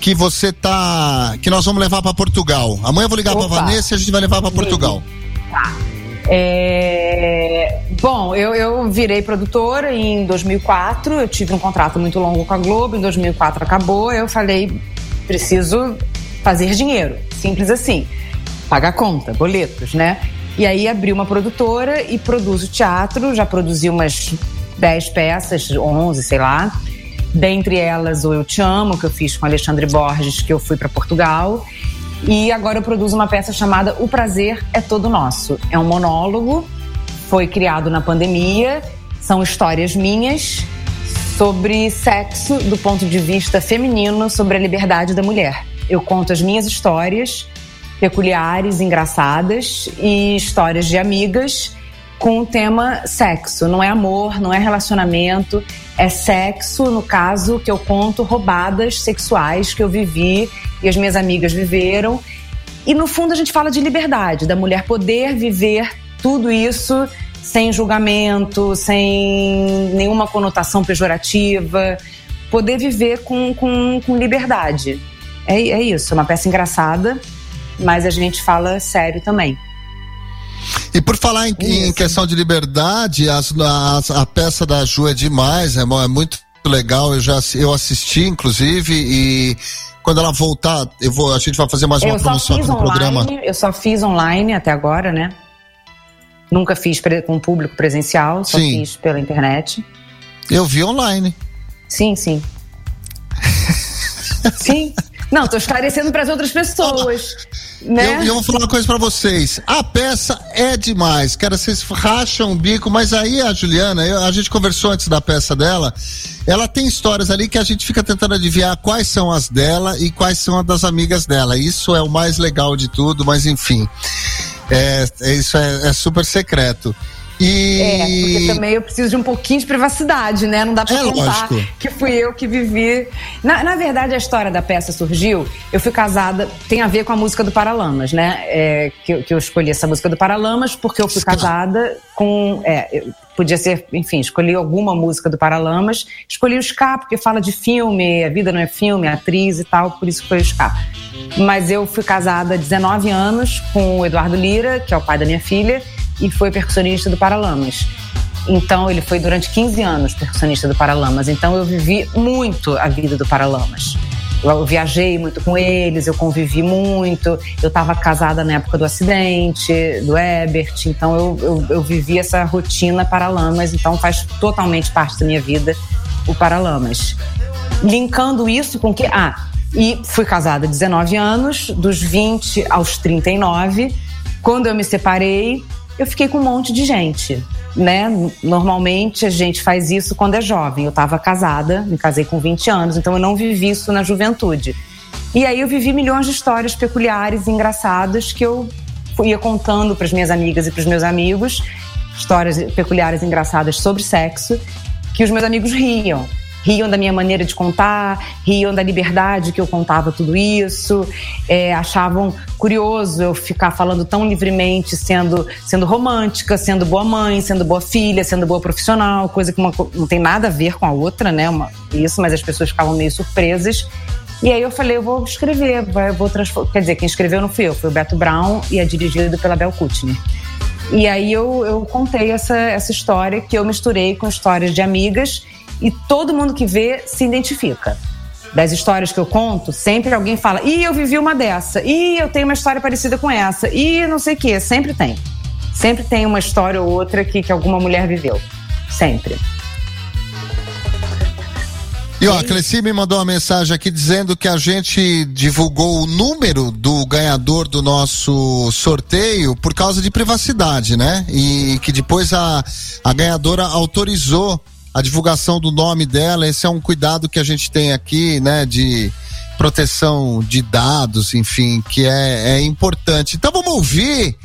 que você tá. que nós vamos levar pra Portugal. Amanhã eu vou ligar pra Opa. Vanessa e a gente vai levar pra Portugal. É, Bom, eu, eu virei produtora em 2004. Eu tive um contrato muito longo com a Globo. Em 2004 acabou. Eu falei, preciso fazer dinheiro. Simples assim. Pagar conta, boletos, né? E aí abri uma produtora e produzo teatro. Já produzi umas 10 peças, 11, sei lá. Dentre elas, o Eu Te Amo, que eu fiz com Alexandre Borges, que eu fui para Portugal. E agora eu produzo uma peça chamada O Prazer é Todo Nosso. É um monólogo, foi criado na pandemia, são histórias minhas sobre sexo do ponto de vista feminino, sobre a liberdade da mulher. Eu conto as minhas histórias peculiares, engraçadas e histórias de amigas com o tema sexo. Não é amor, não é relacionamento, é sexo, no caso, que eu conto roubadas sexuais que eu vivi e as minhas amigas viveram. E no fundo a gente fala de liberdade, da mulher poder viver tudo isso sem julgamento, sem nenhuma conotação pejorativa, poder viver com, com, com liberdade. É, é isso, é uma peça engraçada mas a gente fala sério também. E por falar em, em questão de liberdade, as- as- a peça da Ju é demais, é, mo- é muito legal. Eu já eu assisti, inclusive, e quando ela voltar, eu vou, a gente vai fazer mais uma eu só promoção aqui no programa. eu só fiz online até agora, né? Nunca fiz com público presencial, só Sim. fiz pela internet. Eu vi online. Sim, sim. sim. Não, tô esclarecendo para as outras pessoas. Né? Eu, e eu vou falar uma coisa pra vocês. A peça é demais. Cara, vocês racham o bico, mas aí a Juliana, eu- a gente conversou antes da peça dela. Ela tem histórias ali que a gente fica tentando adivinhar quais são as dela e quais são as das amigas dela. Isso é o mais legal de tudo, mas enfim. É, é- isso é, é super secreto. E. É, porque também eu preciso de um pouquinho de privacidade, né? Não dá pra É contar lógico. que fui eu que vivi. Na, na verdade, a história da peça surgiu. Eu fui casada, tem a ver com a música do Paralamas, né? É, que, eu- que eu escolhi essa música do Paralamas porque eu fui casada com. É, podia ser, enfim, escolhi alguma música do Paralamas. Escolhi o Ska, porque fala de filme, a vida não é filme, é atriz e tal, por isso que foi o Ska. Mas eu fui casada há 19 anos com o Eduardo Lira, que é o pai da minha filha, e foi percussionista do Paralamas. Então, ele foi durante 15 anos percussionista do Paralamas. Então, eu vivi muito a vida do Paralamas. Eu, viajei muito com eles, eu convivi muito. Eu estava casada na época do acidente, do Ebert. Então, eu, eu, eu vivi essa rotina Paralamas. Então, faz totalmente parte da minha vida o Paralamas. Linkando isso com que. Ah, e fui casada há 19 anos, dos 20 aos 39. Quando eu me separei, eu fiquei com um monte de gente, né? Normalmente a gente faz isso quando é jovem. Eu estava casada, me casei com 20 anos, então eu não vivi isso na juventude. E aí eu vivi milhões de histórias peculiares e engraçadas que eu ia contando para as minhas amigas e para os meus amigos, histórias peculiares e engraçadas sobre sexo, que os meus amigos riam. Riam da minha maneira de contar, riam da liberdade que eu contava tudo isso, é, achavam curioso eu ficar falando tão livremente, sendo, sendo romântica, sendo boa mãe, sendo boa filha, sendo boa profissional, coisa que uma não tem nada a ver com a outra, né? Uma- isso, mas as pessoas ficavam meio surpresas. E aí eu falei, eu vou escrever, eu vou transformar. Quer dizer, quem escreveu não fui eu, foi o Beto Brown e é dirigido pela Bel Kutner. E aí eu, eu contei essa, essa história que eu misturei com histórias de amigas e todo mundo que vê se identifica. Das histórias que eu conto, sempre alguém fala: Ih, eu vivi uma dessa, ih, eu tenho uma história parecida com essa, ih, não sei o quê. Sempre tem. Sempre tem uma história ou outra que, que alguma mulher viveu. Sempre. E ó, a Cleci me mandou uma mensagem aqui dizendo que a gente divulgou o número do ganhador do nosso sorteio por causa de privacidade, né? E que depois a, a ganhadora autorizou a divulgação do nome dela. Esse é um cuidado que a gente tem aqui, né? De proteção de dados, enfim, que é, é importante. Então vamos ouvir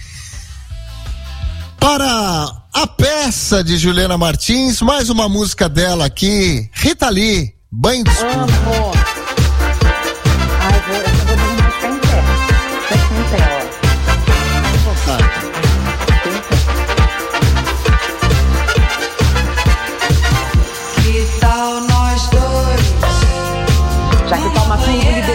para a peça de Juliana Martins, mais uma música dela aqui, Rita Lee, Banho de Escuro. Ó.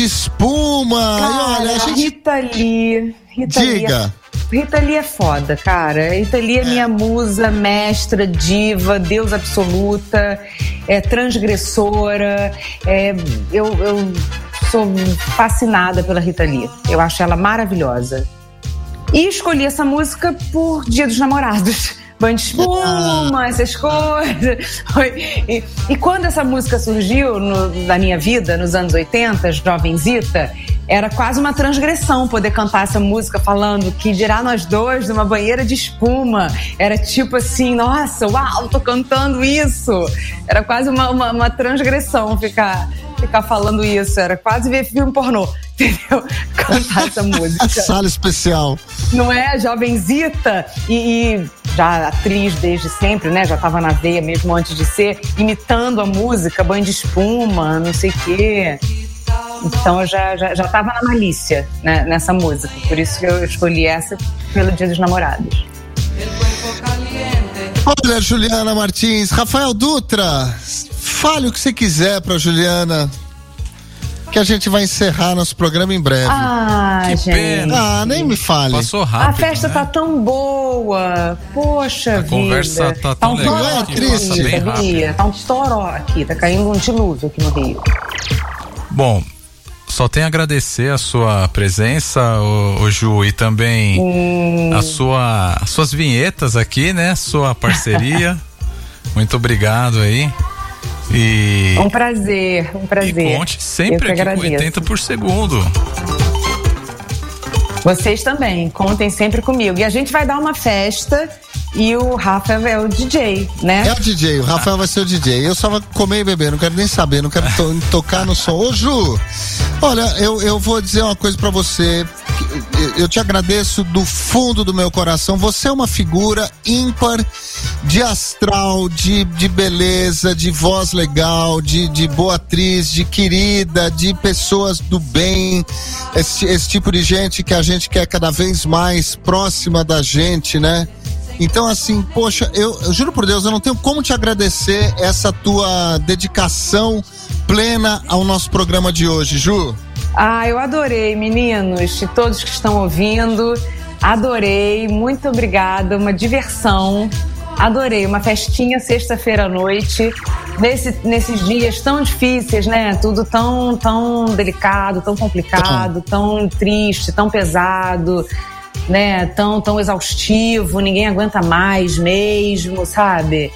de espuma. e olha, a Cara, gente. Rita Lee. Rita Lee é- Diga. Rita Lee é foda, cara. Rita Lee é minha musa, mestra, diva, deusa absoluta, é transgressora. É, eu, eu sou fascinada pela Rita Lee. Eu acho ela maravilhosa. E escolhi essa música por Dia dos Namorados. Banho de espuma, essas coisas. E, e quando essa música surgiu no- na minha vida, nos anos 80, jovenzita, era quase uma transgressão poder cantar essa música falando que dirá nós dois numa banheira de espuma. Era tipo assim, nossa, uau, tô cantando isso. Era quase uma, uma, uma transgressão ficar, ficar falando isso. Era quase ver filme pornô, entendeu? Cantar essa música Sala especial. não é jovenzita e, e já atriz desde sempre, né? Já estava na veia mesmo antes de ser, imitando a música, banho de espuma, não sei o quê. Então eu já, já, já tava na malícia né, nessa música. Por isso que eu escolhi essa pelo Dia dos Namorados. Olha, Juliana Martins, Rafael Dutra, fale o que você quiser pra Juliana. Que a gente vai encerrar nosso programa em breve. Ah, Que gente. pena. Ah, nem me fale. Passou A rápido. festa né? tá tão boa. Poxa A vida. conversa tá tão um legal sabia? rápido. Tá um toró aqui, tá caindo um dilúvio aqui no Rio. Bom, só tenho a agradecer a sua presença, o, Ju, e também Hum. a sua, as suas vinhetas aqui, né? Sua parceria. Muito obrigado aí. E, Um prazer, um e prazer. conte Eu sempre aqui com agradeço. 80 por segundo. Vocês também, contem sempre comigo. E a gente vai dar uma festa e o Rafa é o DJ, né? É o DJ, o Rafael vai ser o DJ. Eu só vou comer e beber, não quero nem saber, não quero to- tocar no som. Ô, Ju, olha, eu, eu vou dizer uma coisa pra você. Eu te agradeço do fundo do meu coração. Você é uma figura ímpar de astral, de, de beleza, de voz legal, de, de boa atriz, de querida, de pessoas do bem. Esse, esse tipo de gente que a gente quer cada vez mais próxima da gente, né? Então, assim, poxa, eu, eu juro por Deus, eu não tenho como te agradecer essa tua dedicação plena ao nosso programa de hoje, Ju. Ah, eu adorei, meninos, e todos que estão ouvindo. Adorei, muito obrigada, uma diversão. Adorei, uma festinha sexta-feira à noite, nesse, nesses dias tão difíceis, né? Tudo tão, tão delicado, tão complicado, tão triste, tão pesado, né? Tão, tão exaustivo, ninguém aguenta mais mesmo, sabe?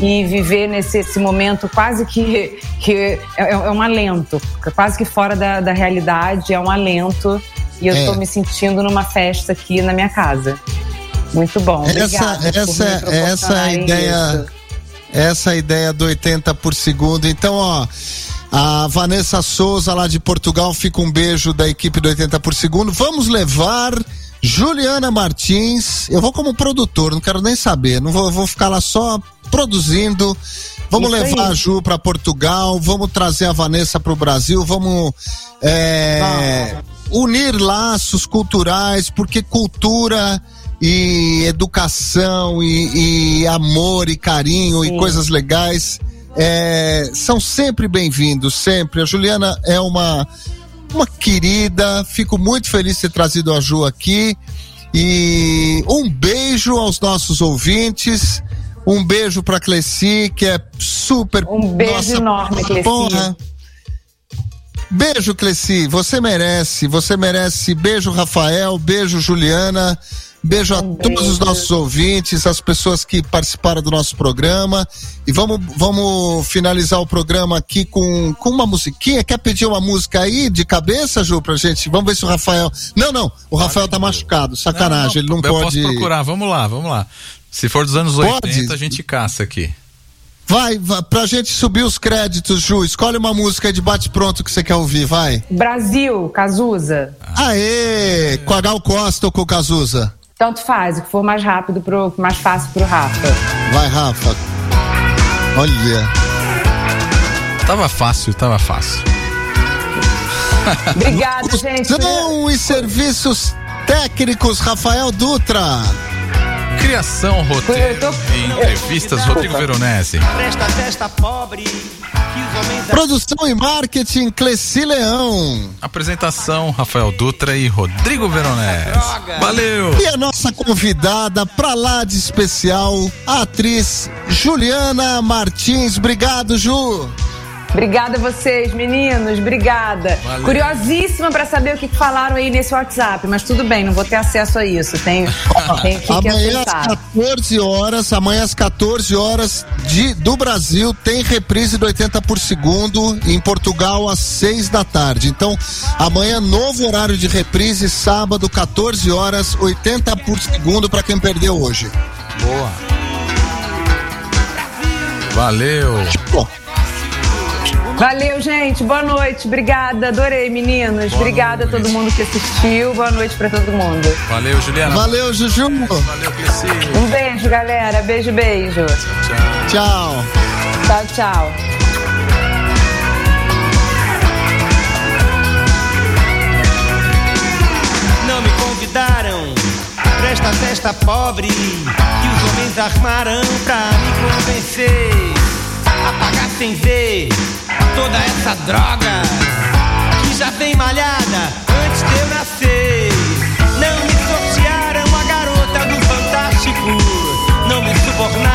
e viver nesse esse momento quase que, que é, é um alento, quase que fora da, da realidade, é um alento. E eu É. estou me sentindo numa festa aqui na minha casa. Muito bom. Essa, essa, essa é ideia. isso. Essa é ideia do 80 por segundo. Então, ó, a Vanessa Souza lá de Portugal fica um beijo da equipe do 80 por segundo. Vamos levar Juliana Martins. Eu vou como produtor, não quero nem saber. Não vou, vou ficar lá só produzindo. Vamos Isso levar aí. a Ju para Portugal, vamos trazer a Vanessa para o Brasil, vamos é, unir laços culturais, porque cultura e educação e, e amor e carinho e Sim. coisas legais é, são sempre bem-vindos, sempre. A Juliana é uma uma querida, fico muito feliz de ter trazido a Ju aqui. E um beijo aos nossos ouvintes. Um beijo pra Cleci, que é super. Um beijo enorme, Cleci. Porra. Beijo, Cleci. Você merece. Você merece. Beijo, Rafael. Beijo, Juliana. Beijo a Um todos os beijo. nossos ouvintes, as pessoas que participaram do nosso programa. E vamos, vamos finalizar o programa aqui com, com uma musiquinha. Quer pedir uma música aí de cabeça, Ju, pra gente? Vamos ver se o Rafael. Não, não. O Rafael tá machucado. Sacanagem. ele não eu pode. posso procurar, vamos lá, vamos lá. Se for dos anos Pode? 80, a gente caça aqui. Vai, vai, pra gente subir os créditos, Ju. Escolhe uma música aí de bate-pronto que você quer ouvir, vai. Brasil, Cazuza. Aê! Com a Gal Costa ou com o Cazuza? Tanto faz, o que for mais rápido, pro, mais fácil pro Rafa. Vai, Rafa. Olha. Tava fácil, tava fácil. Obrigada, gente. E serviços técnicos, Rafael Dutra. Criação, roteiro tô- e entrevistas, Rodrigo Veronese. Presta testa pobre, Produção e marketing, Cleci Leão. Apresentação, Rafael Dutra e Rodrigo Veronese. Valeu! E a nossa convidada pra lá de especial, a atriz Juliana Martins. Obrigado, Ju. Obrigada a vocês, meninos. Obrigada. Valeu. Curiosíssima pra saber o que falaram aí nesse WhatsApp, mas tudo bem, não vou ter acesso a isso. Tenho, tenho que, Amanhã às acessar. 14 horas, amanhã às 14 horas de, do Brasil, tem reprise do 80 por segundo, em Portugal às 6 da tarde. Então, amanhã, novo horário de reprise, sábado, 14 horas, 80 por segundo para quem perdeu hoje. Boa. Valeu. Bom, Valeu, gente. Boa noite. Obrigada. Adorei, meninos. Boa Obrigada a todo noite. mundo que assistiu. Boa noite pra todo mundo. Valeu, Juliana. valeu, Juju. Valeu, Cleci. Um beijo, galera. Beijo, beijo. Tchau. Tchau, tchau. não me convidaram. Presta testa pobre, que os homens armaram pra me convencer. A pagar sem ver toda essa droga que já vem malhada antes de eu nascer. Não me sortearam a garota do Fantástico. Não me subornaram,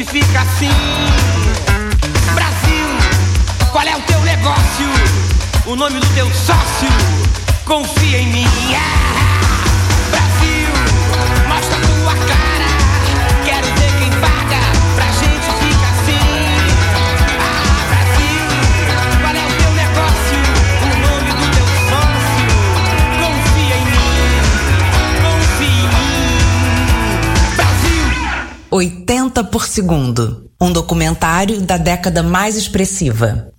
gente ficar assim. Brasil, qual é o teu negócio? O nome do teu sócio? Confia em mim. Ah! 80 por segundo. Um documentário da década mais expressiva.